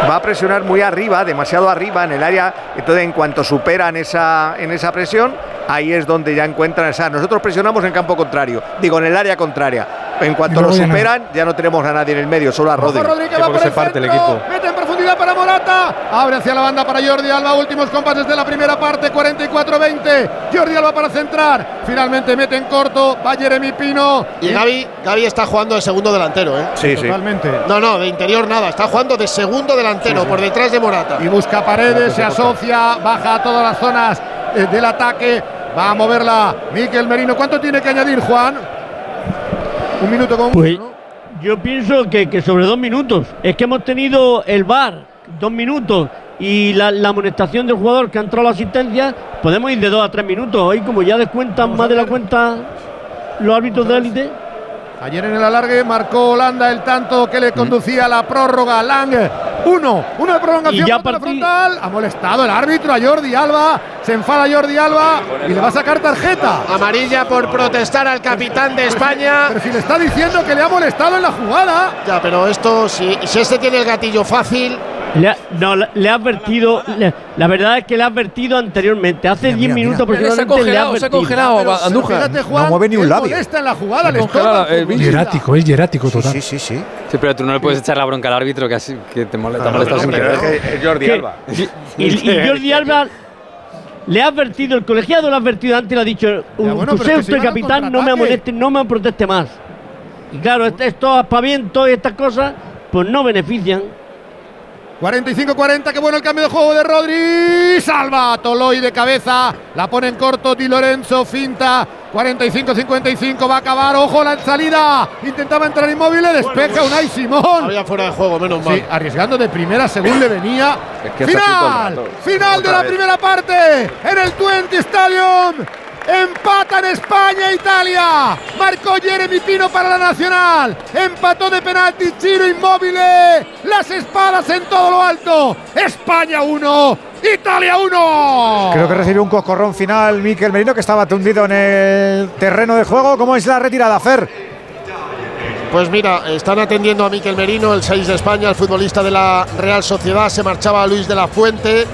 va a presionar muy arriba, demasiado arriba en el área. Entonces, en cuanto superan esa, en esa presión, ahí es donde ya encuentran. O sea, nosotros presionamos en campo contrario, digo, en el área contraria. En cuanto lo superan, ya no tenemos a nadie en el medio, solo a Rodri. Que va por el centro, Mete en profundidad para Morata. Abre hacia la banda para Jordi Alba. Últimos compases de la primera parte. 44-20. Jordi Alba para centrar. Finalmente mete en corto. Va Jeremy Pino. Y Gaby, Gaby está jugando de segundo delantero, ¿eh? Sí, sí. Totalmente. No, no, de interior nada. Está jugando de segundo delantero, Sí, sí. por detrás de Morata. Y busca paredes, se asocia, baja a todas las zonas eh, del ataque. Va a moverla Miquel Merino. ¿Cuánto tiene que añadir, Juan? Un minuto con Pues yo pienso que, que sobre dos minutos. Es que hemos tenido el VAR, dos minutos, y la, la amonestación del jugador que ha entrado a la asistencia, podemos ir de dos a tres minutos. Hoy, como ya descuentan más de la cuenta los árbitros de élite. Ayer en el alargue marcó Holanda el tanto que le conducía a la prórroga. Lang, uno, uno de prolongación Y ya partí- frontal. Ha molestado el árbitro a Jordi Alba. Se enfada Jordi Alba y le va a sacar tarjeta. Amarilla por protestar al capitán de España. Pero si le está diciendo que le ha molestado en la jugada. Ya, pero esto, si, si este tiene el gatillo fácil. Le ha, no, le- ha advertido, le- la verdad es que le ha advertido anteriormente, hace 10 minutos aproximadamente. le ha advertido. Pero Fíjate, Juan, No mueve ni un labio. molesta en la jugada, le congelado al futbolista. Hierático, es hierático total. Sí, sí, sí. Sí, pero tú no le puedes echar la bronca al árbitro que, así, que te molesta, Ah, molesta no, querer. es Jordi ¿Qué? Alba. Y, y Jordi Alba le ha advertido, el colegiado le ha advertido antes, le ha dicho, bueno, usted, usted, capitán, no me contraataque". amoneste, no me proteste más. Y claro, est- estos aspavientos y estas cosas, pues no benefician. 45-40, qué bueno el cambio de juego de Rodri. Salva Toloy de cabeza. La pone en corto Di Lorenzo, finta. 45-55, va a acabar. Ojo la salida. Intentaba entrar inmóvil, le despeja Unai Simón. Había fuera de juego, menos mal. Sí, arriesgando de primera según le venía. Es que Final, final de la vez. primera parte en el Twente Stadium. Empatan España e Italia. Marcó Jeremy Pino para la Nacional. Empató de penalti Chiro Inmóvil. Las espadas en todo lo alto. España 1, Italia 1. Creo que recibió un coscorrón final Miquel Merino que estaba tundido en el terreno de juego. ¿Cómo es la retirada, Fer? Pues mira, están atendiendo a Miquel Merino, el 6 de España, el futbolista de la Real Sociedad. Se marchaba Luis de la Fuente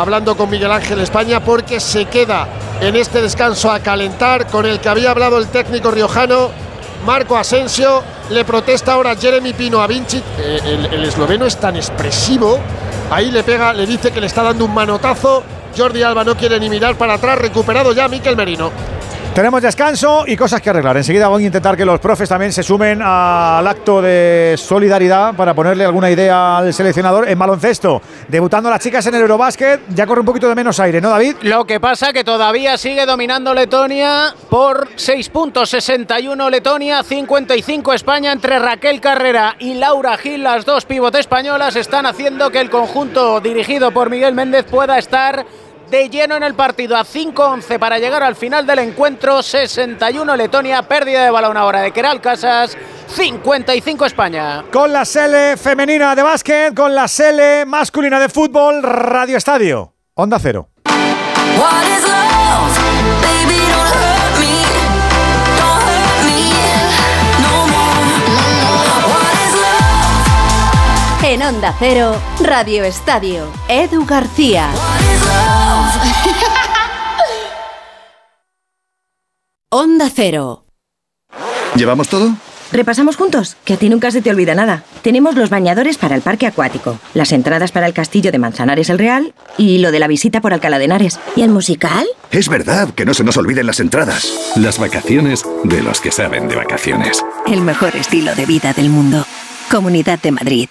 hablando con Miguel Ángel España porque se queda en este descanso a calentar con el que había hablado el técnico riojano Marco Asensio. Le protesta ahora Jeremy Pino a Vinci. Eh, el, el esloveno es tan expresivo. Ahí le pega, le dice que le está dando un manotazo. Jordi Alba no quiere ni mirar para atrás. Recuperado ya Miquel Merino. Tenemos descanso y cosas que arreglar. Enseguida voy a intentar que los profes también se sumen al acto de solidaridad para ponerle alguna idea al seleccionador en baloncesto. Debutando las chicas en el Eurobásquet, ya corre un poquito de menos aire, ¿no, David? Lo que pasa que todavía sigue dominando Letonia por 6 puntos, 61 Letonia, 55 España entre Raquel Carrera y Laura Gil. Las dos pivotes españolas están haciendo que el conjunto dirigido por Miguel Méndez pueda estar de lleno en el partido a 5-11 para llegar al final del encuentro. 61 Letonia, pérdida de balón ahora de Keral Casas, 55 España. Con la Sele femenina de básquet, con la Sele masculina de fútbol, Radio Estadio. Onda Cero. En Onda Cero, Radio Estadio, Edu García. Onda Cero. ¿Llevamos todo? Repasamos juntos, que a ti nunca se te olvida nada. Tenemos los bañadores para el parque acuático, las entradas para el castillo de Manzanares el Real y lo de la visita por Alcalá de Henares. ¿Y el musical? Es verdad, que no se nos olviden las entradas. Las vacaciones de los que saben de vacaciones. El mejor estilo de vida del mundo. Comunidad de Madrid.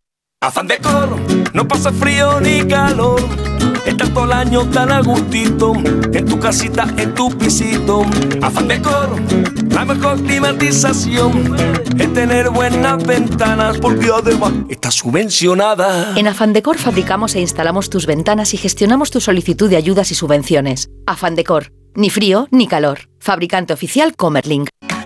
Afán de coro, no pasa frío ni calor. Estás todo el año tan a gustito, en tu casita, en tu pisito. Afán de coro, la mejor climatización es tener buenas ventanas porque además está subvencionada. En Afán Decor fabricamos e instalamos tus ventanas y gestionamos tu solicitud de ayudas y subvenciones. Afán Decor, ni frío ni calor. Fabricante oficial Comerlink.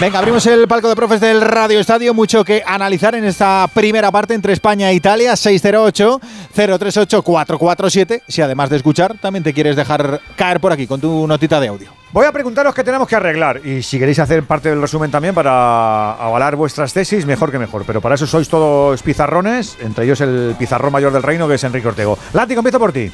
Venga, abrimos el palco de profes del Radio Estadio. Mucho que analizar en esta primera parte entre España e Italia. 608-038-447. Si además de escuchar, también te quieres dejar caer por aquí con tu notita de audio. Voy a preguntaros qué tenemos que arreglar y si queréis hacer parte del resumen también para avalar vuestras tesis, mejor que mejor. Pero para eso sois todos pizarrones, entre ellos el pizarrón mayor del reino que es Enrique Ortego. Látigo, empiezo por ti.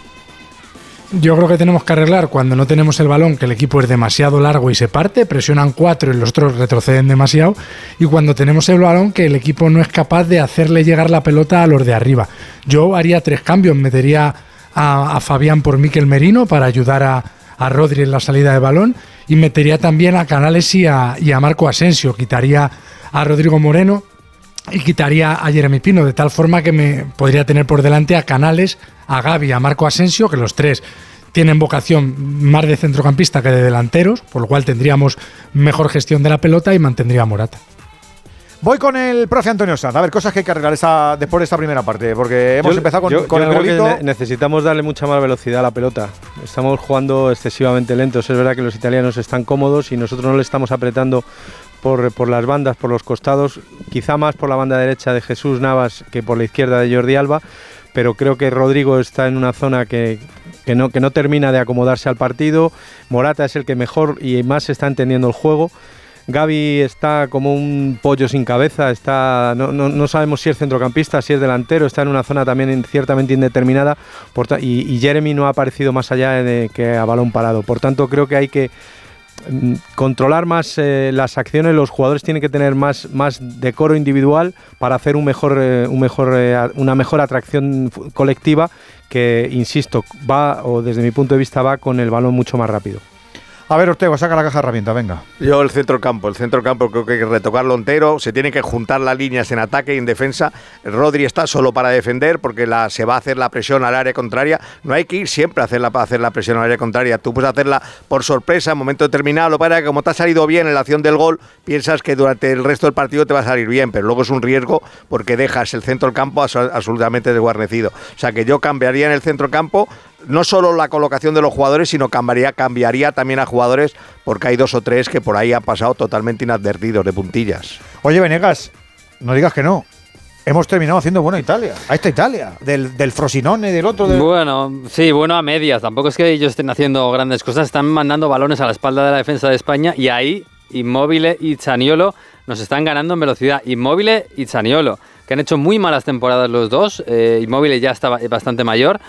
Yo creo que tenemos que arreglar cuando no tenemos el balón, que el equipo es demasiado largo y se parte, presionan cuatro y los otros retroceden demasiado, y cuando tenemos el balón, que el equipo no es capaz de hacerle llegar la pelota a los de arriba. Yo haría tres cambios, metería a, a Fabián por Miquel Merino para ayudar a, a Rodri en la salida de balón, y metería también a Canales y a, y a Marco Asensio, quitaría a Rodrigo Moreno y quitaría a Jeremy Pino, de tal forma que me podría tener por delante a Canales, a Gaby, a Marco Asensio, que los tres tienen vocación más de centrocampista que de delanteros, por lo cual tendríamos mejor gestión de la pelota y mantendría a Morata. Voy con el profe Antonio Sanz. A ver, cosas que hay que arreglar esa, después de esta primera parte, porque hemos Yo- empezado con, yo- con yo el creo que ne- necesitamos darle mucha más velocidad a la pelota. Estamos jugando excesivamente lentos. Es verdad que los italianos están cómodos y nosotros no le estamos apretando por, las bandas, por los costados, quizá más por la banda derecha de Jesús Navas que por la izquierda de Jordi Alba, pero creo que Rodrigo está en una zona que, que no, que no termina de acomodarse al partido. Morata es el que mejor y más está entendiendo el juego. Gaby está como un pollo sin cabeza, está, no, no- no sabemos si es centrocampista, si es delantero, está en una zona también ciertamente indeterminada y, y Jeremy no ha aparecido más allá de que a balón parado. Por tanto, creo que hay que controlar más eh, las acciones, los jugadores tienen que tener más, más decoro individual para hacer un mejor, eh, un mejor, eh, una mejor atracción colectiva que, insisto, va, o desde mi punto de vista, va con el balón mucho más rápido. A ver, Ortego, saca la caja de herramientas, venga. Yo el centro campo, el centro campo creo que hay que retocarlo entero, se tienen que juntar las líneas en ataque y en defensa. Rodri está solo para defender porque la, se va a hacer la presión al área contraria. No hay que ir siempre a hacerla para hacer la presión al área contraria. Tú puedes hacerla por sorpresa en momento determinado. Lo es que como te ha salido bien en la acción del gol, piensas que durante el resto del partido te va a salir bien, pero luego es un riesgo porque dejas el centro campo abso- absolutamente desguarnecido. O sea que yo cambiaría en el centro campo no solo la colocación de los jugadores, sino cambiaría, cambiaría también a jugadores porque hay dos o tres que por ahí han pasado totalmente inadvertidos de puntillas. Oye, Venegas, no digas que no. Hemos terminado haciendo bueno a Italia. A esta Italia. Del, del Frosinone, del otro. Del... Bueno, sí, bueno a medias. Tampoco es que ellos estén haciendo grandes cosas. Están mandando balones a la espalda de la defensa de España y ahí Inmóvil y Zaniolo nos están ganando en velocidad. Inmóvil y Zaniolo, que han hecho muy malas temporadas los dos. Eh, Inmóvil ya está bastante mayor.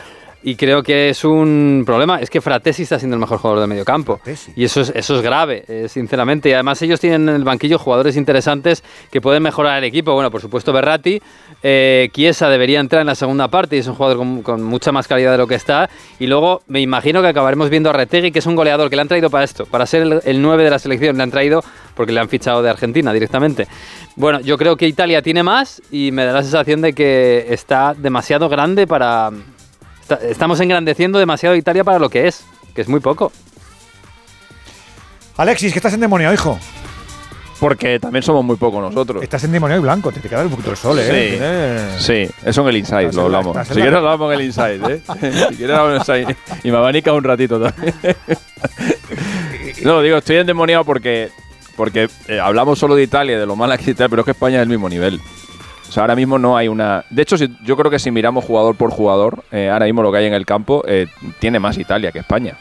Y creo que es un problema. Es que Fratesi está siendo el mejor jugador de medio campo. Y eso es, eso es grave, eh, sinceramente. Y además ellos tienen en el banquillo jugadores interesantes que pueden mejorar el equipo. Bueno, por supuesto Berratti. Eh, Chiesa debería entrar en la segunda parte y es un jugador con, con mucha más calidad de lo que está. Y luego me imagino que acabaremos viendo a Retegui, que es un goleador que le han traído para esto, para ser el, el 9 de la selección. Le han traído porque le han fichado de Argentina directamente. Bueno, yo creo que Italia tiene más y me da la sensación de que está demasiado grande para Estamos engrandeciendo demasiado Italia para lo que es, que es muy poco. Alexis, que estás endemoniado, hijo. Porque también somos muy pocos nosotros. Estás endemoniado y blanco, te, te queda un poquito el sol, ¿eh? Sí, eso en el inside lo hablamos. Si la- quieres hablamos en el inside, ¿eh? si quieres hablamos en el inside. Y me abanica un ratito también. no, digo, estoy endemoniado porque, porque eh, hablamos solo de Italia, de lo mala que es Italia, pero es que España es el mismo nivel. O sea, ahora mismo no hay una... De hecho, si- yo creo que si miramos jugador por jugador, eh, ahora mismo lo que hay en el campo, eh, tiene más Italia que España.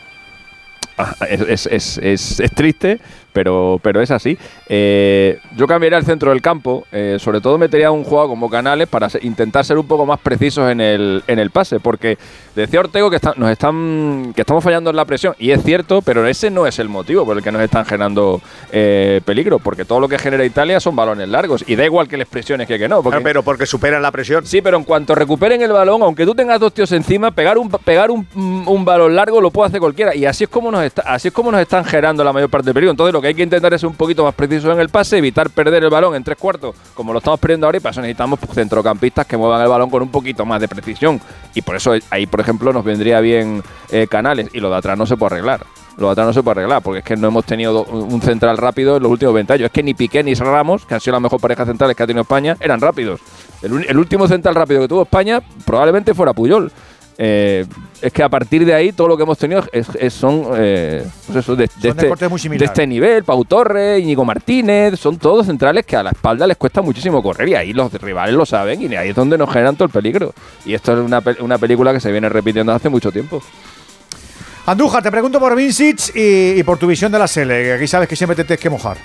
Ah, Es, es- es- es- es triste, pero, pero es así. Eh, yo cambiaría el centro del campo, eh, sobre todo metería un jugador como Canales para se- intentar ser un poco más precisos en el, en el pase, porque decía Ortego que está- nos están que estamos fallando en la presión, y es cierto, pero ese no es el motivo por el que nos están generando eh, peligro, porque todo lo que genera Italia son balones largos, y da igual que les presiones que que no. Porque, pero porque superan la presión. Sí, pero en cuanto recuperen el balón, aunque tú tengas dos tíos encima, pegar un pegar un, un balón largo lo puede hacer cualquiera. Y así es como nos está, así es como nos están generando la mayor parte del peligro. Entonces lo que hay que intentar es un poquito más preciso en el pase, evitar perder el balón en tres cuartos, como lo estamos perdiendo ahora, y para eso necesitamos pues, centrocampistas que muevan el balón con un poquito más de precisión. Y por eso ahí, por ejemplo, nos vendría bien eh, Canales. Y lo de atrás no se puede arreglar. Lo de atrás no se puede arreglar, porque es que no hemos tenido do- un central rápido en los últimos 20 años. Es que ni Piqué ni Ramos, que han sido las mejor parejas centrales que ha tenido España, eran rápidos. El último central rápido que tuvo España probablemente fuera Puyol. Eh, es que a partir de ahí todo lo que hemos tenido es, es- son, eh, pues eso, de, de Son este, corte muy similar. de este nivel. Pau Torres, Íñigo Martínez, son todos centrales que a la espalda les cuesta muchísimo correr y ahí los rivales lo saben y ahí es donde nos generan todo el peligro. Y esto es una, una película que se viene repitiendo hace mucho tiempo. Andújar, te pregunto por Vincic y, y por tu visión de la Sele, que aquí sabes que siempre te tienes que mojar.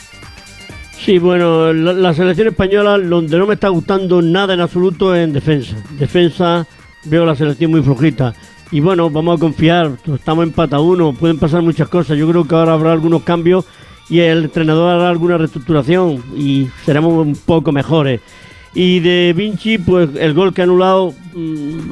Sí, bueno, la, la selección española, donde no me está gustando nada en absoluto es en defensa. Defensa, veo la selección muy flojita. Y bueno, vamos a confiar, estamos en pata uno, pueden pasar muchas cosas. Yo creo que ahora habrá algunos cambios y el entrenador hará alguna reestructuración y seremos un poco mejores. Y de Vinci, pues el gol que ha anulado, mm,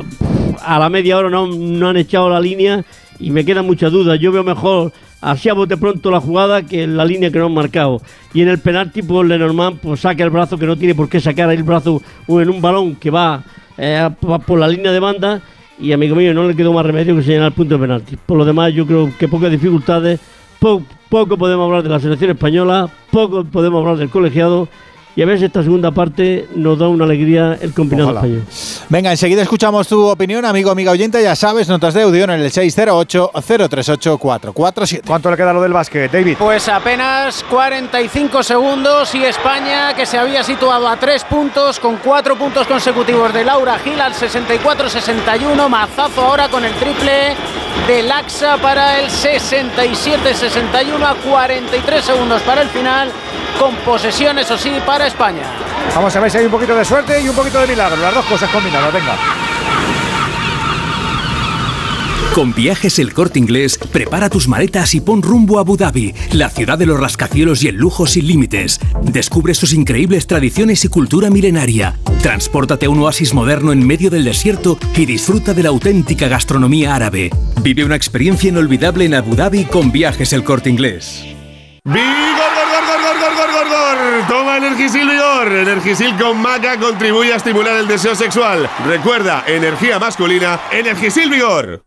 a la media hora no, no han echado la línea y me quedan muchas dudas. Yo veo mejor así a bote pronto la jugada que la línea que no han marcado. Y en el penalti, pues Lenormand pues, saca el brazo que no tiene por qué sacar el brazo en un balón que va, eh, por la línea de banda. Y amigo mío, no le quedó más remedio que señalar el punto de penalti. Por lo demás, yo creo que pocas dificultades, po- poco podemos hablar de la selección española, poco podemos hablar del colegiado. Y a ver si esta segunda parte nos da una alegría el combinado Ojalá. español. Venga, enseguida escuchamos tu opinión, amigo, amiga oyente. Ya sabes, notas de audio en el 608-038-447. ¿Cuánto le queda lo del básquet, David? Pues apenas 45 segundos y España, que se había situado a tres puntos con cuatro puntos consecutivos de Laura Gil al 64-61. Mazazo ahora con el triple de Laxa para el 67-61 a 43 segundos para el final. Con posesión, eso sí, para España. Vamos a ver si hay un poquito de suerte y un poquito de milagro. Las dos cosas combinadas, venga. Con Viajes El Corte Inglés, prepara tus maletas y pon rumbo a Abu Dhabi, la ciudad de los rascacielos y el lujo sin límites. Descubre sus increíbles tradiciones y cultura milenaria. Transpórtate a un oasis moderno en medio del desierto y disfruta de la auténtica gastronomía árabe. Vive una experiencia inolvidable en Abu Dhabi con Viajes El Corte Inglés. ¡Vigor, gor, gor, gor, gor, gor, gor, gor! Toma Energisil Vigor. Energisil con maca contribuye a estimular el deseo sexual. Recuerda, energía masculina, Energisil Vigor.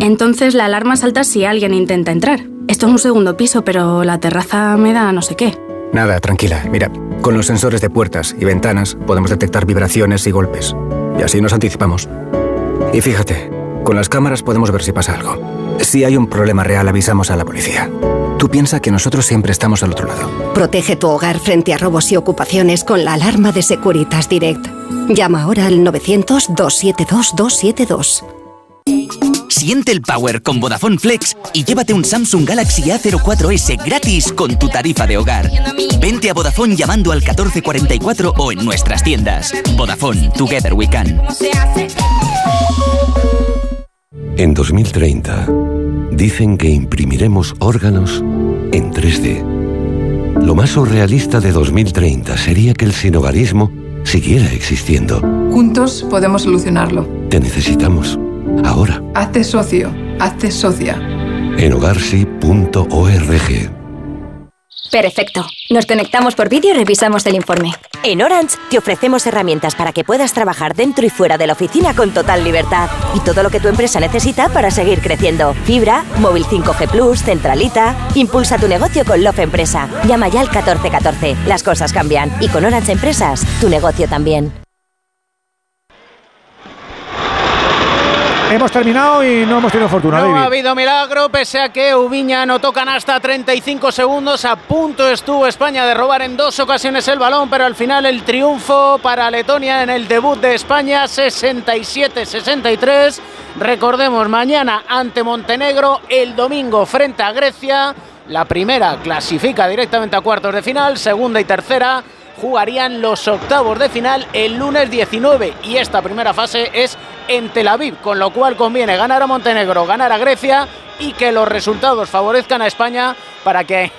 Entonces la alarma salta si alguien intenta entrar. Esto es un segundo piso, pero la terraza me da no sé qué. Nada, tranquila. Mira, con los sensores de puertas y ventanas podemos detectar vibraciones y golpes. Y así nos anticipamos. Y fíjate, con las cámaras podemos ver si pasa algo. Si hay un problema real, avisamos a la policía. Tú piensa que nosotros siempre estamos al otro lado. Protege tu hogar frente a robos y ocupaciones con la alarma de Securitas Direct. Llama ahora al 900-272-272. Siente el power con Vodafone Flex y llévate un Samsung Galaxy A04S gratis con tu tarifa de hogar. Vente a Vodafone llamando al 1444 o en nuestras tiendas. Vodafone, Together We Can. En 2030, dicen que imprimiremos órganos en 3D. Lo más surrealista de 2030 sería que el sinogarismo siguiera existiendo. Juntos podemos solucionarlo. Te necesitamos. Ahora. Hazte socio. Hazte socia. En hogarsi.org. Perfecto. Nos conectamos por vídeo y revisamos el informe. En Orange te ofrecemos herramientas para que puedas trabajar dentro y fuera de la oficina con total libertad. Y todo lo que tu empresa necesita para seguir creciendo. Fibra, móvil 5G Plus, centralita. Impulsa tu negocio con Love Empresa. Llama ya al 1414. Las cosas cambian. Y con Orange Empresas, tu negocio también. Hemos terminado y no hemos tenido fortuna, No David. ha habido milagro, pese a que Ubiña no tocan hasta 35 segundos. A punto estuvo España de robar en dos ocasiones el balón, pero al final el triunfo para Letonia en el debut de España, 67-63. Recordemos, mañana ante Montenegro, el domingo frente a Grecia. La primera clasifica directamente a cuartos de final, segunda y tercera jugarían los octavos de final el lunes 19 y esta primera fase es en Tel Aviv, con lo cual conviene ganar a Montenegro, ganar a Grecia y que los resultados favorezcan a España para que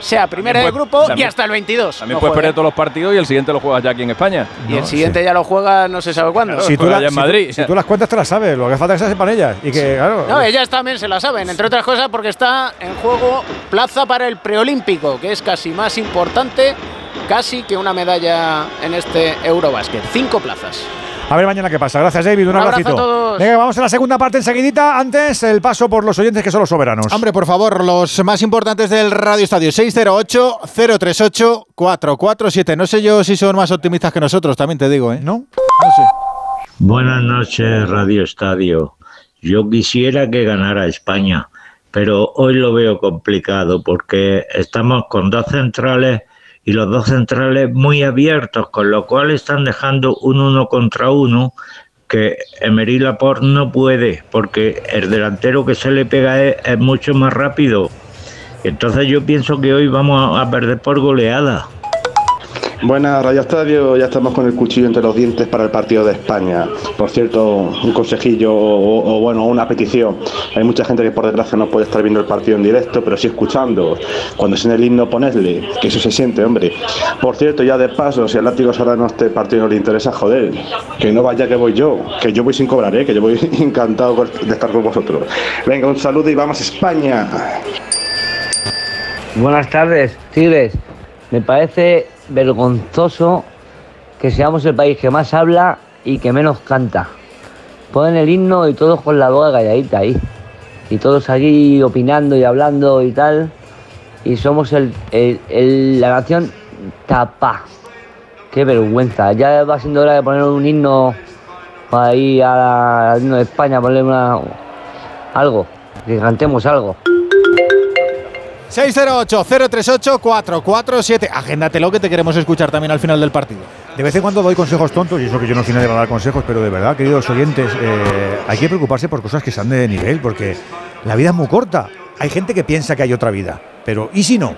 sea primera de También grupo y hasta el 22. También No puedes juegue. perder todos los partidos y el siguiente lo juegas ya aquí en España. y el siguiente ya lo juega no se sabe cuándo. Si tú, la- en si Madrid. si tú las cuentas te las sabes, lo que falta es que se sepan ellas. Y que, claro. No, ellas también se la saben, entre otras cosas porque está en juego plaza para el preolímpico, que es casi más importante, casi que una medalla en este Eurobasket. Cinco plazas. A ver mañana qué pasa. Gracias, David. Un, Un abrazo abracito. a todos. Venga, vamos a la segunda parte enseguidita. Antes, el paso por los oyentes que son los soberanos. Hombre, por favor, los más importantes del Radio Estadio. 608-038-447. No sé yo si son más optimistas que nosotros, también te digo, ¿eh? No, no sé. Buenas noches, Radio Estadio. Yo quisiera que ganara España, pero hoy lo veo complicado porque estamos con dos centrales y los dos centrales muy abiertos, con lo cual están dejando un uno contra uno que Emery Laporte no puede, porque el delantero que se le pega es, es mucho más rápido. Entonces yo pienso que hoy vamos a perder por goleada. Buenas, Radio Estadio, ya estamos con el cuchillo entre los dientes para el partido de España. Por cierto, un consejillo o, o, bueno, una petición. Hay mucha gente que por desgracia no puede estar viendo el partido en directo, pero sí escuchando. Cuando suene el himno, ponedle, que eso se siente, hombre. Por cierto, ya de paso, si al látigo no este partido no le interesa, joder, que no vaya que voy yo, que yo voy sin cobrar, ¿eh? que yo voy encantado de estar con vosotros. Venga, un saludo y vamos a España. Buenas tardes, Tigres. Me parece vergonzoso que seamos el país que más habla y que menos canta. Ponen el himno y todos con la boca calladita ahí. Y todos aquí opinando y hablando y tal. Y somos el, la nación tapa. Qué vergüenza. Ya va siendo hora de poner un himno ahí a la- al himno de España, ponerle una, algo. Que cantemos algo. 608-038-447. Agéndatelo que te queremos escuchar también al final del partido. De vez en cuando doy consejos tontos, y eso que yo no soy nadie para dar consejos, pero de verdad, queridos oyentes, eh, hay que preocuparse por cosas que sean de nivel, porque la vida es muy corta. Hay gente que piensa que hay otra vida, pero ¿y si no?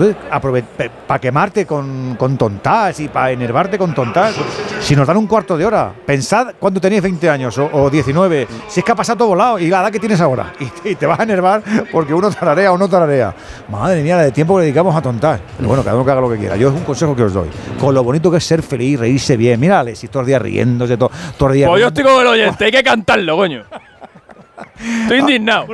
Entonces, para quemarte con, con tontas y para enervarte con tontas, si nos dan un cuarto de hora, pensad cuando tenéis 20 años o, o 19, si es que ha pasado todo volado y la edad que tienes ahora, y te, y te vas a enervar porque uno tararea o no tararea. Madre mía, la de tiempo que dedicamos a tontar. Pero bueno, cada uno que haga lo que quiera. Yo es un consejo que os doy. Con lo bonito que es ser feliz, reírse bien. Mira, Alex, y todos los días riéndose, todo, todo el día. Pues yo estoy con el oyente, hay que cantarlo, coño. Estoy indignado.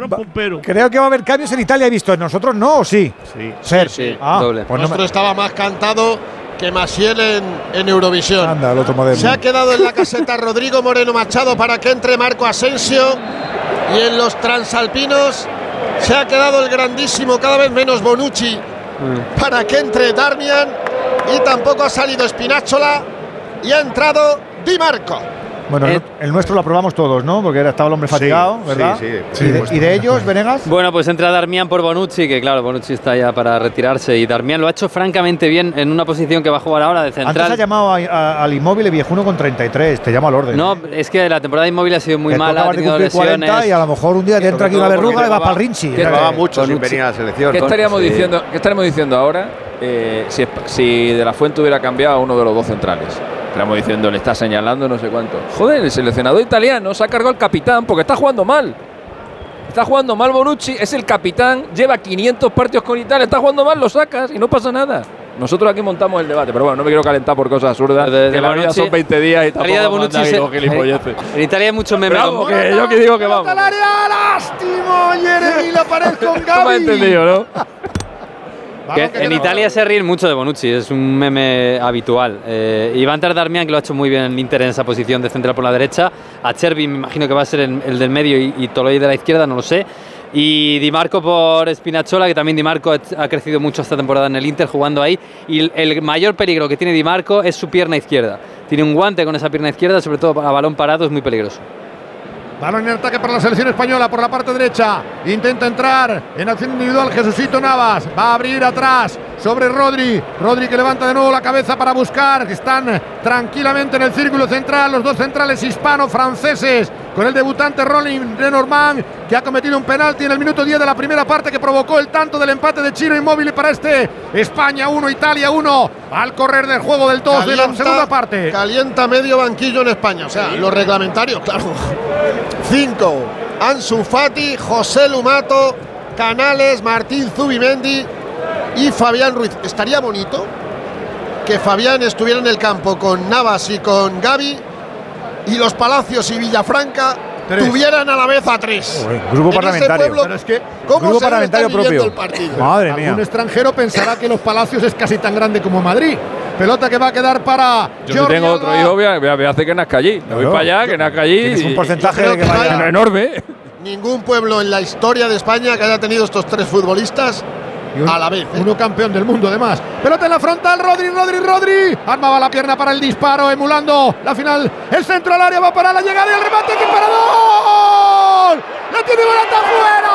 Creo que va a haber cambios en Italia, he visto. ¿En nosotros no o sí? Sí. Ser. Ah, pues no me- Nuestro estaba más cantado que Masiel en, en Eurovisión. Anda, el otro moderno. Se ha quedado en la caseta Rodrigo Moreno Machado para que entre Marco Asensio. Y en los transalpinos se ha quedado el grandísimo, cada vez menos Bonucci, para que entre Darmian. Y tampoco ha salido Spinazzola. Y ha entrado Di Marco. Bueno, Eh, el nuestro lo aprobamos todos, ¿no? Porque era- estaba el hombre fatigado, sí, ¿verdad? sí, ¿Y, de, y de ellos, Venegas? Bueno, pues entra Darmian por Bonucci, que claro, Bonucci está ya para retirarse y Darmian lo ha hecho francamente bien en una posición que va a jugar ahora de Antes central. ha llamado a- a- al inmóvil viejuno con 33, te llamo al orden. No, es que la temporada inmóvil ha sido muy mala, ha de tenido lesiones. 40 y a lo mejor un día te entra aquí una verruga y vas para el Rinchi. Que llevaba mucho sin venir a la selección. ¿Qué estaríamos, Sí. diciendo, ¿Qué estaremos diciendo ahora eh, si, si De La Fuente hubiera cambiado a uno de los dos centrales? Estaríamos diciendo, le está señalando no sé cuánto. Joder, el seleccionador italiano se ha cargado el capitán porque está jugando mal. Está jugando mal Bonucci, es el capitán, lleva 500 partidos con Italia, está jugando mal, lo sacas y no pasa nada. Nosotros aquí montamos el debate, pero bueno, no me quiero calentar por cosas absurdas. De- de que la vida Bonucci- son 20 días y vida de tampoco Bonucci se-. En Italia hay mucho meme. Bravo, que yo que digo que vamos. al área, lástimo, Jeremy la pared con Gaby. entendido, ¿no? Que en Italia se ríen mucho de Bonucci, es un meme habitual. Eh, y va a entrar Darmian, que lo ha hecho muy bien en Inter en esa posición de central por la derecha. A Chervi me imagino que va a ser el, el del medio y, y Toloi de la izquierda, no lo sé. Y Di Marco por Spinazzola, que también Di Marco ha- crecido mucho esta temporada en el Inter jugando ahí. Y el mayor peligro que tiene Di Marco es su pierna izquierda. Tiene un guante con esa pierna izquierda, sobre todo a balón parado, es muy peligroso. Balón en ataque para la selección española por la parte derecha. Intenta entrar en acción individual Jesucito Navas. Va a abrir atrás sobre Rodri. Rodri que levanta de nuevo la cabeza para buscar. Están tranquilamente en el círculo central los dos centrales hispano-franceses. Con el debutante Rolling Lenormand que ha cometido un penalti en el minuto 10 de la primera parte que provocó el tanto del empate de Chino Inmóvil para este España 1, Italia 1. Al correr del juego del 2 de la segunda parte. Calienta medio banquillo en España. O sea, los reglamentarios, claro. Cinco. Ansu Fati, José Lumato, Canales, Martín Zubimendi y Fabián Ruiz. Estaría bonito que Fabián estuviera en el campo con Navas y con Gaby y los Palacios y Villafranca Tres. tuvieran a la vez a tres. Grupo En parlamentario. pueblo, Pero es que ¿cómo grupo se parlamentario propio. el partido? Madre mía. extranjero pensará que los Palacios es casi tan grande como Madrid. Pelota que va a quedar para Yo Jordi tengo otro Alba. hijo, voy a, voy a hacer que nazca allí. Me voy Claro. para allá, que nazca allí. Tienes un y- porcentaje yo de que creo que vaya. vaya- enorme. Ningún pueblo en la historia de España que haya tenido estos tres futbolistas Y un- a la vez. ¿eh? Uno campeón del mundo, además. Pelota en la frontal, Rodri, Rodri, Rodri. Armaba la pierna para el disparo, emulando la final. El centro al área va para la llegada y el remate. ¡Que para gol! ¡La tiene Morata fuera!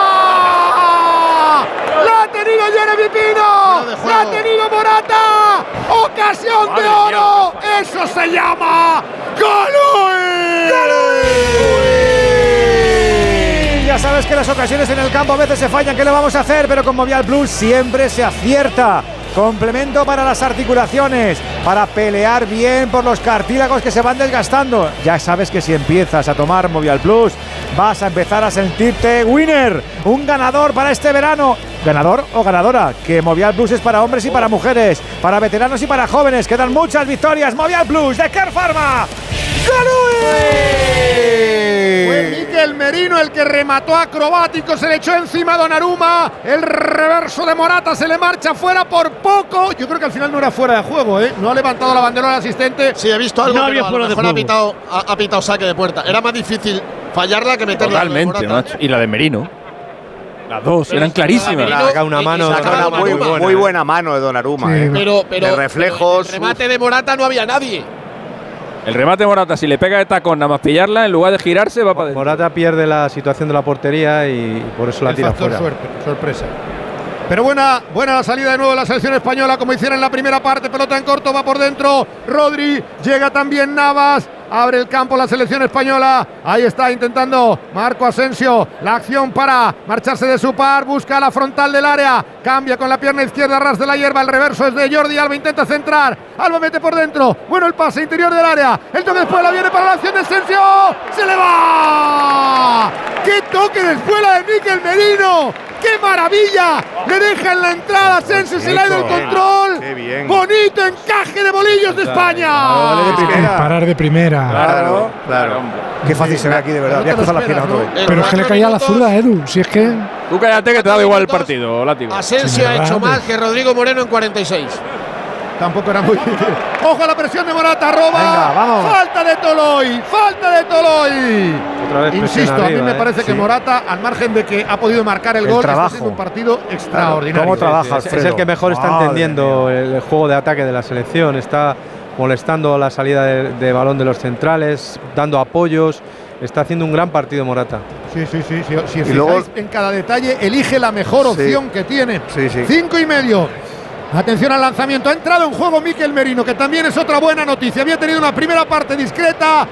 ¡La ha tenido Jeremy Pino! ¡La ha tenido Morata! ¡Ocasión de oro! ¡Eso se llama ¡Golui! Ya sabes que las ocasiones en el campo a veces se fallan, ¿qué le vamos a hacer? Pero con Movial Plus siempre se acierta. Complemento para las articulaciones, para pelear bien por los cartílagos que se van desgastando. Ya sabes que si empiezas a tomar Movial Plus, vas a empezar a sentirte winner, un ganador para este verano. Ganador o ganadora, que Movial Plus es para hombres y para mujeres, para veteranos y para jóvenes. Quedan muchas victorias. Movial Plus de Care Pharma. Fue Miquel Merino el que remató acrobático, se le echó encima a Donnarumma. El reverso de Morata se le marcha fuera por poco. Yo creo que al final no era fuera de juego, ¿eh? No ha levantado la bandera al asistente. Sí, he visto algo, No había pero a lo fuera de mejor ha juego. pitado, ha, ha pitado saque de puerta. Era más difícil fallarla que meterla. Totalmente, macho. Y la de Merino. Las dos eran clarísimas. Saca una mano, saca una muy, muy buena mano de Donnarumma, ¿eh? Pero, pero, de reflejos. pero en el remate de Morata no había nadie. El remate Morata, si le pega de tacón nada más pillarla, en lugar de girarse, va para adentro. Morata pierde la situación de la portería y por eso la El tira factor fuera. suerte, sorpresa. Pero buena, buena la salida de nuevo de la selección española, como hicieron en la primera parte. Pelota en corto, va por dentro. Rodri, llega también Navas. Abre el campo la selección española. Ahí está intentando Marco Asensio. La acción para marcharse de su par. Busca la frontal del área. Cambia con la pierna izquierda, ras de la hierba. El reverso es de Jordi Alba. Intenta centrar. Alba mete por dentro. Bueno el pase interior del área. El toque después la viene para la acción de Asensio. ¡Se le va! ¡Qué toque de espuela de Miquel Merino! ¡Qué maravilla! Le deja en la entrada Asensio. Se le ha ido el control. Qué bien. Bonito encaje de bolillos de España. Parar de primera. Claro, claro. Qué fácil se ve aquí, de verdad. Voy a cruzar las piernas otra vez. Pero es que le caía la zurda, Edu. Si es que. Tú cállate que te da igual el partido, látigo. Asensio ha hecho más que Rodrigo Moreno en 46. Tampoco era muy. ¡Ojo a la presión de Morata! ¡Roba! Venga, vamos. ¡Falta de Toloy! ¡Falta de Toloy! Otra vez Insisto, a mí me ¿eh? parece que Sí. Morata, al margen de que ha podido marcar el, El gol, trabajo. está haciendo un partido extraordinario. ¿Cómo trabaja? Es, es el que mejor está Madre entendiendo el, el juego de ataque de la selección. Está molestando la salida de, de balón de los centrales, dando apoyos. Está haciendo un gran partido Morata. Sí, sí, sí. Si, si Y luego- en cada detalle, elige la mejor Sí. opción que tiene. Sí, sí. Cinco y medio. Atención al lanzamiento. Ha entrado en juego Miquel Merino, que también es otra buena noticia. Había tenido una primera parte discreta.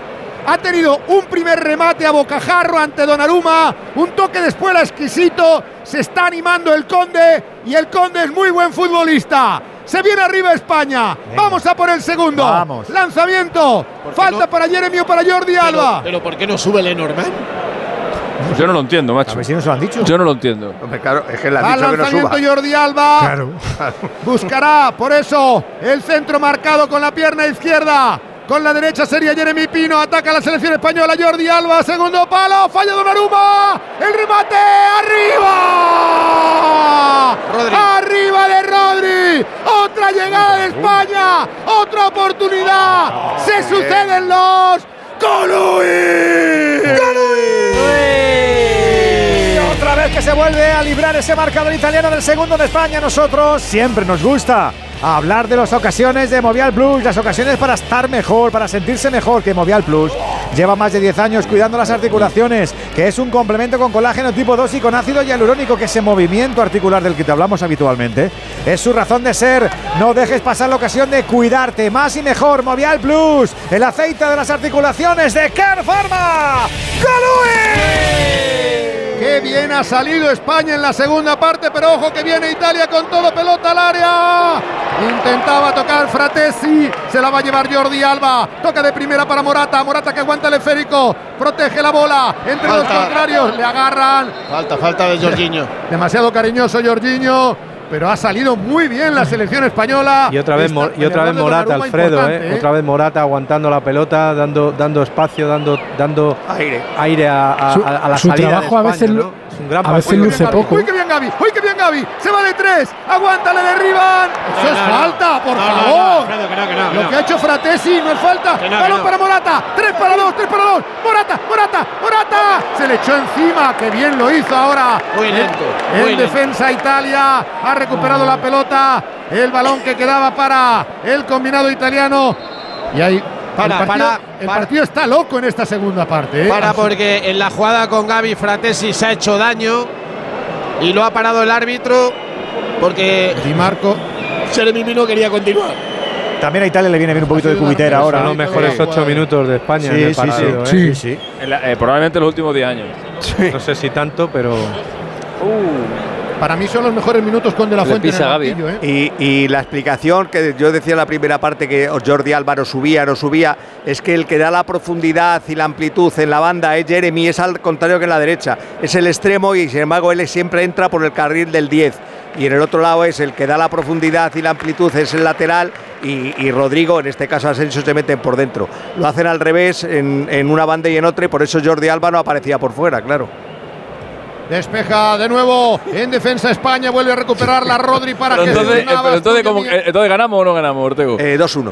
Ha tenido un primer remate a bocajarro ante Donnarumma. Un toque de espuela exquisito. Se está animando el Conde. Y el Conde es muy buen futbolista. Se viene arriba España. Vamos a por el segundo. Vamos. Lanzamiento. Falta para Jeremy o para Jordi Alba. Pero ¿por qué no sube Lenormand? Yo no lo entiendo, macho. A ver si nos lo han dicho. Yo no lo entiendo. Hombre, claro, es que le han al dicho que no lanzamiento suba. Jordi Alba. Claro. Buscará, por eso, el centro marcado con la pierna izquierda. Con la derecha sería Jeremy Pino. Ataca la selección española Jordi Alba. Segundo palo. Falla Donnarumma. El remate. ¡Arriba! ¡Arriba de Rodri! Otra llegada de España. Otra oportunidad. Se suceden los. ¡Colui! Y otra vez que se vuelve a librar ese marcador italiano del segundo de España. Nosotros siempre nos gusta hablar de las ocasiones de Movial Plus, las ocasiones para estar mejor, para sentirse mejor que Movial Plus. Lleva más de 10 años cuidando las articulaciones, que es un complemento con colágeno tipo 2 y con ácido hialurónico, que ese movimiento articular del que te hablamos habitualmente es su razón de ser. No dejes pasar la ocasión de cuidarte más y mejor. Movial Plus, el aceite de las articulaciones de Care Pharma. Qué bien ha salido España en la segunda parte, pero ojo que viene Italia con todo pelota al área. Intentaba tocar Fratesi, se la va a llevar Jordi Alba. Toca de primera para Morata, Morata que aguanta el esférico, protege la bola entre los contrarios, le agarran. Falta, falta de Jorginho. Demasiado cariñoso Jorginho, pero ha salido muy bien la selección española. Y otra vez, y otra vez Morata, Alfredo, importante, ¿eh? Otra vez Morata aguantando la pelota, dando, dando espacio, dando, dando aire, aire a, a- Su- a- la su salida de a veces ¿no? Un gran a veces luce poco. Uy, qué bien Gaby, uy, qué bien Gaby. Se va de tres, aguanta, le derriban. Eso No, es no, falta, por No, no, no, favor. Que que Lo que ha hecho Fratesi no es falta. Balón no. para Morata, tres para dos, tres para dos. Morata, Morata, Morata. Se le echó encima, que bien lo hizo ahora. Muy En- lento, En, muy lento. defensa Italia ha recuperado la pelota. El balón que quedaba para el combinado italiano. Y ahí. Para, el partido, para, el para. partido está loco en esta segunda parte. ¿eh? Para porque en la jugada con Gaby Fratesi se ha hecho daño y lo ha parado el árbitro porque Di Marco Jeremy Pino quería continuar. También a Italia le viene bien un poquito de cubitera ahora. Son los mejores ocho minutos de España Sí, en el sí, partido. sí. ¿eh? Sí, sí. En la- eh, probablemente los últimos 10 años. No sé si tanto, pero Para mí son los mejores minutos con De La Fuente en el pisa Gaby, banquillo, ¿eh? Y, y la explicación que yo decía en la primera parte que Jordi Alba no subía, no subía, es que el que da la profundidad y la amplitud en la banda es Jeremy, es al contrario que en la derecha. Es el extremo y sin embargo él siempre entra por el carril del 10. Y en el otro lado es el que da la profundidad y la amplitud, es el lateral. Y, y Rodrigo, en este caso Asensio, se meten por dentro. Lo hacen al revés en, en una banda y en otra, y por eso Jordi Alba no aparecía por fuera, claro. Despeja de nuevo en defensa España, vuelve a recuperar la Rodri para Pero que entonces, eh, Navas pero entonces, eh, entonces ¿ganamos o no ganamos, Ortego? Eh, 2-1.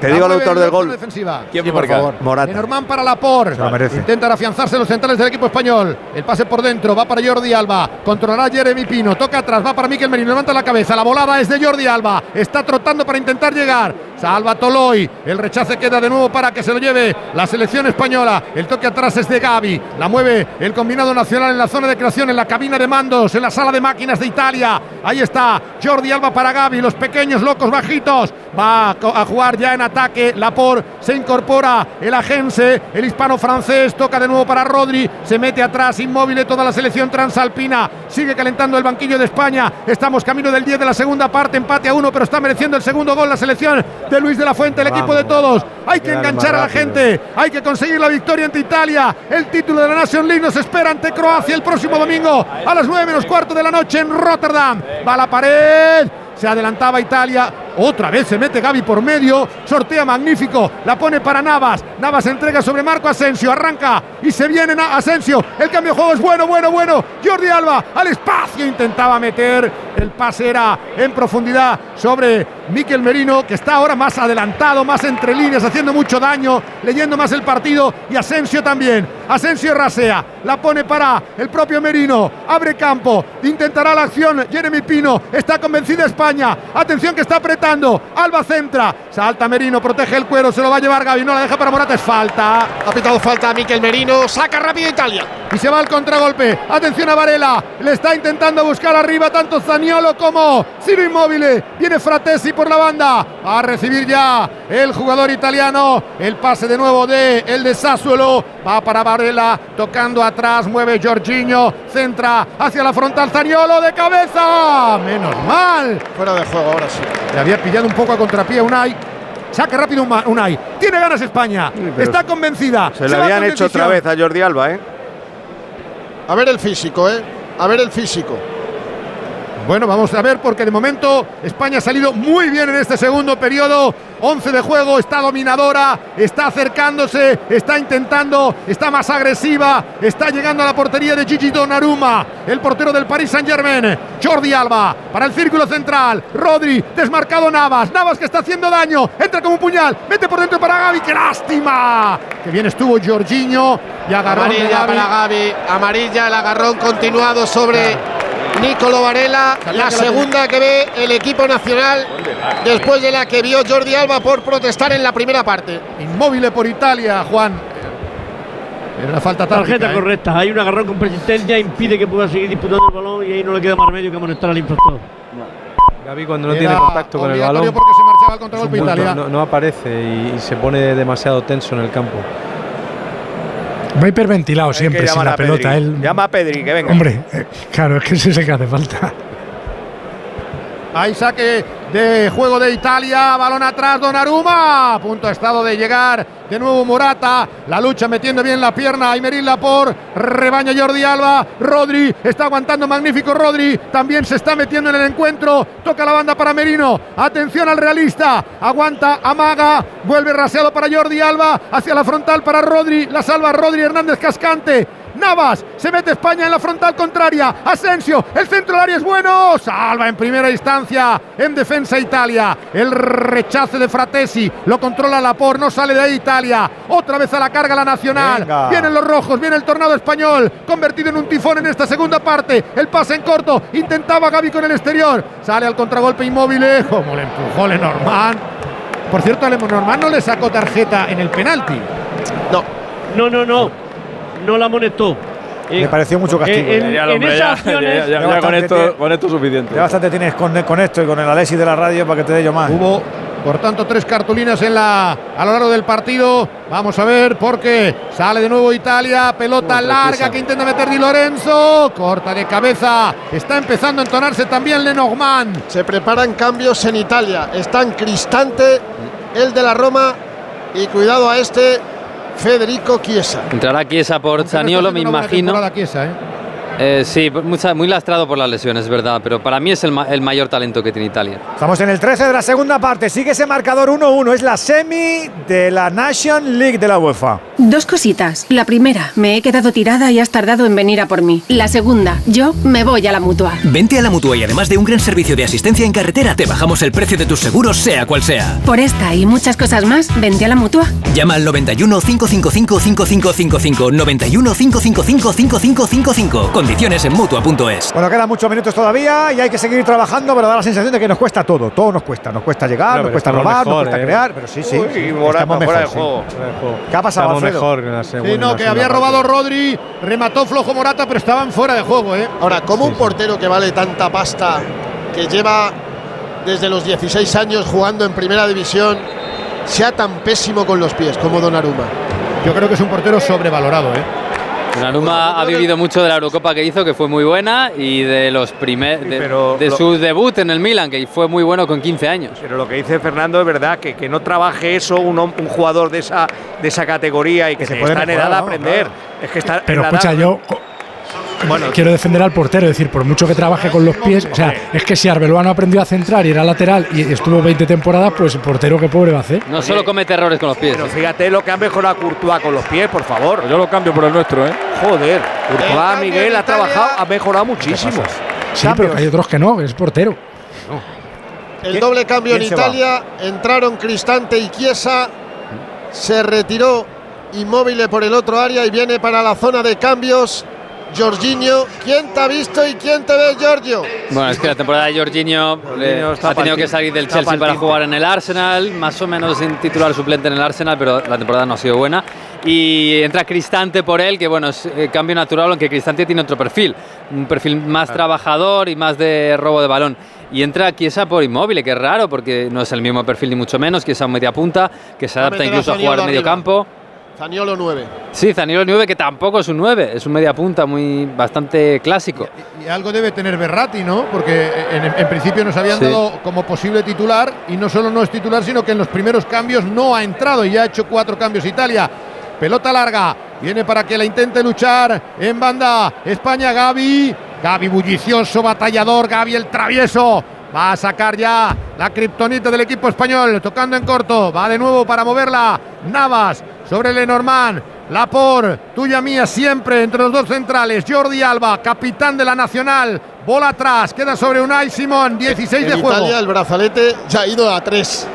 Te digo el mueve autor del gol. defensiva. ¿Quién Sí, por favor. Morata. Lenormand para Laporte. Se lo merece. Intentan afianzarse los centrales del equipo español. El pase por dentro, va para Jordi Alba. Controlará Jeremy Pino. Toca atrás, va para Miquel Merino. Levanta la cabeza. La volada es de Jordi Alba. Está trotando para intentar llegar. Salva Toloy. El rechace queda de nuevo para que se lo lleve la selección española. El toque atrás es de Gaby. La mueve el combinado nacional en la zona de creación, en la cabina de mandos, en la sala de máquinas de Italia. Ahí está Jordi Alba para Gaby. Los pequeños locos bajitos. Va a jugar ya en ataque. Lapor se incorpora. El agense, el hispano-francés. Toca de nuevo para Rodri. Se mete atrás, inmóvil toda la selección transalpina. Sigue calentando el banquillo de España. Estamos camino del 10 de la segunda parte. Empate a uno, pero está mereciendo el segundo gol la selección de Luis de la Fuente, el equipo de todos. Hay que enganchar a la gente. Hay que conseguir la victoria ante Italia. El título de la Nation League nos espera ante Croacia el próximo domingo a las 9 menos cuarto de la noche en Rotterdam. Va a la pared. Se adelantaba Italia. Otra vez se mete Gaby por medio. Sortea magnífico. La pone para Navas. Navas entrega sobre Marco Asensio. Arranca y se viene Asensio. El cambio de juego es bueno, bueno, bueno. Jordi Alba al espacio intentaba meter. El pase era en profundidad sobre Miquel Merino, que está ahora más adelantado, más entre líneas, haciendo mucho daño, leyendo más el partido. Y Asensio también. Asensio rasea. La pone para el propio Merino. Abre campo. Intentará la acción. Jeremy Pino. Está convencida España. Atención que está apretado. Alba centra. Salta Merino, protege el cuero, se lo va a llevar Gaby. No la deja para Morata, es falta. Ha pitado falta a Miquel Merino. Saca rápido Italia. Y se va al contragolpe. Atención a Varela. Le está intentando buscar arriba tanto Zaniolo como Ciro Inmóvil. Viene Fratesi por la banda. A recibir ya el jugador italiano. El pase de nuevo de el de Sassuolo. Va para Varela. Tocando atrás. Mueve Jorginho. Centra hacia la frontal. Zaniolo de cabeza. Menos mal. Fuera de juego ahora sí. Le había pillado un poco a contrapié Unai. Saca rápido Uma- Unai. Tiene ganas España. Está convencida. Se le va habían hecho otra vez a Jordi Alba, ¿eh? A ver el físico, ¿eh? A ver el físico. Bueno, vamos a ver porque de momento España ha salido muy bien en este segundo periodo. 11 de juego, está dominadora, está acercándose, está intentando, está más agresiva, está llegando a la portería de Gigi Donnarumma, el portero del Paris Saint-Germain. Jordi Alba para el círculo central. Rodri, desmarcado Navas. Navas que está haciendo daño, entra como un puñal, mete por dentro para Gaby. ¡Qué lástima! Que bien estuvo Jorginho y agarrón de Amarilla para Gaby. Amarilla, el agarrón continuado sobre Nicolo Varela. Sabía La que la segunda que ve el equipo nacional después de la que vio Jordi Alba por protestar en la primera parte. Inmóvil por Italia, Juan. Era una falta táctica. Tarjeta ¿eh? correcta. Hay un agarrón con persistencia, impide que pueda seguir disputando el balón y ahí no le queda más remedio que amonestar al infractor. Gaby cuando no Era tiene contacto con el balón porque se marchaba al contragolpe no, Italia. no- no aparece y, y se pone demasiado tenso en el campo. Va hiperventilado siempre sin la a pelota. Pedri. Él, Llama a Pedri, que venga. hombre, eh, claro, es que ese es el que hace falta. Hay saque de juego de Italia, balón atrás, Donnarumma, a punto estado de llegar de nuevo Morata, la lucha metiendo bien la pierna, Aymerín Lapor, rebaña Jordi Alba, Rodri, está aguantando magnífico Rodri, también se está metiendo en el encuentro, toca la banda para Merino, atención al realista, aguanta, amaga, vuelve raseado para Jordi Alba, hacia la frontal para Rodri, la salva Rodri Hernández Cascante, Navas, se mete España en la frontal contraria. Asensio, el centro del área es bueno. Salva en primera instancia. En defensa Italia. El rechace de Fratesi. Lo controla Lapor. No sale de ahí Italia. Otra vez a la carga la nacional. Venga. Vienen los rojos. Viene el tornado español. Convertido en un tifón en esta segunda parte. El pase en corto. Intentaba Gaby con el exterior. Sale al contragolpe inmóvil. Como le empujó Lenormand. Por cierto, a Lenormand no le sacó tarjeta en el penalti. No. No, no, no. No la amonestó. Me Eh, pareció mucho castigo. en- Ya, en esas ya, acciones- ya, ya, ya, Ya con, esto, tiene- con esto es suficiente. Ya bastante tienes con, con esto y con el Alexis de la radio para que te dé yo más. Hubo, por tanto, tres cartulinas en la, a lo largo del partido. Vamos a ver porque sale de nuevo Italia. Pelota larga precisa. que intenta meter Di Lorenzo. Corta de cabeza. Está empezando a entonarse también Lenormand. Se preparan cambios en Italia. Están Cristante, el de la Roma y cuidado a este Federico Chiesa. Entrará Chiesa por Zaniolo, me imagino. Chiesa, ¿eh? Eh, sí, mucha- muy lastrado por las lesiones, es verdad, pero para mí es el, ma- el mayor talento que tiene Italia. Estamos en el 13 de la segunda parte. Sigue ese marcador 1-1. Es la semi de la Nation League de la UEFA. Dos cositas. La primera, me he quedado tirada y has tardado en venir a por mí. La segunda, yo me voy a la mutua. Vente a la mutua y además de un gran servicio de asistencia en carretera, te bajamos el precio de tus seguros, sea cual sea. Por esta y muchas cosas más, vente a la mutua. Llama al 91 555 5555 91 555 5555. Condiciones en mutua.es. Bueno, quedan muchos minutos todavía y hay que seguir trabajando, pero da la sensación de que nos cuesta todo. Todo nos cuesta. Nos cuesta llegar, No, nos cuesta robar, nos cuesta eh. crear. Pero sí, sí. Uy, sí, Morata estamos fuera mejor, de sí. juego. ¿Qué ha pasado, Estamos Alfredo? mejor. Sí, no, que había robado parte. Rodri. Remató flojo Morata, pero estaban fuera de juego, ¿eh? Ahora, ¿cómo un portero que vale tanta pasta, que lleva desde los 16 años jugando en primera división, sea tan pésimo con los pies como Donnarumma? Yo creo que es un portero sobrevalorado, ¿eh? Donnarumma ha vivido mucho de la Eurocopa que hizo, que fue muy buena, y de los primer, de, pero de lo- su debut en el Milan, que fue muy bueno con 15 años. Pero lo que dice Fernando es verdad, que, que no trabaje eso un, un jugador de esa, de esa categoría y que, se se puede está en mejorar, edad de ¿no? aprender. Claro. Es que está Pero en la escucha, edad- yo Bueno, quiero defender al portero, es decir, por mucho que trabaje con los pies, o sea, es que si Arbeloa no aprendió a centrar y era lateral y estuvo 20 temporadas, pues el portero qué pobre va a hacer. No solo comete errores con los pies. Pero fíjate lo que ha mejorado Courtois con los pies, por favor. Yo lo cambio por el nuestro, ¿eh? Joder, Courtois, Miguel, ha trabajado, ha mejorado muchísimo. Sí, pero que hay otros que no, que es portero. El ¿Quién- doble cambio en va? Italia, entraron Cristante y Chiesa, se retiró Inmóvil por el otro área y viene para la zona de cambios Jorginho. ¿Quién te ha visto y quién te ve, Giorgio? Bueno, es que la temporada de Jorginho, eh, ha tenido que salir del Chelsea para jugar en el Arsenal, más o menos sin titular suplente en el Arsenal, pero la temporada no ha sido buena. Y entra Cristante por él, que bueno, es eh, cambio natural, aunque Cristante tiene otro perfil, un perfil más trabajador y más de robo de balón. Y entra Chiesa por inmóvil, que es raro, porque no es el mismo perfil ni mucho menos, Chiesa media punta, que se adapta incluso a jugar en medio arriba. campo. Zaniolo 9. Sí, Zaniolo 9, que tampoco es un 9, es un media punta muy bastante clásico. Y algo debe tener Berratti, ¿no? Porque en, en principio nos habían Sí. dado como posible titular y no solo no es titular, sino que en los primeros cambios no ha entrado y ya ha hecho cuatro cambios Italia. Pelota larga, viene para que la intente luchar en banda. España, Gaby. Gaby bullicioso, batallador, Gaby el travieso. Va a sacar ya la kriptonita del equipo español, tocando en corto. Va de nuevo para moverla. Navas sobre Lenormand. Lapor, tuya mía siempre entre los dos centrales. Jordi Alba, capitán de la Nacional. Bola atrás, queda sobre Unai Simón, 16 En de juego. Italia el brazalete ya ha ido a 3.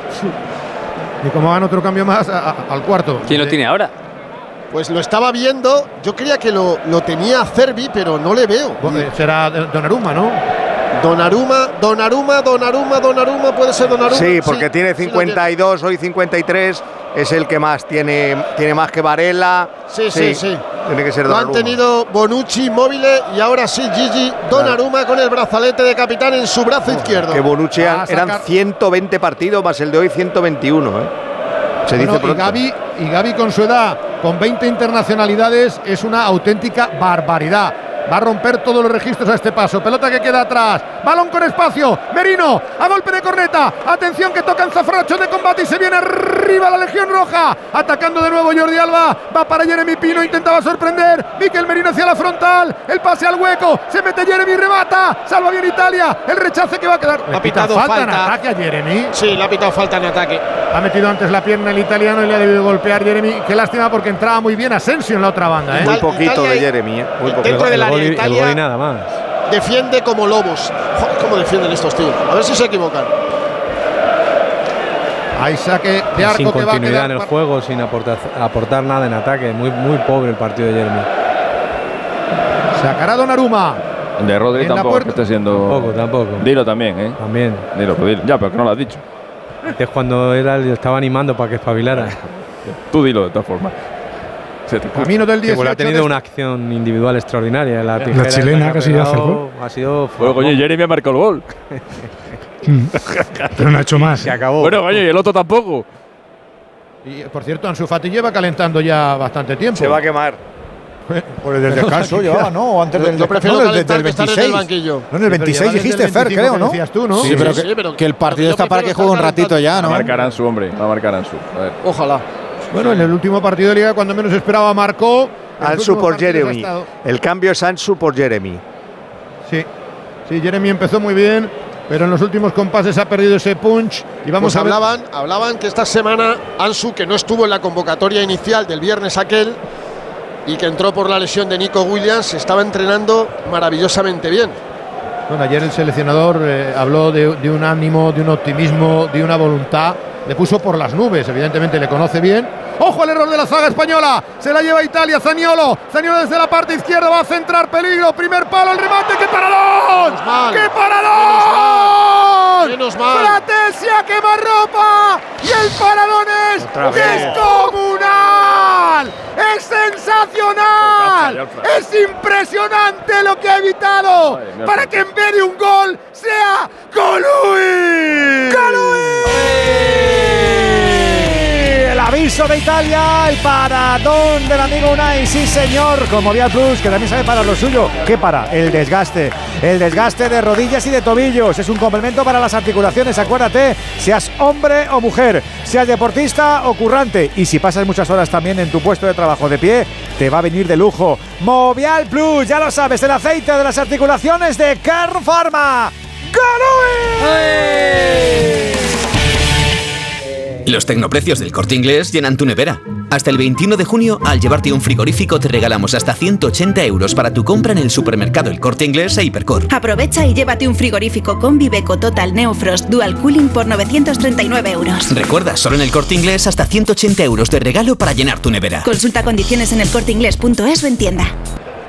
Y como van otro cambio más a- a- al cuarto. ¿Quién lo tiene ahora? Pues lo estaba viendo, yo creía que lo, lo tenía Cervi, pero no le veo. Eh, Será eh, Donnarumma, ¿no? Donaruma, Donaruma, Donaruma, Donaruma, puede ser Donaruma. Sí, porque tiene sí lo 52, hoy 53, es el que más tiene, tiene más que Varela. Sí, sí, sí. Tiene que ser Lo han tenido Bonucci, Mobile y ahora sí Gigi Donaruma con el brazalete de capitán en su brazo izquierdo. Que Bonucci Va a eran sacar- 120 partidos más el de hoy 121. ¿eh? Se Bueno, dice y pronto. Gaby, y Gaby con su edad, con 20 internacionalidades, es una auténtica barbaridad. Va a romper todos los registros a este paso. Pelota que queda atrás. Balón con espacio. Merino a golpe de corneta. Atención que tocan zafrachos de combate y se viene arriba la Legión Roja. Atacando de nuevo Jordi Alba. Va para Jeremy Pino. Intentaba sorprender. Miquel Merino hacia la frontal. El pase al hueco. Se mete Jeremy. Remata. Salva bien Italia. El rechace que va a quedar. Le Ha pita pitado falta, en ataque a Jeremy. Sí, le ha pitado falta en ataque. Ha metido antes la pierna el italiano y le ha debido golpear Jeremy. Qué lástima porque entraba muy bien Asensio en la otra banda. ¿eh? Muy poquito Italia de Jeremy. ¿eh? Muy poquito. Dentro el, del área, gol y, el Italia- gol y nada más. Defiende como lobos. Joder, ¿Cómo defienden estos tíos? A ver si se equivocan. Hay saque de arco sin que va a continuidad en el juego, sin aportar, aportar nada en ataque. Muy, muy pobre el partido de Jeremy. Sacará Donnarumma. De Rodri tampoco es que esté siendo. Tampoco, tampoco. Dilo también, ¿eh? También. Dilo, pues dilo. Ya, pero que no lo has dicho. Antes cuando era, estaba animando para que espabilara. Tú dilo de todas formas. Se te ocurre. Camino del Que 18. bueno, ha tenido de- una acción individual extraordinaria. La, La chilena ha casi hace el gol. Ha sido. Bueno, coño, Jeremy ha marcado el gol. Mm. Pero no ha hecho más. Se acabó. Bueno, coño, y el otro tampoco. Y, por cierto, Ansu Fati lleva calentando ya bastante tiempo. Se va a quemar. Por el del descanso llevaba, ¿no? O antes Yo- del yo prefiero no, del, del que estar en el 26. banquillo. No, en el Pero 26 lleva desde dijiste Fer, 25 creo, ¿no? tú, ¿no? Sí, pero, sí, que, pero- que el partido está para que juegue un ratito ya, Va a ¿no? marcar Ansu, hombre. Va a marcar Ansu. A ver. Ojalá. Bueno, en el último partido de liga, cuando menos esperaba, marcó. Ansu por Jeremy. El cambio es Ansu por Jeremy. Sí, sí, Jeremy empezó muy bien, pero en los últimos compases ha perdido ese punch. Y vamos Pues a ver. hablaban, hablaban que esta semana Ansu, que no estuvo en la convocatoria inicial del viernes aquel y que entró por la lesión de Nico Williams, estaba entrenando maravillosamente bien. Bueno, ayer el seleccionador eh, habló de, de un ánimo, de un optimismo, de una voluntad. Le puso por las nubes, evidentemente le conoce bien. ¡Ojo al error de la zaga española! Se la lleva Italia, Zaniolo. Zaniolo desde la parte izquierda va a centrar peligro. Primer palo, el remate. ¡Qué paradón! Menos mal. ¡Qué paradón! Menos mal. ¡Fratesia quemarropa! ¡Y el paradón es Otra ¡Es sensacional! ¡Es impresionante lo que ha evitado! Para que en vez de un gol sea Colui. El aviso de Italia, el paradón del amigo Unai, sí señor, con Movial Plus, que también sabe para lo suyo. ¿Qué para? El desgaste. El desgaste de rodillas y de tobillos. Es un complemento para las articulaciones, acuérdate, seas hombre o mujer, seas deportista o currante. Y si pasas muchas horas también en tu puesto de trabajo de pie, te va a venir de lujo. Movial Plus, ya lo sabes, el aceite de las articulaciones de Car Pharma. Los tecnoprecios del corte inglés llenan tu nevera. Hasta el 21 de junio, al llevarte un frigorífico, te regalamos hasta 180 euros para tu compra en el supermercado El Corte Inglés e Hipercor. Aprovecha y llévate un frigorífico con Viveco Total Neofrost Dual Cooling por 939 euros. Recuerda, solo en el corte inglés hasta 180 euros de regalo para llenar tu nevera. Consulta condiciones en elcorteinglés.es o en tienda.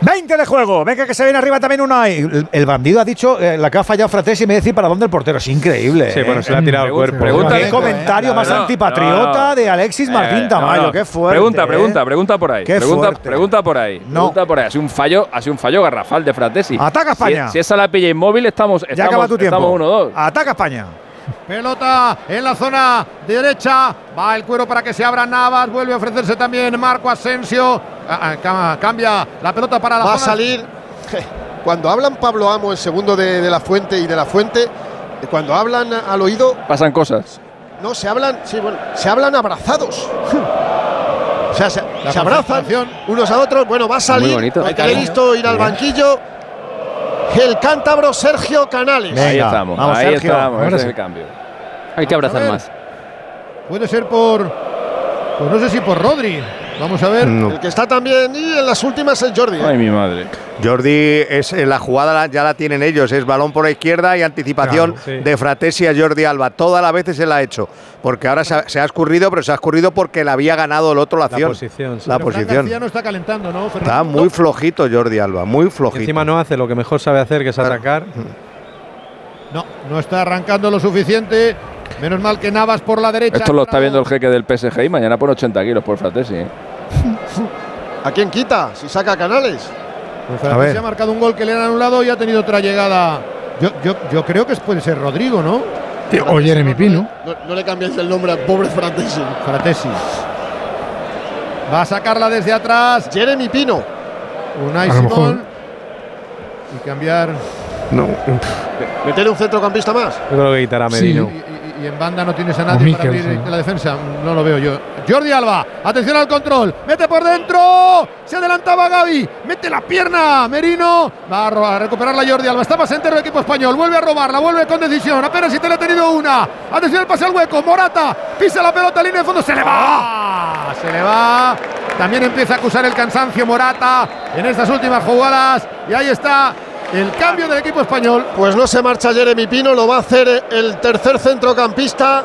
20 de juego. Venga, que se viene arriba también Unai. El, el bandido ha dicho eh, la que ha fallado Fratesi y me decir para dónde el portero. Es increíble. Sí, ¿eh? bueno, se le ha tirado el cuerpo. Pregunta, Qué comentario más No, antipatriota no. de Alexis Martín Eh, Tamayo. no, no. Qué fuerte. Pregunta, ¿eh? pregunta, pregunta por ahí. Qué pregunta, fuerte. pregunta por ahí. No. Pregunta por ahí. Ha sido un fallo, ha sido un fallo garrafal de Fratesi. Ataca Si- España. Si, esa la pilla inmóvil, estamos, Ya acaba estamos, tu tiempo. estamos 1-2. Ataca España. Pelota en la zona derecha. Va el cuero para que se abra Navas. Vuelve a ofrecerse también Marco Asensio. Ah, ah, cam- Cambia la pelota para la Va a salir. Cuando hablan Pablo Amo, el segundo de, de la fuente y de la fuente, eh, cuando hablan al oído, Pasan cosas. no, se hablan, sí, bueno, se hablan abrazados. O sea, se, abrazan unos a otros. Bueno, va a salir. Hay que visto ir al banquillo. El cántabro Sergio Canales. ahí estamos, vamos, ahí Sergio. estamos. Ese es el cambio. Hay que abrazar más. Puede ser por. Pues no sé si por Rodri. Vamos a ver. El que está también y en las últimas es Jordi. ¿eh? Ay, mi madre. Jordi es en la jugada la- ya la tienen ellos, es balón por la izquierda y anticipación Claro, sí. de Fratesi a Jordi Alba. Todas las veces se la ha hecho, porque ahora se ha, se ha escurrido, pero se ha escurrido porque le había ganado el otro la La acción. posición, sí. La Pero posición. No está calentando, ¿no? Está muy flojito Jordi Alba, muy Y flojito. encima no hace lo que mejor sabe hacer, que es atacar. No, no está arrancando lo suficiente. Menos mal que Navas por la derecha. Esto lo está viendo el jeque del PSG y mañana pone 80 kilos por Fratesi. ¿eh? ¿A quién quita? Si saca Canales. Pues A Francés ver. se ha marcado un gol que le han anulado y ha tenido otra llegada. Yo, yo, yo creo que puede ser Rodrigo, ¿no? O Jeremy Pino. No, no le cambiéis el nombre al pobre Fratesi. Fratesi. Va a sacarla desde atrás. Jeremy Pino. Unai A lo mejor. Simón. Y cambiar. No. Meter un centrocampista más. Yo creo que quitará a Sí. Y, en banda no tienes a nadie para abrir sí. la defensa. No lo veo yo. Jordi Alba. Atención al control. Mete por dentro. Se adelantaba Gaby. Mete la pierna. Merino. Va a, ro- a recuperar la Jordi Alba. Está más entero el equipo español. Vuelve a robarla. Vuelve con decisión. Apenas si te le ha tenido una. Atención al pase al hueco. Morata. Pisa la pelota. Línea de fondo. Se le va. Se le va. También empieza a acusar el cansancio Morata en estas últimas jugadas. Y ahí está el cambio del equipo español. Pues no se marcha Jeremy Pino, lo va a hacer el tercer centrocampista.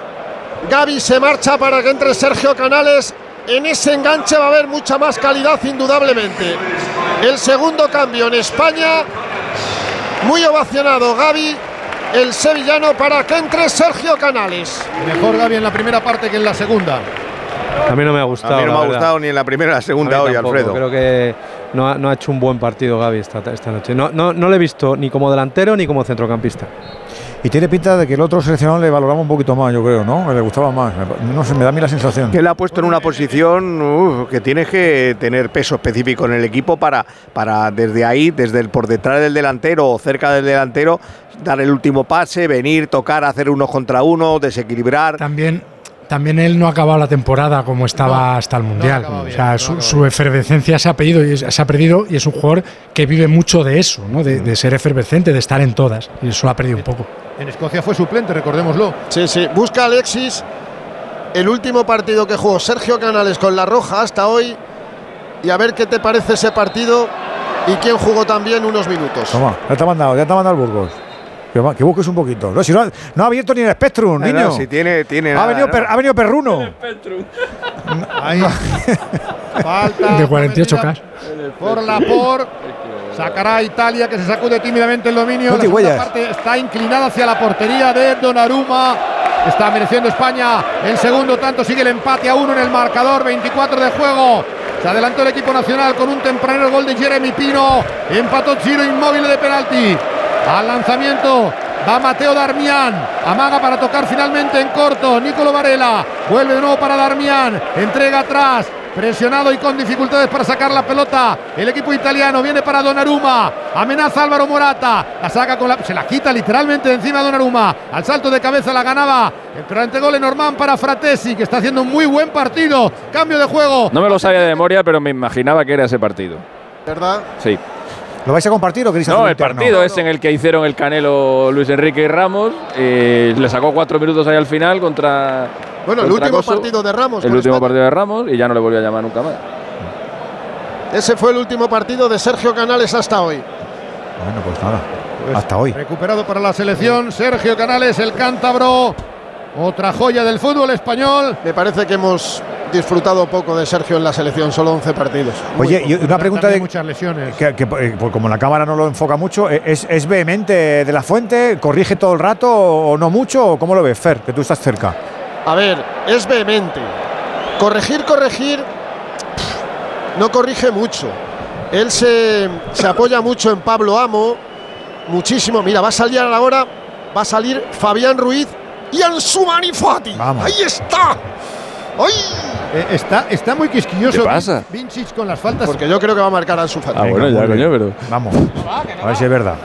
Gaby se marcha para que entre Sergio Canales. En ese enganche va a haber mucha más calidad, indudablemente. El segundo cambio en España. Muy ovacionado Gaby, el sevillano, para que entre Sergio Canales. Mejor Gaby en la primera parte que en la segunda. A mí no me ha gustado. A mí no me ha verdad. gustado ni en la primera ni en la segunda hoy, tampoco. Alfredo. Creo que no ha, no ha hecho un buen partido Gaby esta, esta noche. No, no, no le he visto ni como delantero ni como centrocampista. Y tiene pinta de que el otro seleccionado le valoraba un poquito más, yo creo, ¿no? Le gustaba más. No sé, me da a mí la sensación. que le ha puesto en una posición uf, que tienes que tener peso específico en el equipo para, para desde ahí, desde el por detrás del delantero o cerca del delantero, dar el último pase, venir, tocar, hacer uno contra uno, desequilibrar. También, también él no ha acabado la temporada como estaba hasta el Mundial. o sea, no su, efervescencia se ha, pedido y es- se ha perdido y es un jugador que vive mucho de eso, ¿no? de, de ser efervescente, de estar en todas. Y eso lo ha perdido un poco. En Escocia fue suplente, recordémoslo. Sí, sí. Busca Alexis el último partido que jugó Sergio Canales con la Roja hasta hoy. Y a ver qué te parece ese partido y quién jugó también unos minutos. Toma, ya te ha mandado, ya te ha mandado el Burgos. Que, busques un poquito. No, si no, ha- no ha abierto ni el Spectrum, No, no, niño. si tiene, tiene ha, nada, venido ¿no? per- ha venido Perruno. Ahí. Falta. De 48K. Por la por. Sacará a Italia que se sacude tímidamente el dominio. La parte está inclinada hacia la portería de Donnarumma. Está mereciendo España el segundo tanto. Sigue el empate a uno en el marcador. 24 de juego. Se adelantó el equipo nacional con un tempranero gol de Jeremy Pino. Empató Chiro inmóvil de penalti. Al lanzamiento va Mateo Darmian. Amaga para tocar finalmente en corto. Nicolo Varela. Vuelve de nuevo para Darmian. Entrega atrás. Presionado y con dificultades para sacar la pelota. El equipo italiano viene para Donnarumma. Amenaza Álvaro Morata. La saca con la. Se la quita literalmente de encima de Donnarumma. Al salto de cabeza la ganaba. El antegol Norman para Fratesi, que está haciendo un muy buen partido. Cambio de juego. No me lo sabía de memoria, pero me imaginaba que era ese partido. ¿Verdad? Sí. ¿Lo vais a compartir o queréis No, el interno? partido es en el que hicieron el Canelo Luis Enrique y Ramos. eh, le sacó cuatro minutos ahí al final contra. Bueno, el último partido de Ramos. El último España. partido de Ramos y ya no le volvió a llamar nunca más. Ese fue el último partido de Sergio Canales hasta hoy. Bueno, pues nada. Pues Hasta hoy. Recuperado para la selección. Sergio Canales, el cántabro. Otra joya del fútbol español. Me parece que hemos disfrutado poco de Sergio en la selección, solo 11 partidos. Oye, y una pregunta de. muchas lesiones. Que, que, eh, pues como la cámara no lo enfoca mucho, eh, ¿es, ¿es vehemente de la fuente? ¿Corrige todo el rato o no mucho? ¿O ¿Cómo lo ves, Fer? Que tú estás cerca. A ver, es vehemente. Corregir, corregir, no corrige mucho. Él se, se apoya mucho en Pablo Amo, muchísimo. Mira, va a salir ahora, va a salir Fabián Ruiz y Ansu Fati. Vamos. Ahí está. ¡Ay! Eh, está, está muy quisquilloso. ¿Qué pasa? Vincic con las faltas. Porque yo creo que va a marcar Ansu Fati. Ah, bueno, ya, coño, pero. Vamos. A ver si es verdad.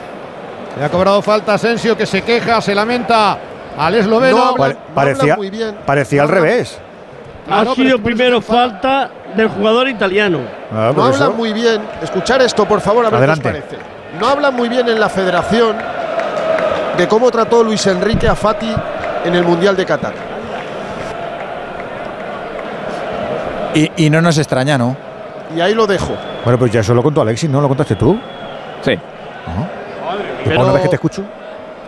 Le ha cobrado falta Asensio que se queja, se lamenta al esloveno. No, Pare- no parecía habla muy bien. parecía al revés. Claro, ha sido primero falta del jugador italiano. Ah, No eso. muy bien. Escuchar esto, por favor, a ver Adelante. qué os parece. No hablan muy bien en la federación de cómo trató Luis Enrique a Fati en el Mundial de Qatar. Y, y no nos extraña, ¿no? Y ahí lo dejo. Bueno, pues ya eso lo contó Alexis, ¿no? ¿Lo contaste tú? Sí. ¿Y Pero- una vez que te escucho?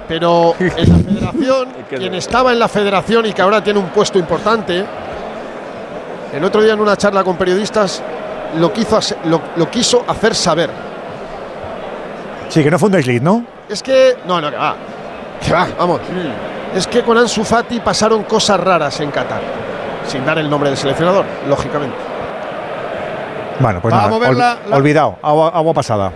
Pero en la federación, quien estaba en la federación y que ahora tiene un puesto importante, el otro día en una charla con periodistas lo quiso, hacer- lo, lo quiso hacer saber. Sí, que no fue un desliz, ¿no? Es que. No, no, que va. Que va, vamos. Es que con Ansu Fati pasaron cosas raras en Qatar. Sin dar el nombre del seleccionador, lógicamente. Bueno, pues Vamos nada. a ver ol- la- la- Olvidado, agua, agua pasada.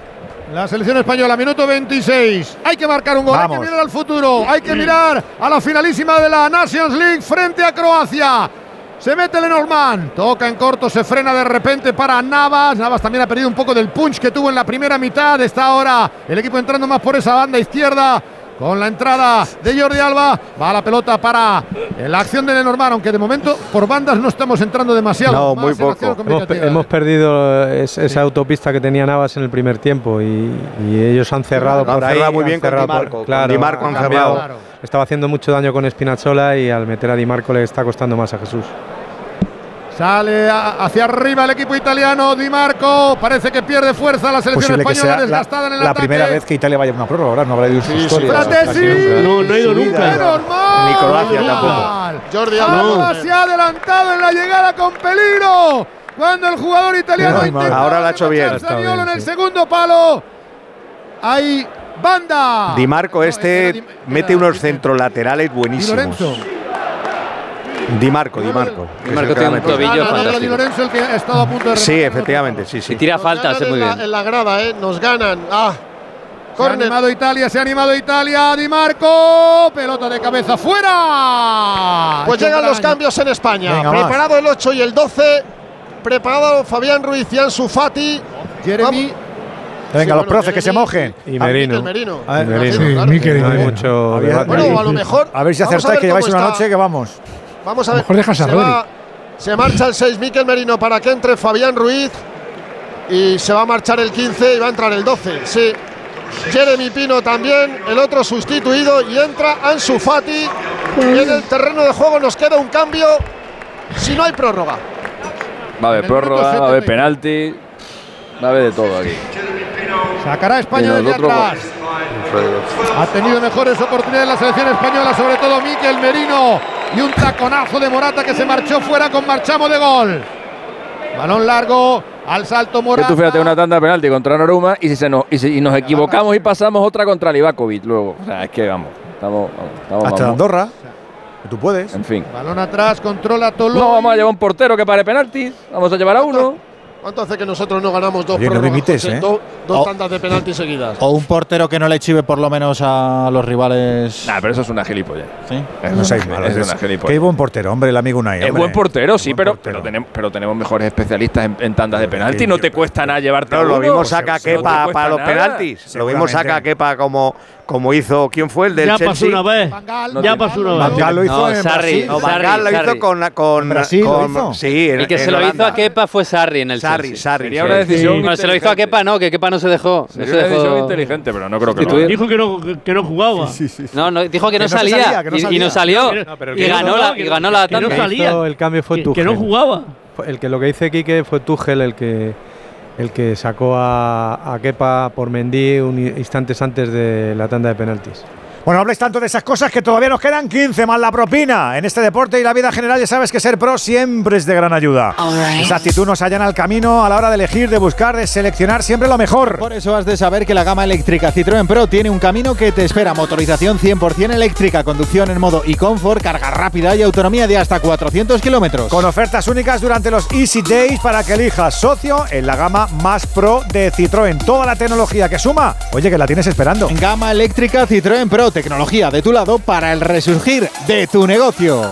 La selección española, minuto 26. Hay que marcar un gol, hay Vamos. que mirar al futuro, hay que mirar a la finalísima de la Nations League frente a Croacia. Se mete Lenormand, toca en corto, se frena de repente para Navas. Navas también ha perdido un poco del punch que tuvo en la primera mitad. Está ahora el equipo entrando más por esa banda izquierda. Con la entrada de Jordi Alba, va la pelota para la acción de Lenormand, aunque de momento por bandas no estamos entrando demasiado. No, muy poco. Hemos, pe- combinativa. hemos perdido es- esa autopista que tenía Navas en el primer tiempo y, y ellos han cerrado Claro, por han ahí. cerrado muy han bien con cerrado Di por- Marco, con claro, Di Marco han cambiado. cerrado. Estaba haciendo mucho daño con Spinazzola y al meter a Di Marco le está costando más a Jesús. Sale a- hacia arriba el equipo italiano, Di Marco. Parece que pierde fuerza la selección Posible que española sea la, desgastada en el la ataque. primera vez que Italia vaya a una prórroga, ¿verdad? No habrá ido Sí, sí, historia. Fratesi. No, no ha ido nunca. Normal. Ni Croacia tampoco. Jordi Alba. Se ha adelantado en la llegada con peligro. Cuando el jugador italiano intenta Ahora lo ha hecho bien. en el sí. segundo palo. Hay banda. Di Marco No, este mete unos centrolaterales buenísimos. Di Marco, Di Marco. Di Marco tiene un tobillo fantástico. Lorenzo el que ha estado a punto de Sí, efectivamente, sí, sí. Y tira Nos faltas, muy bien. En la grada, ¿eh? Nos ganan. Ah. Se ha animado Italia, se ha animado Italia. Di Marco. Pelota de cabeza fuera. Pues llegan los cambios en España. Venga, más. Preparado el 8 y el 12. Preparado Fabián Ruiz y Ansu Fati. Jeremy. Venga, Sí, los bueno, profes que se mojen. Y Merino. Merino. A ver, Merino. Imagino, Sí, claro. Mikel y No hay Merino. mucho A ver, debate. Bueno, a lo mejor. A ver si acertáis que lleváis una noche que vamos. Vamos a ver. mejor dejas a se, va- se marcha el 6 Miquel Merino para que entre Fabián Ruiz. Y se va a marchar el 15 y va a entrar el 12. Sí. Jeremy Pino también, el otro sustituido. Y entra Ansu Fati. Y en el terreno de juego nos queda un cambio. Si no hay prórroga. Va a haber prórroga, va a haber 70. penalti. Va a haber de todo aquí. Sacará España desde atrás. Ha tenido mejores oportunidades la selección española, sobre todo Miquel Merino. Y un taconazo de Morata que se marchó fuera con marchamo de gol. Balón largo, al salto Que Morata. tú fíjate una tanda de penalti contra Noruma y si se nos, y si y nos equivocamos y pasamos otra contra Livakovic luego. O sea, es que vamos, estamos, vamos, estamos, Hasta vamos. Andorra. Tú puedes. En fin. Balón atrás, controla Tolo. No vamos a llevar un portero que pare penaltis, vamos a llevar a uno. ¿Cuánto hace que nosotros no ganamos dos Oye, no limites, José? ¿eh? Do- dos Oh. tandas de penalti seguidas. O un portero que no le chive por lo menos a los rivales. Nah, pero eso es una gilipollas. ¿Sí? Es No seáis malos. es Es- una gilipollas. Qué buen portero, hombre, el amigo Unai. Es buen portero, sí, Buen pero, portero. pero, tenemos, pero tenemos mejores especialistas en, en tandas de penalti. No te cuesta nada llevarte a No, lo vimos a No te Kepa para los penaltis. Lo vimos a Seguramente. Kepa como, como hizo. ¿Quién fue el del Ya Chelsea? pasó una vez. Ya pasó una Van vez. Gaal lo hizo No, en Sarri. Brasil. No, Van Sarri, Gaal lo hizo con. con ¿En Brasil lo con- hizo? Sí, en, El que en se lo hizo a Kepa fue Sarri en el Sarri, Chelsea. Sarri. Sería sí. una decisión. Bueno, se lo hizo a Kepa, no, que Kepa no se dejó. No se una decisión dejó. inteligente, pero no creo que lo. Dijo que no, que no jugaba. No, no, dijo que, Que no, salía, salía, que no y- no salió. Y, ganó la, y no- ganó la que no salía. el cambio fue Que, no jugaba. El que lo que dice Quique fue Tuchel el que el que sacó a, a Kepa por Mendy un instantes antes de la tanda de penaltis. Bueno, no hables tanto de esas cosas que todavía nos quedan 15 más la propina. En este deporte y la vida general ya sabes que ser pro siempre es de gran ayuda. Esa actitud nos allana el camino a la hora de elegir, de buscar, de seleccionar siempre lo mejor. Por eso has de saber que la gama eléctrica Citroën Pro tiene un camino que te espera. Motorización 100% eléctrica, conducción en modo e-comfort, carga rápida y autonomía de hasta 400 kilómetros. Con ofertas únicas durante los Easy Days para que elijas socio en la gama más pro de Citroën. Toda la tecnología que suma, oye, que la tienes esperando. Gama eléctrica Citroën Pro, tecnología de tu lado para el resurgir de tu negocio.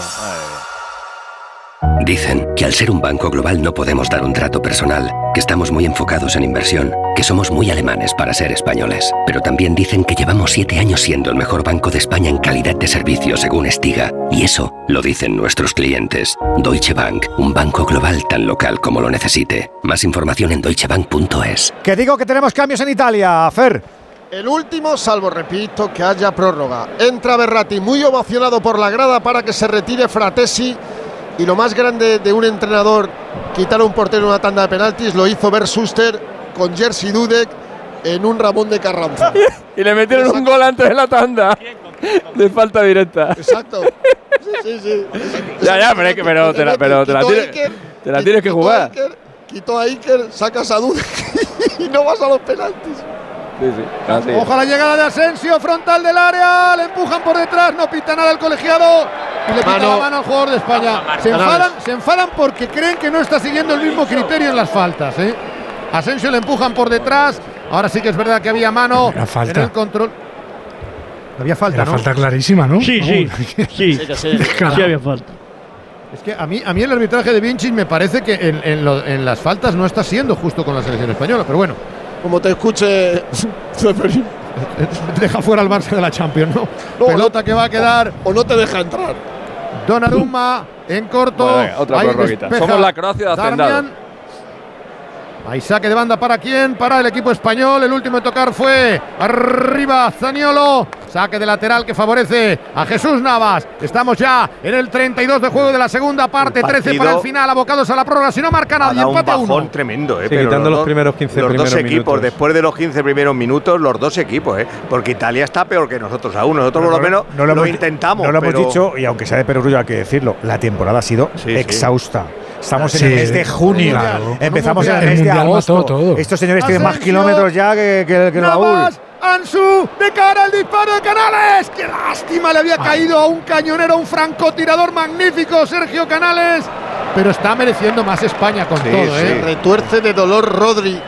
Dicen que al ser un banco global no podemos dar un trato personal, que estamos muy enfocados en inversión, que somos muy alemanes para ser españoles. Pero también dicen que llevamos siete años siendo el mejor banco de España en calidad de servicio según Estiga. Y eso lo dicen nuestros clientes. Deutsche Bank, un banco global tan local como lo necesite. Más información en deutschebank.es. Que digo que tenemos cambios en Italia, Fer. El último, salvo repito, que haya prórroga. Entra Berratti, muy ovacionado por la grada para que se retire Fratesi. Y lo más grande de un entrenador, quitar a un portero en una tanda de penaltis, lo hizo Ver Suster con Jersey Dudek en un Ramón de Carranza. y le metieron un gol antes de la tanda. De falta directa. Exacto. Sí, sí, sí. Ya, ya, pero, es que- pero te la, pero te la tienes, Iker, te la tienes que jugar. Iker, quitó a Iker, sacas a Dudek y no vas a los penaltis. Sí, sí. así. Ojo a la llegada de Asensio, frontal del área, le empujan por detrás, no pita nada el colegiado y le pita Mano. la mano al jugador de España. Se enfadan, se enfadan porque creen que no está siguiendo el mismo criterio en las faltas. ¿eh? Asensio le empujan por detrás, ahora sí que es verdad que había mano Era falta. en el control. Había falta, Era ¿no? falta clarísima, ¿no? Sí, sí, sí. Había falta. Es que a mí, a mí el arbitraje de Vinci me parece que en, en lo- en las faltas no está siendo justo con la selección española, pero bueno. Como te escuche Zeferín. Deja fuera al Barça de la Champions, ¿no? No, Pelota que va a quedar. O no te deja entrar. Donnarumma en corto. Bueno, venga, otra prórroguita. Somos la Croacia de Hacendado. Darmian. Ahí saque de banda para quién? Para el equipo español. El último en tocar fue arriba Zaniolo. Saque de lateral que favorece a Jesús Navas. Estamos ya en el 32 de juego de la segunda parte. 13 partido para el final. Abocados a la prórroga. Si no marca nadie, un empate a bajón uno. tremendo, ¿eh? Sí, Pero quitando los primeros 15 Los dos equipos, minutos. después de los 15 primeros minutos, los dos equipos, ¿eh? Porque Italia está peor que nosotros aún. Nosotros por lo menos no lo, hemos- intentamos. No lo hemos dicho, y aunque sea de perogrullo hay que decirlo, la temporada ha sido sí. exhausta. Estamos en Sí, el mes de junio. claro. Empezamos en el El mes de Mundial agosto. todo. Estos señores tienen más kilómetros ya que, que, que Raúl. Navas, Ansu, de cara al disparo de Canales. ¡Qué lástima! Le había caído a un cañonero, a un francotirador magnífico, Sergio Canales. Pero está mereciendo más España con Sí, todo, sí. ¿eh? Retuerce de dolor Rodri.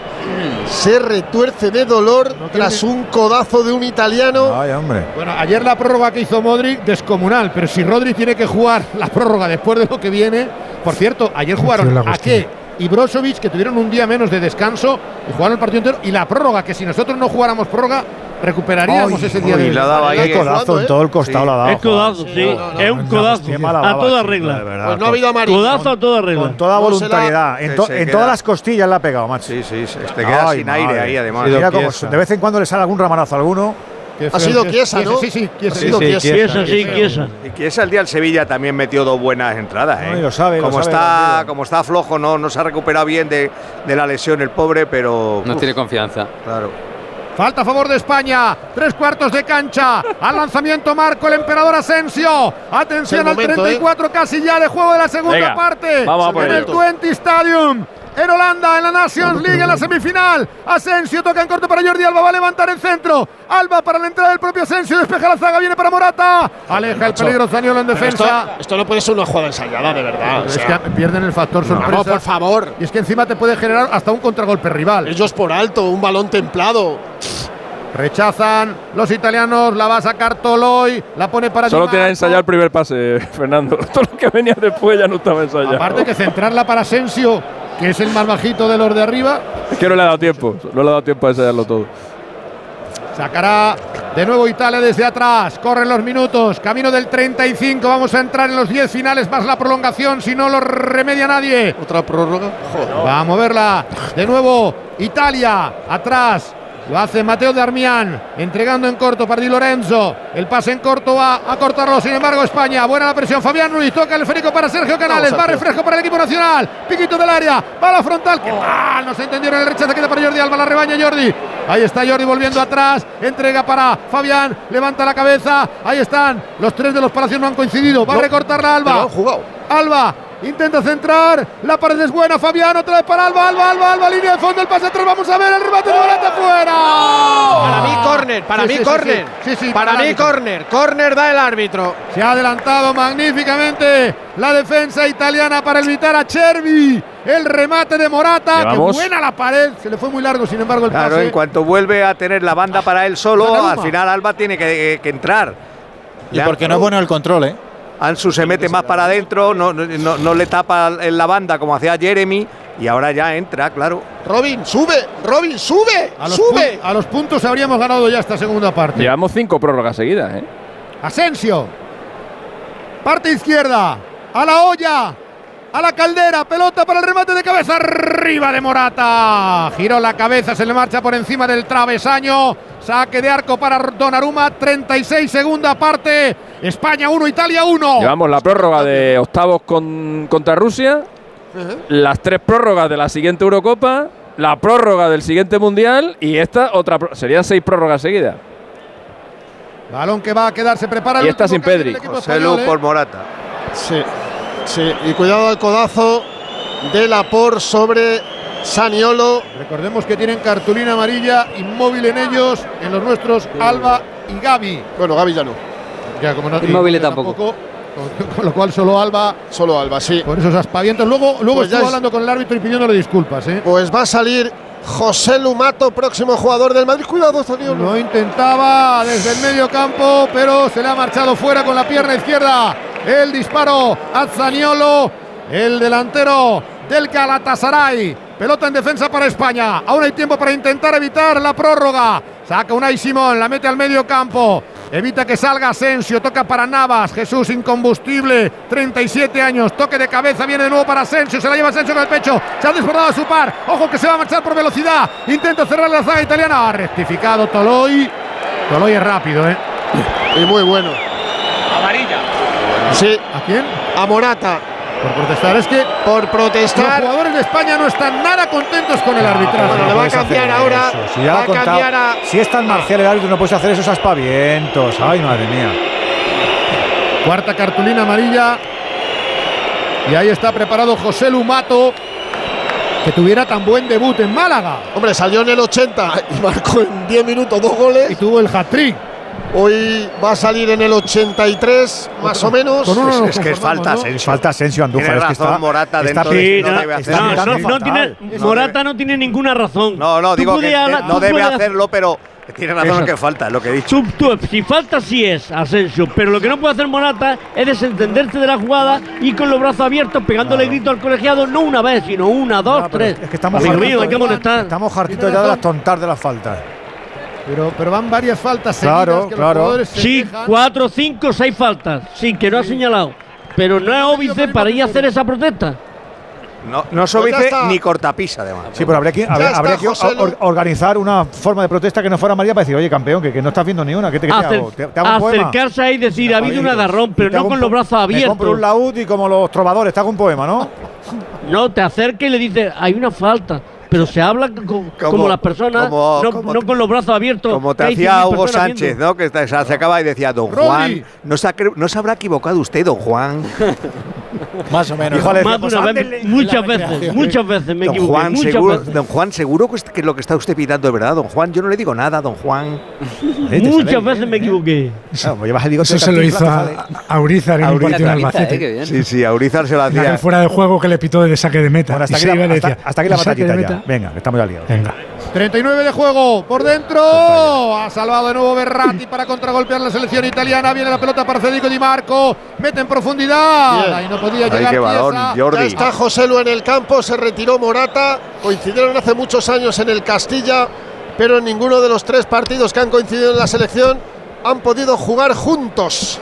Se retuerce de dolor tras un codazo de un italiano. Ay, hombre. Bueno, ayer la prórroga que hizo Modric, descomunal. Pero si Rodri tiene que jugar la prórroga después de lo que viene. Por cierto, ayer jugaron a qué y Brozovic, que tuvieron un día menos de descanso y jugaron el partido entero. Y la prórroga, que si nosotros no jugáramos prórroga, recuperaríamos ese día uy, de la daba ahí, Qué codazo en ¿eh? todo el costado Sí. la ha dado. Es codazo, sí. no, no, es un codazo. Qué mala A toda regla. verdad. Pues no ha habido amarillo. Codazo a toda regla. Con toda voluntariedad. En, to- todas las costillas la ha pegado, macho. Sí, sí, se- te queda Ay, sin aire ahí, además. Sí, Mira de vez en cuando le sale algún ramanazo a alguno. Ha sido Chiesa, ¿no? Sí, sí, Chiesa. Ha sido Sí, sí, Chiesa. Chiesa, sí, Chiesa. Chiesa. Y ese al día el Sevilla también metió dos buenas entradas, ¿eh? No, lo sabe, lo como sabe, está, como está flojo, no, no se ha recuperado bien de, de la lesión el pobre, pero No uf, tiene confianza. claro. Falta a favor de España. Tres cuartos de cancha. Al lanzamiento Marco el emperador Asensio. Atención Es el al momento, 34 casi ya de juego de la segunda Venga, parte. vamos a por en el ello. 20 Stadium. En Holanda, en la Nations League, en la semifinal. Asensio toca en corto para Jordi Alba. Va a levantar el centro. Alba para la entrada del propio Asensio. Despeja la zaga. Viene para Morata. Aleja el peligro Zaniolo en esto, defensa. esto no puede ser una jugada ensayada, de verdad. o Es que pierden el factor sorpresa. vamos, por favor. Y es que encima te puede generar hasta un contragolpe rival. Ellos por alto, un balón templado. Rechazan los italianos, la va a sacar Toloy, la pone para Solo tenía ensayado el primer pase, Fernando. Todo lo que venía después ya no estaba ensayado. Aparte que centrarla para Asensio, que es el más bajito de los de arriba, Es que no le ha dado tiempo. No le ha dado tiempo a ensayarlo todo. sacará de nuevo Italia desde atrás. Corren los minutos, camino del 35, vamos a entrar en los 10 finales más la prolongación, si no lo remedia nadie. Otra prórroga. Joder. Va a moverla de nuevo Italia atrás. Lo hace Mateo Darmian, entregando en corto para Di Lorenzo. El pase en corto va a cortarlo, sin embargo, España. Buena la presión. Fabián Ruiz toca el esférico para Sergio Canales. Va refresco para el equipo nacional. Piquito del área. Va a la frontal. Que mal. No se entendieron el rechazo. Queda para Jordi Alba. La rebaña Jordi. Ahí está Jordi volviendo atrás. Entrega para Fabián. Levanta la cabeza. Ahí están. Los tres de los palacios no han coincidido. Va a recortar la Alba. Alba Intenta centrar, la pared es buena, Fabián, otra vez para Alba, Alba, Alba, Alba, línea de fondo, el pase atrás, vamos a ver, el remate de Morata fuera. Para mí, córner, para Sí, mí, sí, sí, córner. sí, sí, para para el mí, árbitro. córner. Córner da el árbitro. Se ha adelantado magníficamente la defensa italiana para evitar a Chervi. El remate de Morata, que buena la pared, se le fue muy largo, sin embargo, el Claro, pase. en cuanto vuelve a tener la banda para él solo, al final Alba tiene que, que entrar. Y porque no es bueno el control, ¿eh? Ansu se mete más para adentro, no, no, no- no le tapa en la banda como hacía Jeremy y ahora ya entra, claro. Robin, sube, Robin, sube, a los sube. a los puntos habríamos ganado ya esta segunda parte. Llevamos cinco prórrogas seguidas, ¿eh? Asensio. Parte izquierda. A la olla. A la caldera. Pelota para el remate de cabeza. Arriba de Morata. Giró la cabeza. Se le marcha por encima del travesaño. Saque de arco para Donnarumma. 36 segunda parte. España 1, Italia 1. Llevamos la prórroga de octavos con- contra Rusia, las tres prórrogas de la siguiente Eurocopa, la prórroga del siguiente Mundial y esta otra. pró- Serían seis prórrogas seguidas. Balón que va a quedar. Se prepara el Y esta último sin Pedri. José español, Lu ¿eh? por Morata. Sí, sí. Y cuidado al codazo de Lapor sobre Saniolo. Recordemos que tienen cartulina amarilla inmóvil en ellos, en los nuestros Alba y Gaby. Bueno, Gaby ya no. Ya, como no Inmóvil tampoco. Con, lo cual solo Alba. Solo Alba, sí. Por esos aspavientos. Luego, luego Pues ya estuvo es- hablando con el árbitro y pidiéndole disculpas, ¿eh? Pues va a salir José Lumato, próximo jugador del Madrid. Cuidado, Saniolo. Lo intentaba desde el medio campo, pero se le ha marchado fuera con la pierna izquierda. El disparo a Zaniolo, el delantero del Galatasaray. Pelota en defensa para España. Aún hay tiempo para intentar evitar la prórroga. Saca Unai Simón, la mete al medio campo. Evita que salga Asensio, toca para Navas, Jesús incombustible, 37 años, toque de cabeza, viene de nuevo para Asensio, se la lleva Asensio con el pecho, se ha desbordado a su par, ojo que se va a marchar por velocidad, intenta cerrar la zaga italiana, ha rectificado Toloy, Toloy es rápido, ¿eh? Y muy bueno. Amarilla. Sí. ¿A quién? A Morata. Por protestar, es que Por los protestar. jugadores de España no están nada contentos con el arbitraje. Bueno, le va a cambiar ahora. Si, va ha a contado. cambiar a. si es tan marcial el árbitro, no puedes hacer esos aspavientos. Ay, madre mía. Cuarta cartulina amarilla. Y ahí está preparado José Lumato, que tuviera tan buen debut en Málaga. Hombre, salió en el 80 y marcó en 10 minutos dos goles. Y tuvo el hat-trick. Hoy va a salir en el 83, más o menos. Con uno Es, que es falta. Asensio. Falta Asensio Andújar. Tiene es que razón está, Morata está dentro de- no debe está hacerlo. No, tiene, Morata no tiene ninguna razón. No, no, digo que hablar- no debe hacerlo, pero tiene razón lo que falta, es lo que he dicho. Tú- tú- si falta sí es Asensio, pero lo que no puede hacer Morata es desentenderse de la jugada y con los brazos abiertos pegándole grito al colegiado no una vez, sino una, dos, tres. Es que estamos hartitos- hay que molestar. Estamos hartitos ya de las tontas de las faltas. Pero, pero van varias faltas Claro, que claro. los jugadores se Sí, cuatro, cinco, seis faltas. Sí, que no ha señalado. Pero no es óbice para ir a hacer esa protesta. No, no Pues ya Sobice está. ni cortapisa, además. Sí, pero habría que, habría, está, habría que or- organizar una forma de protesta que no fuera María para decir, oye, campeón, que, que no estás viendo ni una. ¿Qué te, qué te hago? ¿Te, te hago un poema? acercarse ahí y decir, ha habido un agarrón, pero no con los brazos Me compro un abiertos. laúd y como los trovadores, te hago un poema, ¿no? No, te acerca y le dice, hay una falta. Pero se habla co- como, Como- las personas, como- no, como no te- con los brazos abiertos. Como te hacía 100.000 Hugo Sánchez, viendo. ¿no? Que está- se acercaba y decía, don. Juan, no se, ha no se habrá equivocado usted, don Juan. Más o menos. Muchas veces, muchas veces me Don equivoqué. Juan, muchas seguro, veces. don Juan, seguro que, es- que lo que está usted pitando es verdad, don Juan. Yo no le digo nada, don Juan. Eh, Muchas veces bien, me ¿eh? equivoqué. Claro, pues llevas Eso de se lo hizo a, a Urizar en un Aurizar, partido Albacete. eh, qué bien. Sí, sí, Aurizar se lo hacía. fuera de juego que le pitó de saque de meta. Bueno, hasta aquí, la, le hasta, decía, hasta aquí la "El saque de batallita ya. meta". Venga, que estamos ya liados. Venga. 39 de juego por dentro. Ha salvado de nuevo Berratti para contragolpear la selección italiana. Viene la pelota para Federico Di Marco. Mete en profundidad. Bien. Ahí no podía Ay, llegar qué balón. Jordi. Ya está José Lu en el campo, se retiró Morata. Coincidieron hace muchos años en el Castilla, pero en ninguno de los tres partidos que han coincidido en la selección han podido jugar juntos.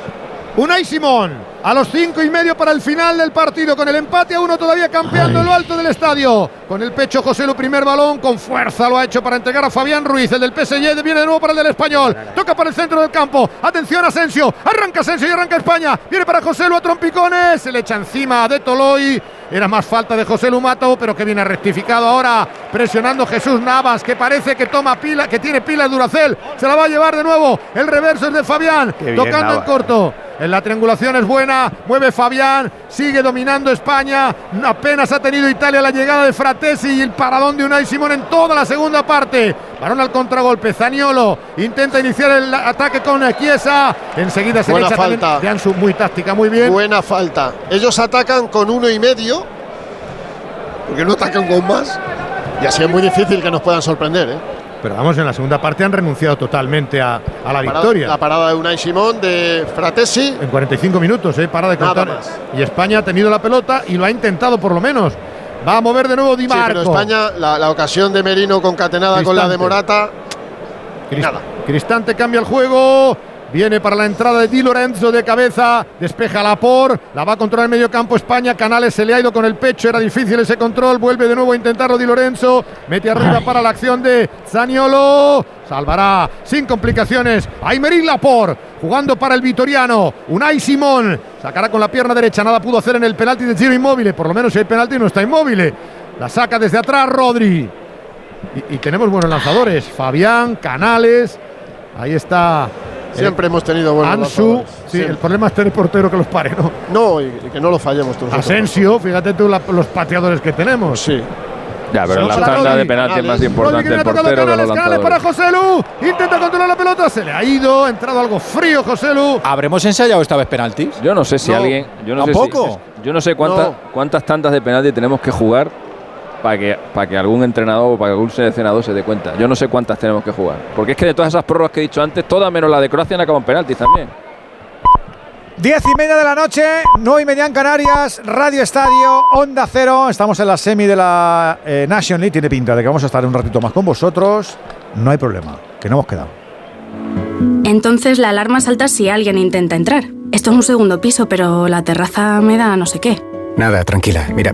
Unai Simón. A los cinco y medio para el final del partido, con el empate a uno todavía campeando en lo alto del estadio. Con el pecho José Lu, primer balón, con fuerza lo ha hecho para entregar a Fabián Ruiz, el del PSG, viene de nuevo para el del español. Toca para el centro del campo. Atención Asensio, arranca Asensio y arranca España. Viene para José Lu a trompicones, se le echa encima de Toloy. Era más falta de José Lu Mato, pero que viene rectificado ahora, presionando Jesús Navas, que parece que toma pila, que tiene pila Duracel. Se la va a llevar de nuevo. El reverso es de Fabián, Qué bien, tocando en corto. En la triangulación es buena, mueve Fabián, sigue dominando España. Apenas ha tenido Italia la llegada de Fratesi y el paradón de Unai Simón en toda la segunda parte. Varón al contragolpe, Zaniolo intenta iniciar el ataque con Chiesa. Enseguida se le echa falta. de Ansu, muy táctica, muy bien. Buena falta. Ellos atacan con uno y medio, porque no atacan con más. Y así es muy difícil que nos puedan sorprender. ¿eh? Pero vamos, en la segunda parte han renunciado totalmente a, a la Parada- victoria. La parada de Unai Simón, de Fratesi. En 45 minutos, ¿eh? Para de contar. Y España ha tenido la pelota y lo ha intentado por lo menos. Va a mover de nuevo Di Sí, Marco. pero España, la, la ocasión de Merino concatenada con la de. Morata. Crist- Nada. Cristante cambia el juego. Viene para la entrada de Di Lorenzo de cabeza. Despeja la por. La va a controlar el medio campo España. Canales se le ha ido con el pecho. Era difícil ese control. Vuelve de nuevo a intentarlo Di Lorenzo. Mete arriba para la acción de Zaniolo. Salvará sin complicaciones. Aymerín Lapor jugando para el Vitoriano. Unai Simón sacará con la pierna derecha. Nada pudo hacer en el penalti de Giro Inmóvil. Por lo menos si hay penalti no está inmóvil. La saca desde atrás Rodri. Y, y tenemos buenos lanzadores. Fabián, Canales. Ahí está. Siempre hemos tenido buenos Ansu. lanzadores. Sí, el problema es tener portero que los pare, ¿no? No, y, y que no lo fallemos todos. Asensio, fíjate tú la- los pateadores que tenemos. Sí. Ya, pero en la tanda de penalti es más importante el portero que Canales, los Canales para lanzadores. José Lu. Intenta controlar la pelota. Se le ha ido. Ha entrado algo frío José Lu. ¿Habremos ensayado esta vez penaltis? Yo no sé si No, alguien. Yo no sé si- ¿Tampoco? yo no sé cuántas, No. cuántas tandas de penalti tenemos que jugar para que, para que algún entrenador o para que algún seleccionador se dé cuenta. Yo no sé cuántas tenemos que jugar. Porque es que de todas esas prórrogas que he dicho antes, todas menos la de Croacia han acabado en penaltis también. Diez y media de la noche, nueve y media en Canarias, Radio Estadio, Onda Cero. Estamos en la semi de la eh, Nation League. Tiene pinta de que vamos a estar un ratito más con vosotros. No hay problema, que no hemos quedado. Entonces la alarma salta si alguien intenta entrar. Esto es un segundo piso, pero la terraza me da no sé qué. Nada, tranquila. Mira,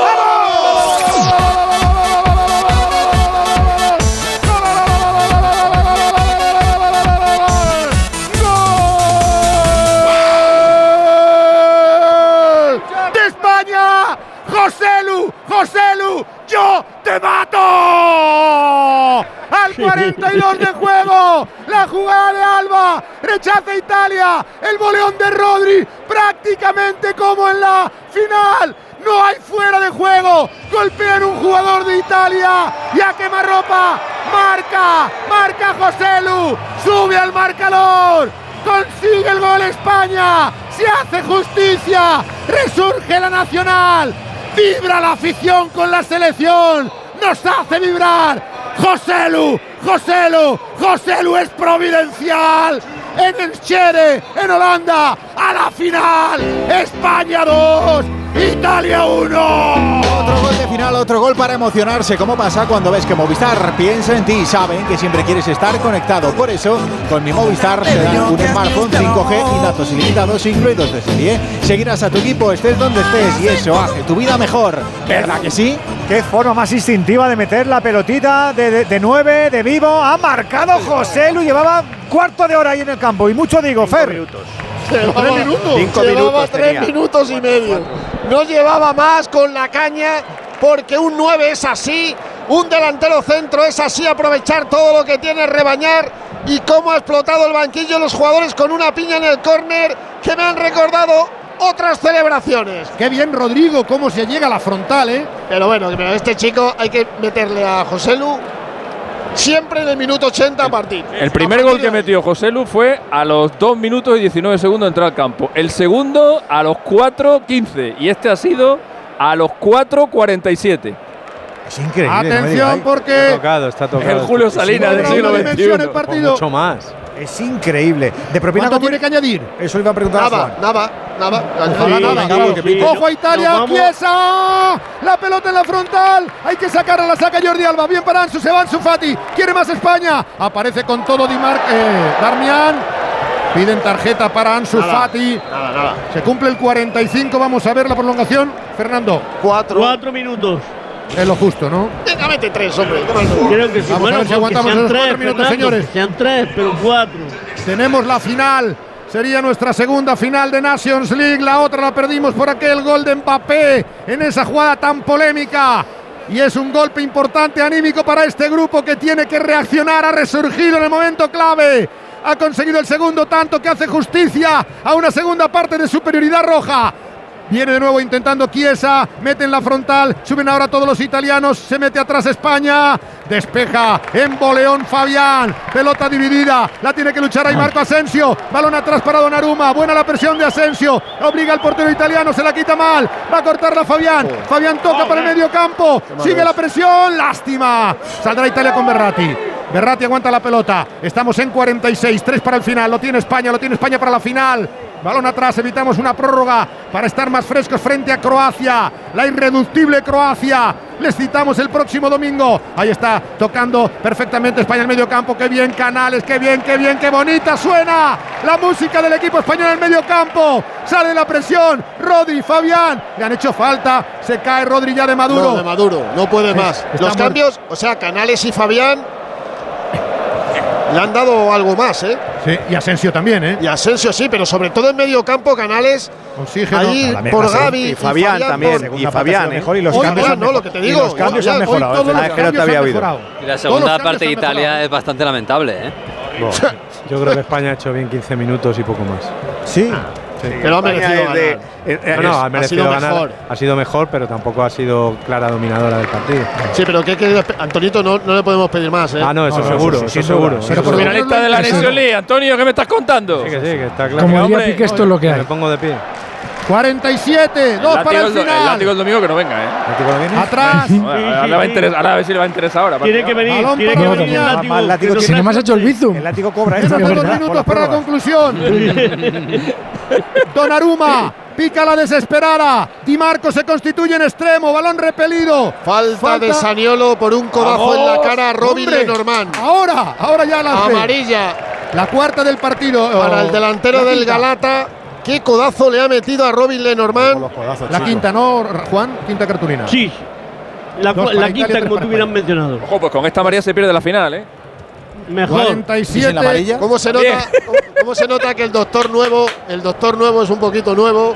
Te mato. Al 42 de juego, la jugada de Alba, rechaza Italia, el boleón de Rodri, prácticamente como en la final. No hay fuera de juego, golpean un jugador de Italia y a quemarropa, marca, marca José Lu, sube al marcador, consigue el gol España, se hace justicia, resurge la nacional, vibra la afición con la selección, nos hace vibrar. José Lu, José Lu, José Lu es providencial. En Enschede, en Holanda, a la final. España 2, Italia 1. Otro gol de final, otro gol para emocionarse. ¿Cómo pasa cuando ves que Movistar piensa en ti y saben que siempre quieres estar conectado? Por eso, con mi Movistar te dan un smartphone 5G y datos ilimitados incluidos de serie. Seguirás a tu equipo, estés donde estés, y eso hace tu vida mejor. ¿Verdad que sí? Qué forma más instintiva de meter la pelotita de, de, de nueve, de vivo. Ha marcado José Lu, llevaba cuarto de hora ahí en el campo. Y mucho digo, Fer. Llevaba, Tres minutos. Cinco Llevaba minutos tres tres minutos y medio. No llevaba más con la caña porque un 9 es así, un delantero centro es así, aprovechar todo lo que tiene, rebañar y cómo ha explotado el banquillo los jugadores con una piña en el córner que me han recordado otras celebraciones. Qué bien Rodrigo, cómo se llega a la frontal, ¿eh? Pero bueno, este chico hay que meterle a José Lu siempre en el minuto 80 a partir. El primer gol que metió José Lu fue a los 2 minutos y 19 segundos de entrar al campo. El segundo a los 4.15. Y este ha sido a los 4.47. Es increíble. no Atención. Está porque tocado, está tocado. El Julio Salinas del siglo dimensión XXI. el partido. Mucho más. Es increíble. De propina ¿Cuánto tiene que añadir? Eso iba a preguntar a Nada, Juan. nada, nada. Ojalá Sí, nada, claro. sí. Ojo a Italia. Chiesa. La pelota en la frontal. Hay que sacarla, la saca Jordi Alba. Bien para Ansu, se va Ansu Fati. Quiere más España. Aparece con todo Di Mar eh, Darmian. Piden tarjeta para Ansu Nada, Fati. Nada, nada. Se cumple el 45. Vamos a ver la prolongación. Fernando, Cuatro. Cuatro minutos. Es lo justo, ¿no? Venga, mete tres, hombre. Creo que sí. Vamos a bueno, ver si aguantamos esos tres, cuatro minutos, Fernando, señores. que sean tres, pero cuatro. Tenemos la final. Sería nuestra segunda final de Nations League. La otra la perdimos por aquel gol de Mbappé en esa jugada tan polémica. Y es un golpe importante anímico para este grupo que tiene que reaccionar. Ha resurgido en el momento clave. Ha conseguido el segundo tanto que hace justicia a una segunda parte de superioridad roja. Viene de nuevo intentando Chiesa, mete en la frontal, suben ahora todos los italianos, se mete atrás España, despeja en boleón Fabián, pelota dividida, la tiene que luchar ahí Marco Asensio, balón atrás para Donnarumma, buena la presión de Asensio, obliga al portero italiano, se la quita mal, va a cortarla Fabián, Fabián toca para el medio campo, sigue la presión, lástima, saldrá Italia con Berratti. Berratti aguanta la pelota. Estamos en 46, 3 para el final. Lo tiene España, lo tiene España para la final. Balón atrás, evitamos una prórroga para estar más frescos frente a Croacia. La irreductible Croacia. Les citamos el próximo domingo. Ahí está, tocando perfectamente España en medio campo. Qué bien, Canales, qué bien, qué bien, qué bonita suena la música del equipo español en medio campo. Sale la presión. Rodri, Fabián, le han hecho falta. Se cae Rodri ya de Maduro. No, de Maduro, no puede más. está Los muerto. cambios, o sea, Canales y Fabián le han dado algo más, ¿eh? Sí, y Asensio también, ¿eh? Y Asensio sí, pero sobre todo en medio campo, Canales. Oxígeno. Ahí la por. Gaby Y Fabián también, y Fabián, ¿eh? mejor y los Hoy cambios han no, mejor- lo que te y digo, los cambios hoy- han hoy mejorado. todos ¿eh? los Ah, es que no te cambios había han oído. mejorado. Y la segunda parte de Italia es bastante lamentable, ¿eh? Bueno, yo creo que España ha hecho bien 15 minutos y poco más. Sí. Sí. Pero ha merecido de- ganar. eh, eh, No, no, ha ha merecido sido ganar. mejor. Ha sido mejor, pero tampoco ha sido clara dominadora del partido. Sí, pero ¿qué quiere Antonito? No, no le podemos pedir más, ¿eh? Ah, no, eso No, seguro, eso eso, sí, sin seguro. eso Pero por. Finalista de la Eso. Nation League. Antonio, ¿qué me estás contando? Sí, que sí, que está claro. Como diría hombre, Piqué, esto es lo que Me hay. pongo de pie. 47, 2 para el do- el final. látigo el domingo que no venga, ¿eh? Atrás. Ahora, va a ahora a ver si le va a interesar ahora. Tiene que venir, Balón tiene que venir el látigo. más látigo Si no me has hecho el bizum. El látigo cobra Quedan extra. dos minutos para la conclusión. Donnarumma pica la desesperada. Di Marco se constituye en extremo. Balón repelido. Falta, de Saniolo por un codazo en la cara a Robin Hombre. Lenormand. Ahora, ahora ya la. Amarilla La cuarta del partido. para Oh, el delantero la del. Galata. ¿Qué codazo le ha metido a Robin Lenormand? La quinta, ¿no, Juan? Quinta cartulina. Sí. La, la Italia, quinta, como tú hubieras mencionado. Ojo, pues con esta María se pierde la final, ¿eh? Mejor. 47. ¿Cómo se nota? ¿Cómo, cómo se nota que el doctor nuevo, el doctor nuevo es un poquito nuevo?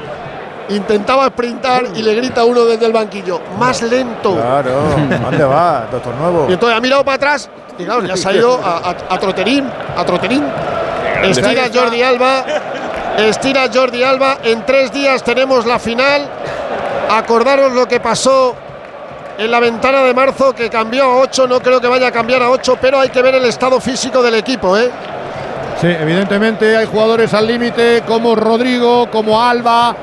Intentaba sprintar y le grita uno desde el banquillo, más lento. Claro. ¿Dónde va, doctor Nuevo? Y entonces ha mirado para atrás y claro, le ha salido a, a- a troterín, a troterín. Estira Jordi Alba, estira Jordi Alba. En tres días tenemos la final. Acordaros lo que pasó en la ventana de marzo, que cambió a 8. No creo que vaya a cambiar a 8, pero hay que ver el estado físico del equipo, ¿eh? Sí, evidentemente hay jugadores al límite como Rodrigo, como Alba,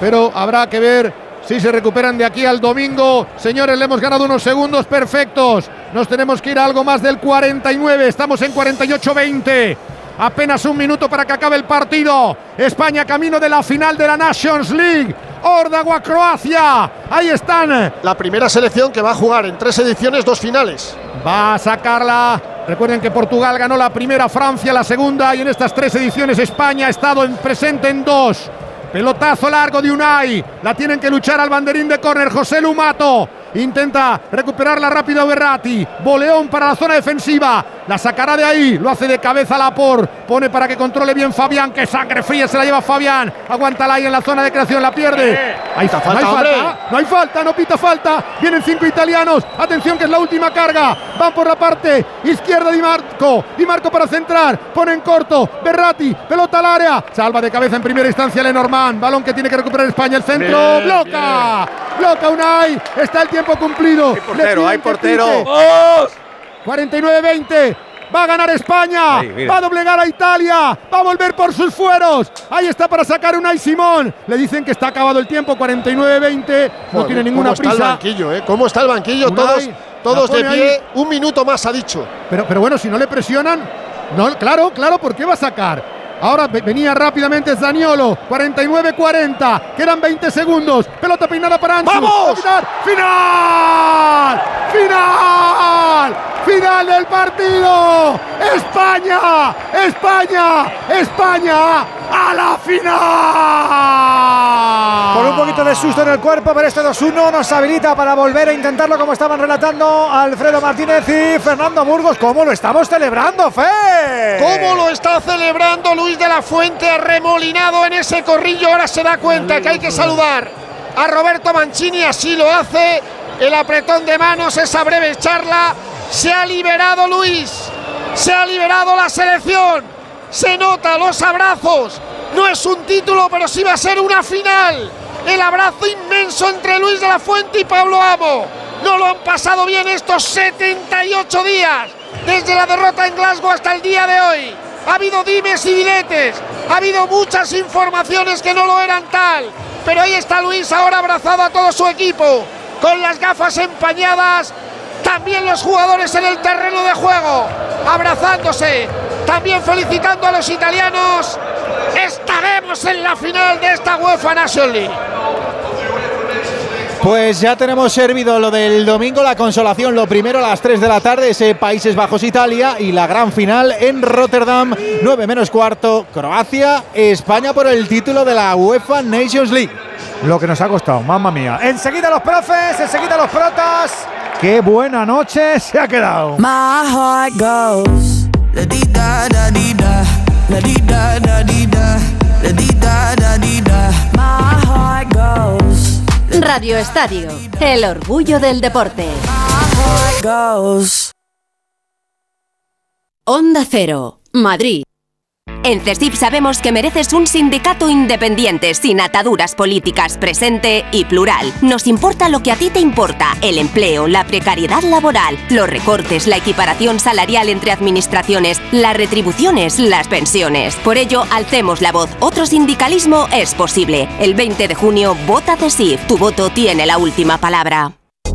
pero habrá que ver si se recuperan de aquí al domingo. Señores, le hemos ganado unos segundos perfectos. Nos tenemos que ir a algo más del 49. Estamos en 48-20. Apenas un minuto para que acabe el partido. España camino de la final de la Nations League. Órdago a Croacia. Ahí están. La primera selección que va a jugar en tres ediciones, dos finales. Va a sacarla. Recuerden que Portugal ganó la primera, Francia la segunda y en estas tres ediciones España ha estado en- presente en dos. Pelotazo largo de Unai. La tienen que luchar al banderín de córner José Lumato. Intenta recuperarla rápido Berratti. Boleón para la zona defensiva. La sacará de ahí. Lo hace de cabeza Lapor. Pone para que controle bien Fabián. Que sangre fría se la lleva Fabián. Aguántala ahí en la zona de creación. La pierde. Ahí está. falta, no hay hombre. falta. No hay falta. No pita falta. Vienen cinco italianos. Atención que es la última carga. Van por la parte izquierda Di Marco. Di Marco para centrar. Pone en corto. Berratti. Pelota al área. Salva de cabeza en primera instancia Lenormand. Balón que tiene que recuperar España. El centro. Bien, bloca. Bloca Unai. Está el tiempo cumplido. Le portero, hay portero. ¡Vamos! 49-20. Va a ganar España. va a doblegar a Italia. Va a volver por sus fueros. Ahí está para sacar un Simón. Le dicen que está acabado el tiempo, 49-20. No tiene ninguna ¿cómo prisa. Está el banquillo, ¿eh? ¿Cómo está el banquillo? todos todos de pie. Un minuto más ha dicho. Pero, pero bueno, si no le presionan. No, claro, claro, ¿por qué va a sacar? Ahora venía rápidamente Zaniolo. 49-40. Quedan 20 segundos. Pelota peinada para Ansu. ¡Vamos! ¡Final! ¡Final! ¡Final del partido! ¡España! ¡España! ¡España! ¡A la final! Con un poquito de susto en el cuerpo, pero este 2-1 nos habilita para volver a intentarlo como estaban relatando Alfredo Martínez y Fernando Burgos. ¿Cómo lo estamos celebrando, Fe? ¿Cómo lo está celebrando Luis de la Fuente remolinado en ese corrillo? Ahora se da cuenta que hay que saludar a Roberto Mancini, así lo hace. El apretón de manos, esa breve charla. Se ha liberado Luis. Se ha liberado la selección. Se nota los abrazos. No es un título, pero sí va a ser una final. El abrazo inmenso entre Luis de la Fuente y Pablo Amo. No lo han pasado bien estos 78 días. Desde la derrota en Glasgow hasta el día de hoy. Ha habido dimes y diletes. Ha habido muchas informaciones que no lo eran tal. Pero ahí está Luis ahora abrazado a todo su equipo. Con las gafas empañadas. También los jugadores en el terreno de juego. Abrazándose. También felicitando a los italianos. Estaremos en la final de esta UEFA National League. Pues ya tenemos servido lo del domingo, la consolación, lo primero a las 3 de la tarde, ese Países Bajos Italia y la gran final en Rotterdam, 9 menos cuarto, Croacia, España por el título de la UEFA Nations League. Lo que nos ha costado, mamma mía. Enseguida los profes, enseguida los protas. Qué buena noche se ha quedado. My heart goes la di da da di da la di da da di da la di da da di da My heart goes Radio Estadio, el orgullo del deporte. Onda Cero, Madrid. En CESIF sabemos que mereces un sindicato independiente, sin ataduras políticas, presente y plural. Nos importa lo que a ti te importa, el empleo, la precariedad laboral, los recortes, la equiparación salarial entre administraciones, las retribuciones, las pensiones. Por ello, alcemos la voz. Otro sindicalismo es posible. El 20 de junio, vota CESIF. Tu voto tiene la última palabra.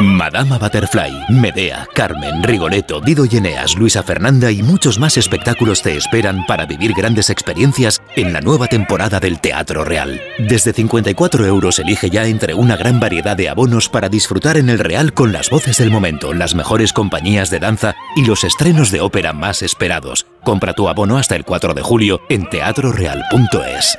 Madama Butterfly, Medea, Carmen, Rigoletto, Dido y Eneas, Luisa Fernanda y muchos más espectáculos te esperan para vivir grandes experiencias en la nueva temporada del Teatro Real. Desde 54 euros elige ya entre una gran variedad de abonos para disfrutar en el Real con las voces del momento, las mejores compañías de danza y los estrenos de ópera más esperados. Compra tu abono hasta el 4 de julio en teatroreal.es.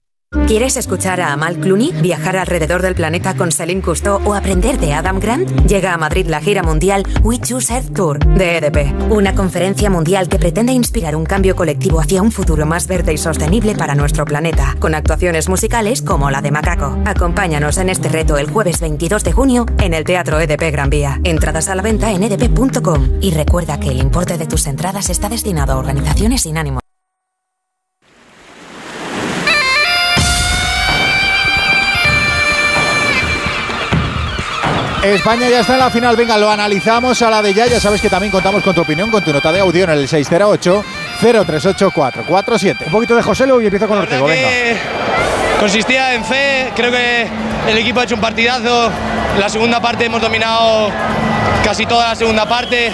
¿Quieres escuchar a Amal Clooney, viajar alrededor del planeta con Celine Cousteau o aprender de Adam Grant? Llega a Madrid la gira mundial We Choose Earth Tour de EDP, una conferencia mundial que pretende inspirar un cambio colectivo hacia un futuro más verde y sostenible para nuestro planeta, con actuaciones musicales como la de Macaco. Acompáñanos en este reto el jueves 22 de junio en el Teatro EDP Gran Vía. Entradas a la venta en edp.com y recuerda que el importe de tus entradas está destinado a organizaciones sin ánimo. España ya está en la final. Venga, lo analizamos a la de ya. Ya sabes que también contamos con tu opinión, con tu nota de audio en el 608 038 447. Un poquito de José Lu y empiezo con Ortego. Venga. Consistía en fe. Creo que el equipo ha hecho un partidazo. La segunda parte hemos dominado casi toda la segunda parte.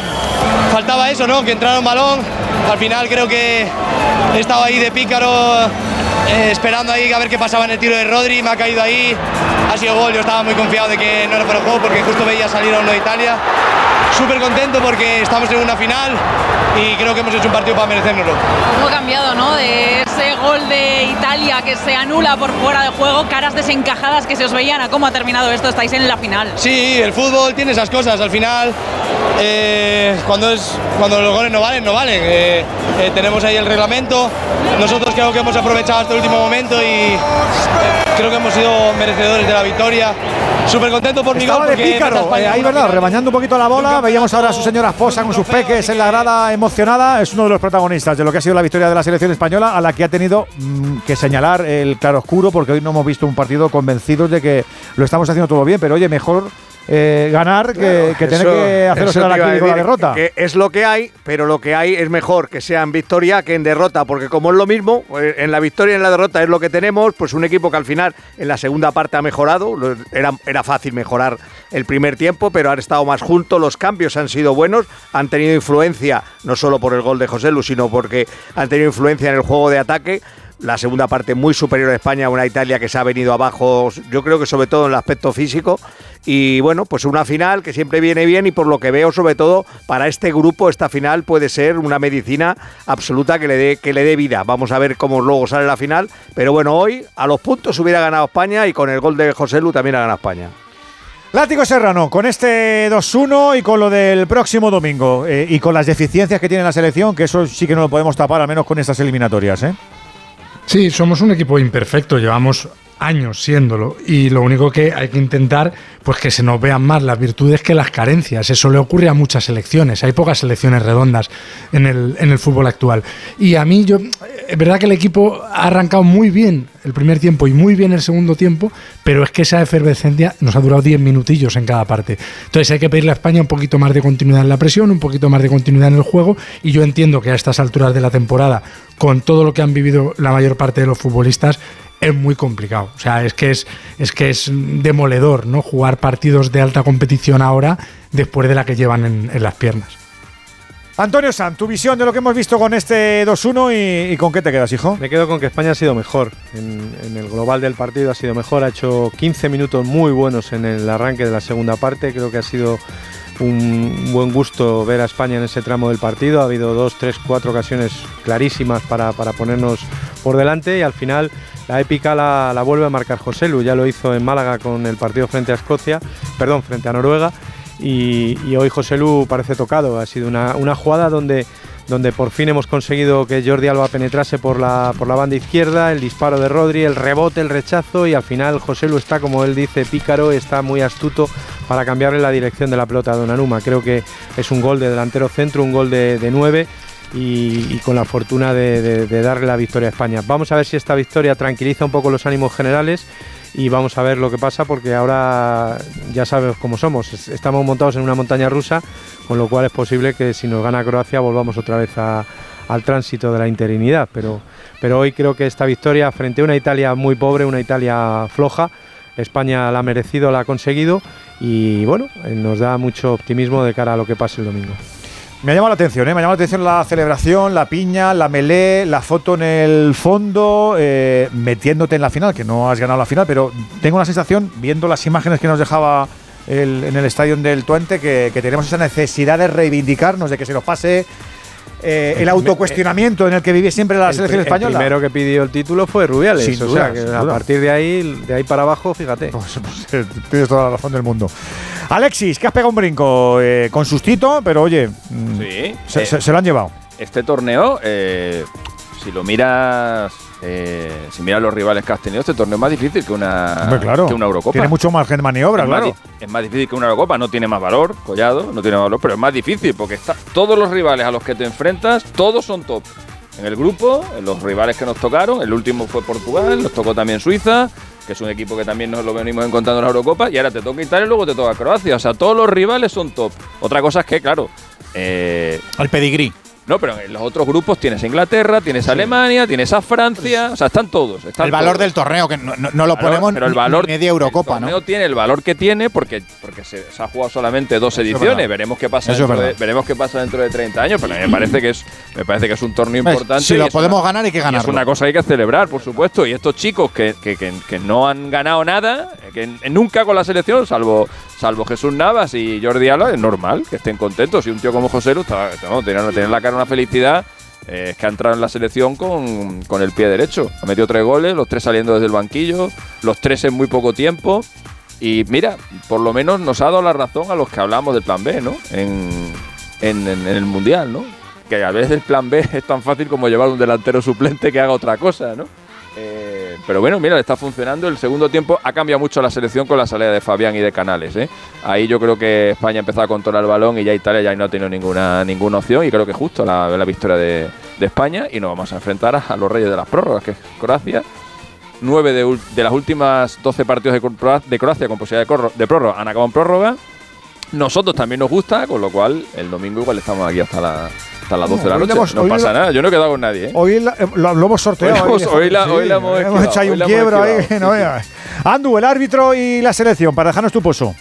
Faltaba eso, ¿no? Que entrara un balón. Al final creo que he estado ahí de pícaro eh, esperando ahí a ver qué pasaba en el tiro de Rodri, me ha caído ahí, ha sido gol, yo estaba muy confiado de que no era para el juego porque justo veía salir a uno de Italia. Súper contento porque estamos en una final, y creo que hemos hecho un partido para merecérnoslo. ¿Cómo ha cambiado, no? Ese gol de Italia que se anula por fuera de juego, caras desencajadas que se os veían a cómo ha terminado esto, estáis en la final. Sí, el fútbol tiene esas cosas. Al final, eh, cuando, es, cuando los goles no valen, no valen. Eh, eh, tenemos ahí el reglamento. Nosotros creo que hemos aprovechado hasta el último momento y creo que hemos sido merecedores de la victoria. Súper contento por mi Estaba gol de pícaro, eh, ahí verdad, rebañando un poquito la bola. Veíamos ahora a su señora esposa con sus peques en la grada emocionada. Es uno de los protagonistas de lo que ha sido la victoria de la selección española, a la que ha tenido mm, que señalar el claroscuro, porque hoy no hemos visto un partido convencidos de que lo estamos haciendo todo bien. Pero oye, mejor eh, ganar que, que tener Eso- que haceros eso con la derrota. Que es lo que hay, pero lo que hay es mejor que sea en victoria que en derrota, porque como es lo mismo, eh, en la victoria y en la derrota es lo que tenemos, pues un equipo que al final en la segunda parte ha mejorado, era, era fácil mejorar el primer tiempo, pero han estado más juntos, los cambios han sido buenos, han tenido influencia, no solo por el gol de José Lu, sino porque han tenido influencia en el juego de ataque. La segunda parte muy superior a España, una Italia que se ha venido abajo, yo creo que sobre todo en el aspecto físico. Y bueno, pues una final que siempre viene bien y por lo que veo, sobre todo para este grupo, esta final puede ser una medicina absoluta que le dé, vida. Vamos a ver cómo luego sale la final. Pero bueno, hoy a los puntos hubiera ganado España y con el gol de José Lu también ha ganado España. Látigo Serrano, con este 2-1 y con lo del próximo domingo eh, y con las deficiencias que tiene la selección, que eso sí que no lo podemos tapar, al menos con estas eliminatorias. ¿eh? Sí, somos un equipo imperfecto, llevamos años siéndolo y lo único que hay que intentar pues que se nos vean más las virtudes que las carencias. Eso le ocurre a muchas selecciones, hay pocas selecciones redondas en el, en el fútbol actual. Y a mí yo es verdad que el equipo ha arrancado muy bien el primer tiempo y muy bien el segundo tiempo, pero es que esa efervescencia nos ha durado 10 minutillos en cada parte. Entonces hay que pedirle a España un poquito más de continuidad en la presión, un poquito más de continuidad en el juego y yo entiendo que a estas alturas de la temporada, con todo lo que han vivido la mayor parte de los futbolistas, es muy complicado. O sea, es que es, es que es demoledor, ¿no? Jugar partidos de alta competición ahora después de la que llevan en, en las piernas. Antonio San, tu visión de lo que hemos visto con este 2-1 y, y con qué te quedas, hijo. Me quedo con que España ha sido mejor. En, en el global del partido ha sido mejor. Ha hecho 15 minutos muy buenos en el arranque de la segunda parte. Creo que ha sido un buen gusto ver a España en ese tramo del partido. Ha habido dos, tres, cuatro ocasiones clarísimas para, para ponernos por delante y al final la épica la, la vuelve a marcar José Lu. Ya lo hizo en Málaga con el partido frente a Escocia, perdón, frente a Noruega. Y, hoy José Lu parece tocado. Ha sido una, una jugada donde donde por fin hemos conseguido que Jordi Alba penetrase por la, por la banda izquierda, el disparo de Rodri, el rebote, el rechazo y al final José Lu está, como él dice, pícaro, está muy astuto para cambiarle la dirección de la pelota a Donnarumma. Creo que es un gol de delantero centro, un gol de, de nueve y, y con la fortuna de- de darle la victoria a España. Vamos a ver si esta victoria tranquiliza un poco los ánimos generales y vamos a ver lo que pasa porque ahora ya sabemos cómo somos. Es- Estamos montados en una montaña rusa, con lo cual es posible que si nos gana Croacia volvamos otra vez al tránsito de la interinidad. Pero, pero hoy creo que esta victoria frente a una Italia muy pobre, una Italia floja, España la ha merecido, la ha conseguido y bueno, nos da mucho optimismo de cara a lo que pase el domingo. Me ha llamado la atención, ¿eh? me ha la atención la celebración, la piña, la melé, la foto en el fondo, eh, metiéndote en la final, que no has ganado la final, pero tengo la sensación, viendo las imágenes que nos dejaba el- en el estadio del Twente, que, que tenemos esa necesidad de reivindicarnos, de que se nos pase eh, el autocuestionamiento en el que vive siempre la El selección española. El primero que pidió el título fue Rubiales. Sin o duda, sea que sin a partir de ahí, de ahí para abajo, fíjate. Tienes toda la razón del mundo. Alexis, que has pegado un brinco eh, con sustito, pero oye, mm, Sí. se, Eh, se- se lo han llevado. Este torneo, eh, si lo miras, eh, si miras los rivales que has tenido, este torneo es más difícil que una, Hombre, claro. que una Eurocopa. Tiene mucho margen de maniobra, es, claro. es más difícil que una Eurocopa, no tiene más valor, Collado, no tiene más valor, pero es más difícil porque está, todos los rivales a los que te enfrentas, todos son top. En el grupo, en los rivales que nos tocaron, el último fue Portugal, nos tocó también Suiza, que es un equipo que también nos lo venimos encontrando en la Eurocopa, y ahora te toca Italia y luego te toca Croacia. O sea, todos los rivales son top. Otra cosa es que, claro, eh, Al pedigrí. No, pero en los otros grupos tienes a Inglaterra, tienes a Alemania, tienes a Francia, o sea, están todos. están El valor todos. del torneo, que no, no- no lo Claro, ponemos pero el valor ni media Eurocopa, el ¿no? torneo tiene el valor que tiene porque, porque se, se ha jugado solamente dos Eso ediciones. veremos qué pasa Eso dentro de, veremos qué pasa dentro de 30 años, pero a mí me parece que es me parece que es un torneo Pues, importante. si lo podemos una- ganar, hay que y ganarlo. Es una cosa que hay que celebrar, por supuesto. Y estos chicos que, que, que- que no han ganado nada, que nunca con la selección, salvo salvo Jesús Navas y Jordi Alba, es normal que estén contentos. Y un tío como José Lu está, no, la cara una felicidad eh, es que ha entrado en la selección con, con el pie derecho. Ha metido tres goles, los tres saliendo desde el banquillo, los tres en muy poco tiempo. Y mira, por lo menos nos ha dado la razón a los que hablamos del plan B, ¿no? En, en- en- el Mundial, ¿no? Que a veces el plan B es tan fácil como llevar un delantero suplente que haga otra cosa, ¿no? Pero bueno, mira, le está funcionando. El segundo tiempo ha cambiado mucho la selección con la salida de Fabián y de Canales. ¿eh? Ahí yo creo que España empezó a controlar el balón y ya Italia ya no ha tenido ninguna, ninguna opción. Y creo que justo la, la victoria de, de España. Y nos vamos a enfrentar a, los reyes de las prórrogas, que es Croacia. Nueve de, las últimas 12 partidos de, Cro- de Croacia con posibilidad de, de prórroga han acabado en prórroga. Nosotros también nos gusta, con lo cual el domingo igual estamos aquí hasta, la- hasta las 12 de la noche. hemos- no pasa nada, yo no he quedado con nadie. ¿eh? Hoy la- eh, lo, lo hemos sorteado. Hoy la hemos- hoy la- sí, hoy la hemos hemos hecho ahí un quiebro ahí. esquivado. no veas. Andu, el árbitro y la selección, para dejarnos tu pozo.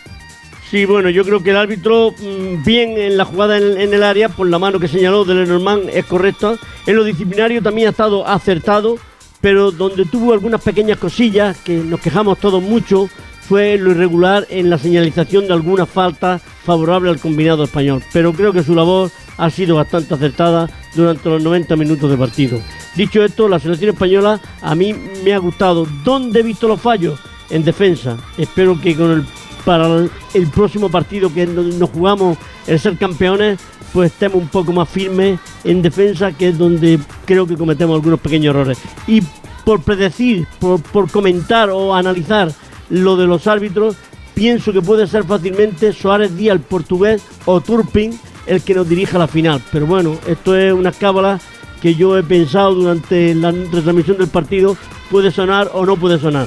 Sí, bueno, yo creo que el árbitro, mm, bien en la jugada en, en el área, por la mano que señaló de Lenormand, es correcta. En lo disciplinario también ha estado acertado, pero donde tuvo algunas pequeñas cosillas que nos quejamos todos mucho, fue lo irregular en la señalización de alguna falta favorable al combinado español. Pero creo que su labor ha sido bastante acertada durante los 90 minutos de partido. Dicho esto, la selección española a mí me ha gustado. ¿Dónde he visto los fallos? En defensa. Espero que con el para el, próximo partido que no- nos jugamos el ser campeones, pues estemos un poco más firmes en defensa, que es donde creo que cometemos algunos pequeños errores. Y por predecir, por, por comentar o analizar lo de los árbitros, pienso que puede ser fácilmente Suárez Díaz, el portugués, o Turpin, el que nos dirija a la final. Pero bueno, esto es una cábala que yo he pensado durante la retransmisión del partido, puede sonar o no puede sonar.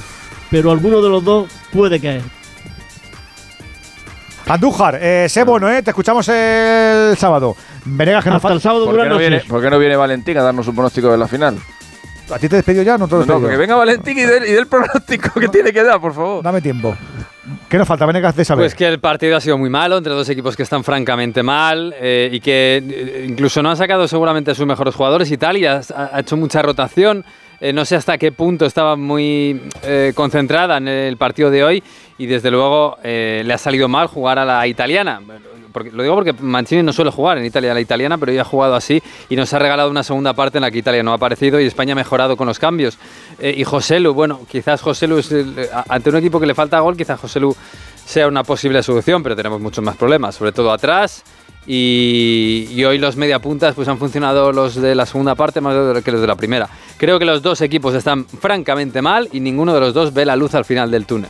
Pero alguno de los dos puede caer. Andújar, eh, sé bueno, ¿eh? Te escuchamos el sábado. Venegas, que nos Hasta el sábado ¿Por qué, no viene, por qué no viene Valentín a darnos un pronóstico de la final? ¿A ti te despido ya? No te No, no, que venga Valentín y del, y del pronóstico que tiene que dar, por favor. Dame tiempo. ¿Qué nos falta, Venegas, de saber? Pues que el partido ha sido muy malo entre dos equipos que están francamente mal eh, y que eh, incluso no han sacado seguramente a sus mejores jugadores. Italia ha, ha hecho mucha rotación. eh, no sé hasta qué punto estaba muy eh, concentrada en el partido de hoy y desde luego eh, le ha salido mal jugar a la italiana. Porque, lo digo porque Mancini no suele jugar en Italia la italiana, pero hoy ha jugado así y nos ha regalado una segunda parte en la que Italia no ha aparecido y España ha mejorado con los cambios. Eh, y José Lu, bueno, quizás José Lu es a- ante un equipo que le falta gol, quizás José Lu sea una posible solución, pero tenemos muchos más problemas, sobre todo atrás. Y, y hoy los mediapuntas pues han funcionado los de la segunda parte más que los de la primera. Creo que los dos equipos están francamente mal y ninguno de los dos ve la luz al final del túnel.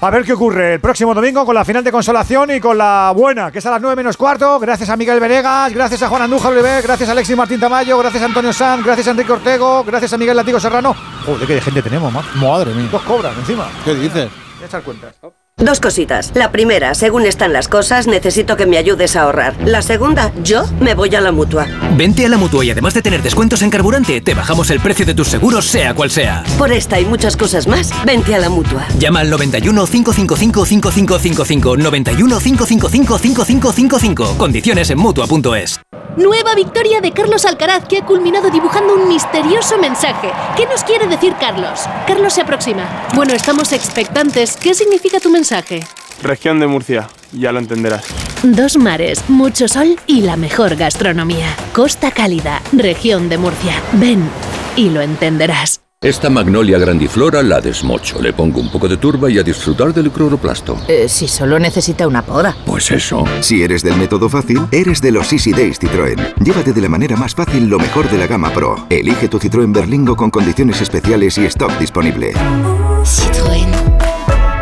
A ver qué ocurre el próximo domingo con la final de consolación y con la buena, que es a las 9 menos cuarto. Gracias a Miguel Venegas, gracias a Juan Andújar Oliver, gracias a Alexis Martín Tamayo, gracias a Antonio Sanz, gracias a Enrique Ortego, gracias a Miguel Latigo Serrano. Joder, qué gente tenemos, ma. Madre mía. Dos cobran encima. ¿Qué dices? Voy a echar cuentas. Dos cositas. La primera, según están las cosas, necesito que me ayudes a ahorrar. La segunda, yo me voy a la mutua. Vente a la mutua y además de tener descuentos en carburante, te bajamos el precio de tus seguros, sea cual sea. Por esta y muchas cosas más, vente a la mutua. Llama al 91 555 5555 91 555 5555. Condiciones en mutua.es. Nueva victoria de Carlos Alcaraz que ha culminado dibujando un misterioso mensaje. ¿Qué nos quiere decir Carlos? Carlos se aproxima. Bueno, estamos expectantes. ¿Qué significa tu mensaje? Región de Murcia, ya lo entenderás. Dos mares, mucho sol y la mejor gastronomía. Costa Cálida, región de Murcia. Ven y lo entenderás. Esta magnolia grandiflora la desmocho, le pongo un poco de turba y a disfrutar del cloroplasto. Eh, si solo necesita una poda. Pues eso. Si eres del método fácil, eres de los Easy Days Citroën. Llévate de la manera más fácil lo mejor de la gama Pro. Elige tu Citroën Berlingo con condiciones especiales y stock disponible. Citroën.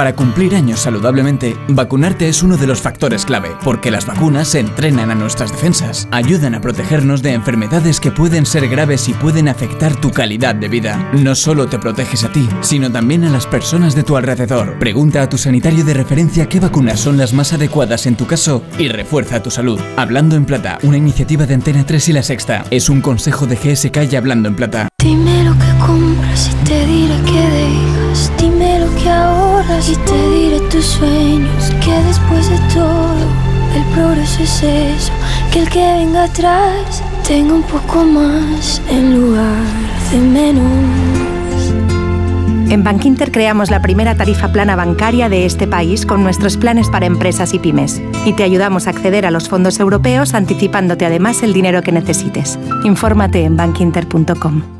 Para cumplir años saludablemente, vacunarte es uno de los factores clave, porque las vacunas entrenan a nuestras defensas, ayudan a protegernos de enfermedades que pueden ser graves y pueden afectar tu calidad de vida. No solo te proteges a ti, sino también a las personas de tu alrededor. Pregunta a tu sanitario de referencia qué vacunas son las más adecuadas en tu caso y refuerza tu salud. Hablando en Plata, una iniciativa de Antena 3 y La Sexta, es un consejo de GSK y Hablando en Plata. Dime lo que compras y te diré que dejas. Dime lo que ahorras y te diré tus sueños. Que después de todo, el progreso es eso. Que el que venga atrás tenga un poco más en lugar de menos. En Bankinter creamos la primera tarifa plana bancaria de este país con nuestros planes para empresas y pymes. Y te ayudamos a acceder a los fondos europeos anticipándote además el dinero que necesites. Infórmate en bankinter.com.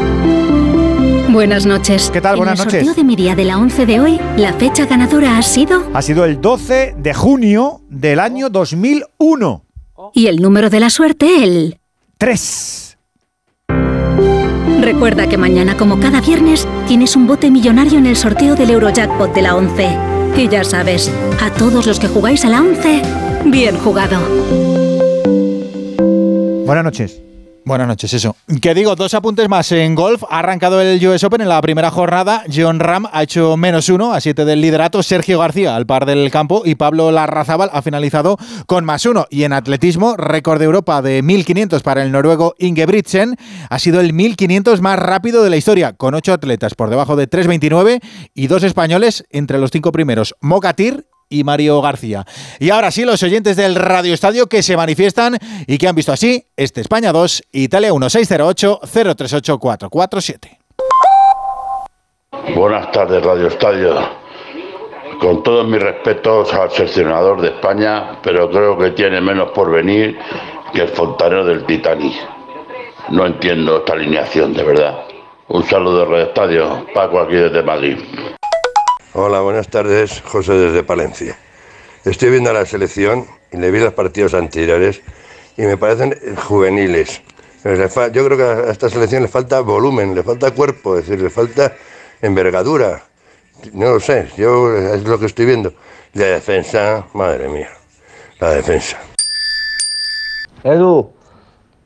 Buenas noches. ¿Qué tal? Buenas en el noches. sorteo de mi día de la 11 de hoy, la fecha ganadora ha sido Ha sido el 12 de junio del año 2001. y el número de la suerte el 3. Recuerda que mañana, como cada viernes, tienes un bote millonario en el sorteo del Eurojackpot de la 11. Y ya sabes, a todos los que jugáis a la 11, bien jugado. Buenas noches. Buenas noches, eso. Que digo, dos apuntes más en golf. Ha arrancado el US Open en la primera jornada. John Ram ha hecho menos uno a siete del liderato. Sergio García al par del campo y Pablo Larrazábal ha finalizado con más uno. Y en atletismo, récord de Europa de 1500 para el noruego Ingebrigtsen. Ha sido el 1500 más rápido de la historia, con ocho atletas por debajo de 3.29 y dos españoles entre los cinco primeros. Mocatir y Mario García. Y ahora sí, los oyentes del Radio Estadio que se manifiestan y que han visto así este España 2, Italia 1, 608 038 447. Buenas tardes, Radio Estadio. Con todos mis respetos al seleccionador de España, pero creo que tiene menos por venir que el fontanero del Titanic. No entiendo esta alineación, de verdad. Un saludo Radio Estadio, Paco aquí desde Madrid. Hola, buenas tardes, José desde Palencia. Estoy viendo a la selección y le vi los partidos anteriores y me parecen eh, juveniles. Yo creo que a esta selección le falta volumen, le falta cuerpo, es decir, le falta envergadura. No lo sé, yo eh, es lo que estoy viendo. La defensa, madre mía, la defensa. Edu,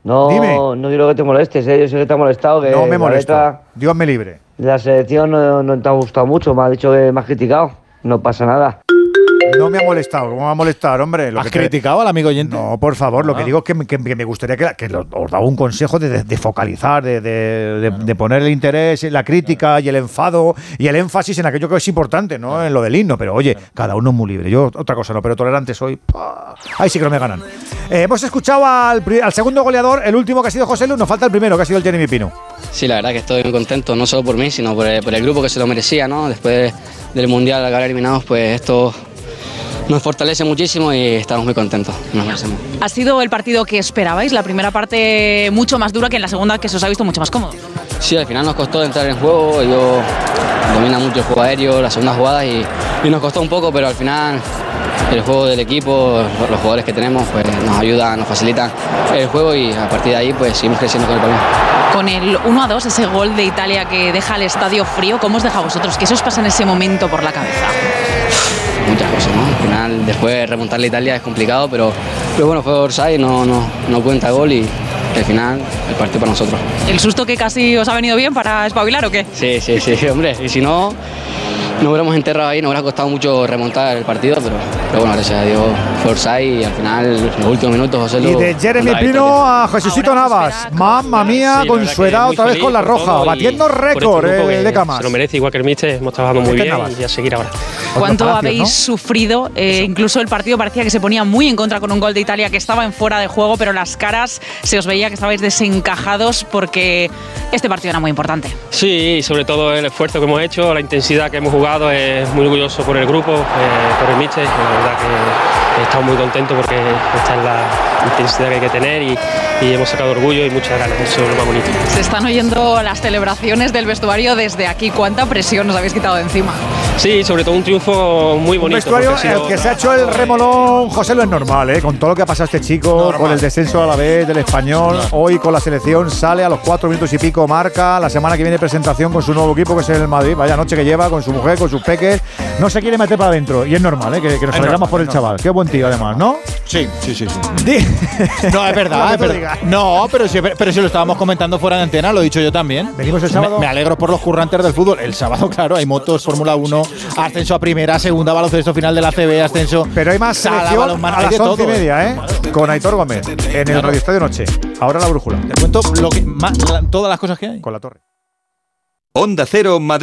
no, no quiero que te molestes, ¿eh? yo sé que te ha molestado. Que No me letra Dios me libre. La selección no, no te ha gustado mucho, me ha dicho que me has criticado. No pasa nada. No me ha molestado. ¿Cómo me va a molestar, hombre? Lo ¿Has que te- criticado al amigo oyente? No, por favor, lo que Ah. digo es que, me- que- que me gustaría que, que lo- os daba un consejo de, de- de focalizar, de, de- de- de poner el interés en la crítica y el enfado y el énfasis en aquello que es importante, ¿no? En lo del himno. Pero oye, cada uno es muy libre. Yo otra cosa no, pero tolerante soy. ¡pah! Ahí sí que no me ganan. Eh, hemos escuchado al, al segundo goleador, el último que ha sido José Lu, nos falta el primero, que ha sido el Jeremy Pino. Sí, la verdad que estoy muy contento, no solo por mí, sino por el, por el grupo que se lo merecía, ¿no? Después del Mundial, al acabar eliminados, pues esto nos fortalece muchísimo y estamos muy contentos. Nos merecemos. ¿Ha sido el partido que esperabais? La primera parte mucho más dura que en la segunda, que se os ha visto mucho más cómodo. Sí, al final nos costó entrar en juego, yo domina mucho el juego aéreo, las segundas jugadas y, y nos costó un poco, pero al final el juego del equipo, los los jugadores que tenemos, pues nos ayudan, nos facilitan el juego y a partir de ahí pues seguimos creciendo con el balón. Con el 1 a 2, ese gol de Italia que deja el estadio frío, ¿cómo os deja a vosotros? ¿Qué se os pasa en ese momento por la cabeza? Muchas cosas, ¿no? Al final, después remontar la Italia es complicado, pero, pero bueno, fue Orsay, no, no, no cuenta gol y al final el partido para nosotros. ¿El susto que casi os ha venido bien para espabilar o qué? Sí, sí, sí, hombre, y si no, nos hubiéramos enterrado ahí, nos hubiera costado mucho remontar el partido, pero, pero bueno, gracias a Dios fue Orsay y al final, los últimos minutos, José Y Lu- de Jeremy. Pino a Jesucito Navas. Mamma mía, Sí, con su edad otra vez con la roja, y batiendo este récord eh, de camas. Se lo merece, igual que el Mister, hemos trabajado muy bien Navas. y a seguir ahora. ¿Cuánto Palacios, habéis ¿no? sufrido? Eh, incluso el partido parecía que se ponía muy en contra con un gol de Italia que estaba en fuera de juego, pero las caras se os veía que estabais desencajados porque este partido era muy importante. Sí, y sobre todo el esfuerzo que hemos hecho, la intensidad que hemos jugado, es muy orgulloso por el grupo, eh, por el Mister, la verdad he estado muy contento porque esta es la intensidad que hay que tener y, y hemos sacado orgullo y muchas ganas, eso es lo más bonito. Se están oyendo las celebraciones del vestuario desde aquí. ¿Cuánta presión nos habéis quitado de encima? Sí, sobre todo un triunfo muy Un bonito. vestuario ha sido- el que se ha hecho el remolón, José, lo es normal, ¿eh? con todo lo que ha pasado este chico, con el descenso a la vez del español, hoy con la selección sale a los cuatro minutos y pico, marca, la semana que viene presentación con su nuevo equipo que es el Madrid, vaya noche que lleva con su mujer, con sus peques, no se quiere meter para adentro y es normal, ¿eh? que, que nos Es alegramos normal, por el chaval, qué buen tío además, ¿no? Sí, sí, sí. sí. No, es verdad, es verdad. No, pero si, pero si lo estábamos comentando fuera de antena, lo he dicho yo también. Venimos el sábado. Me, me alegro por los currantes del fútbol. El sábado, claro, hay motos, Fórmula 1, ascenso a primera, segunda, baloncesto final de la CB, ascenso. Pero hay más sala, balonmano, a hay las y todo, media, ¿eh? Con Aitor Gómez en el Claro. Radio Estadio Noche. Ahora la brújula. Te cuento lo que, ma- la- todas las cosas que hay. Con la torre. Onda Cero Madrid.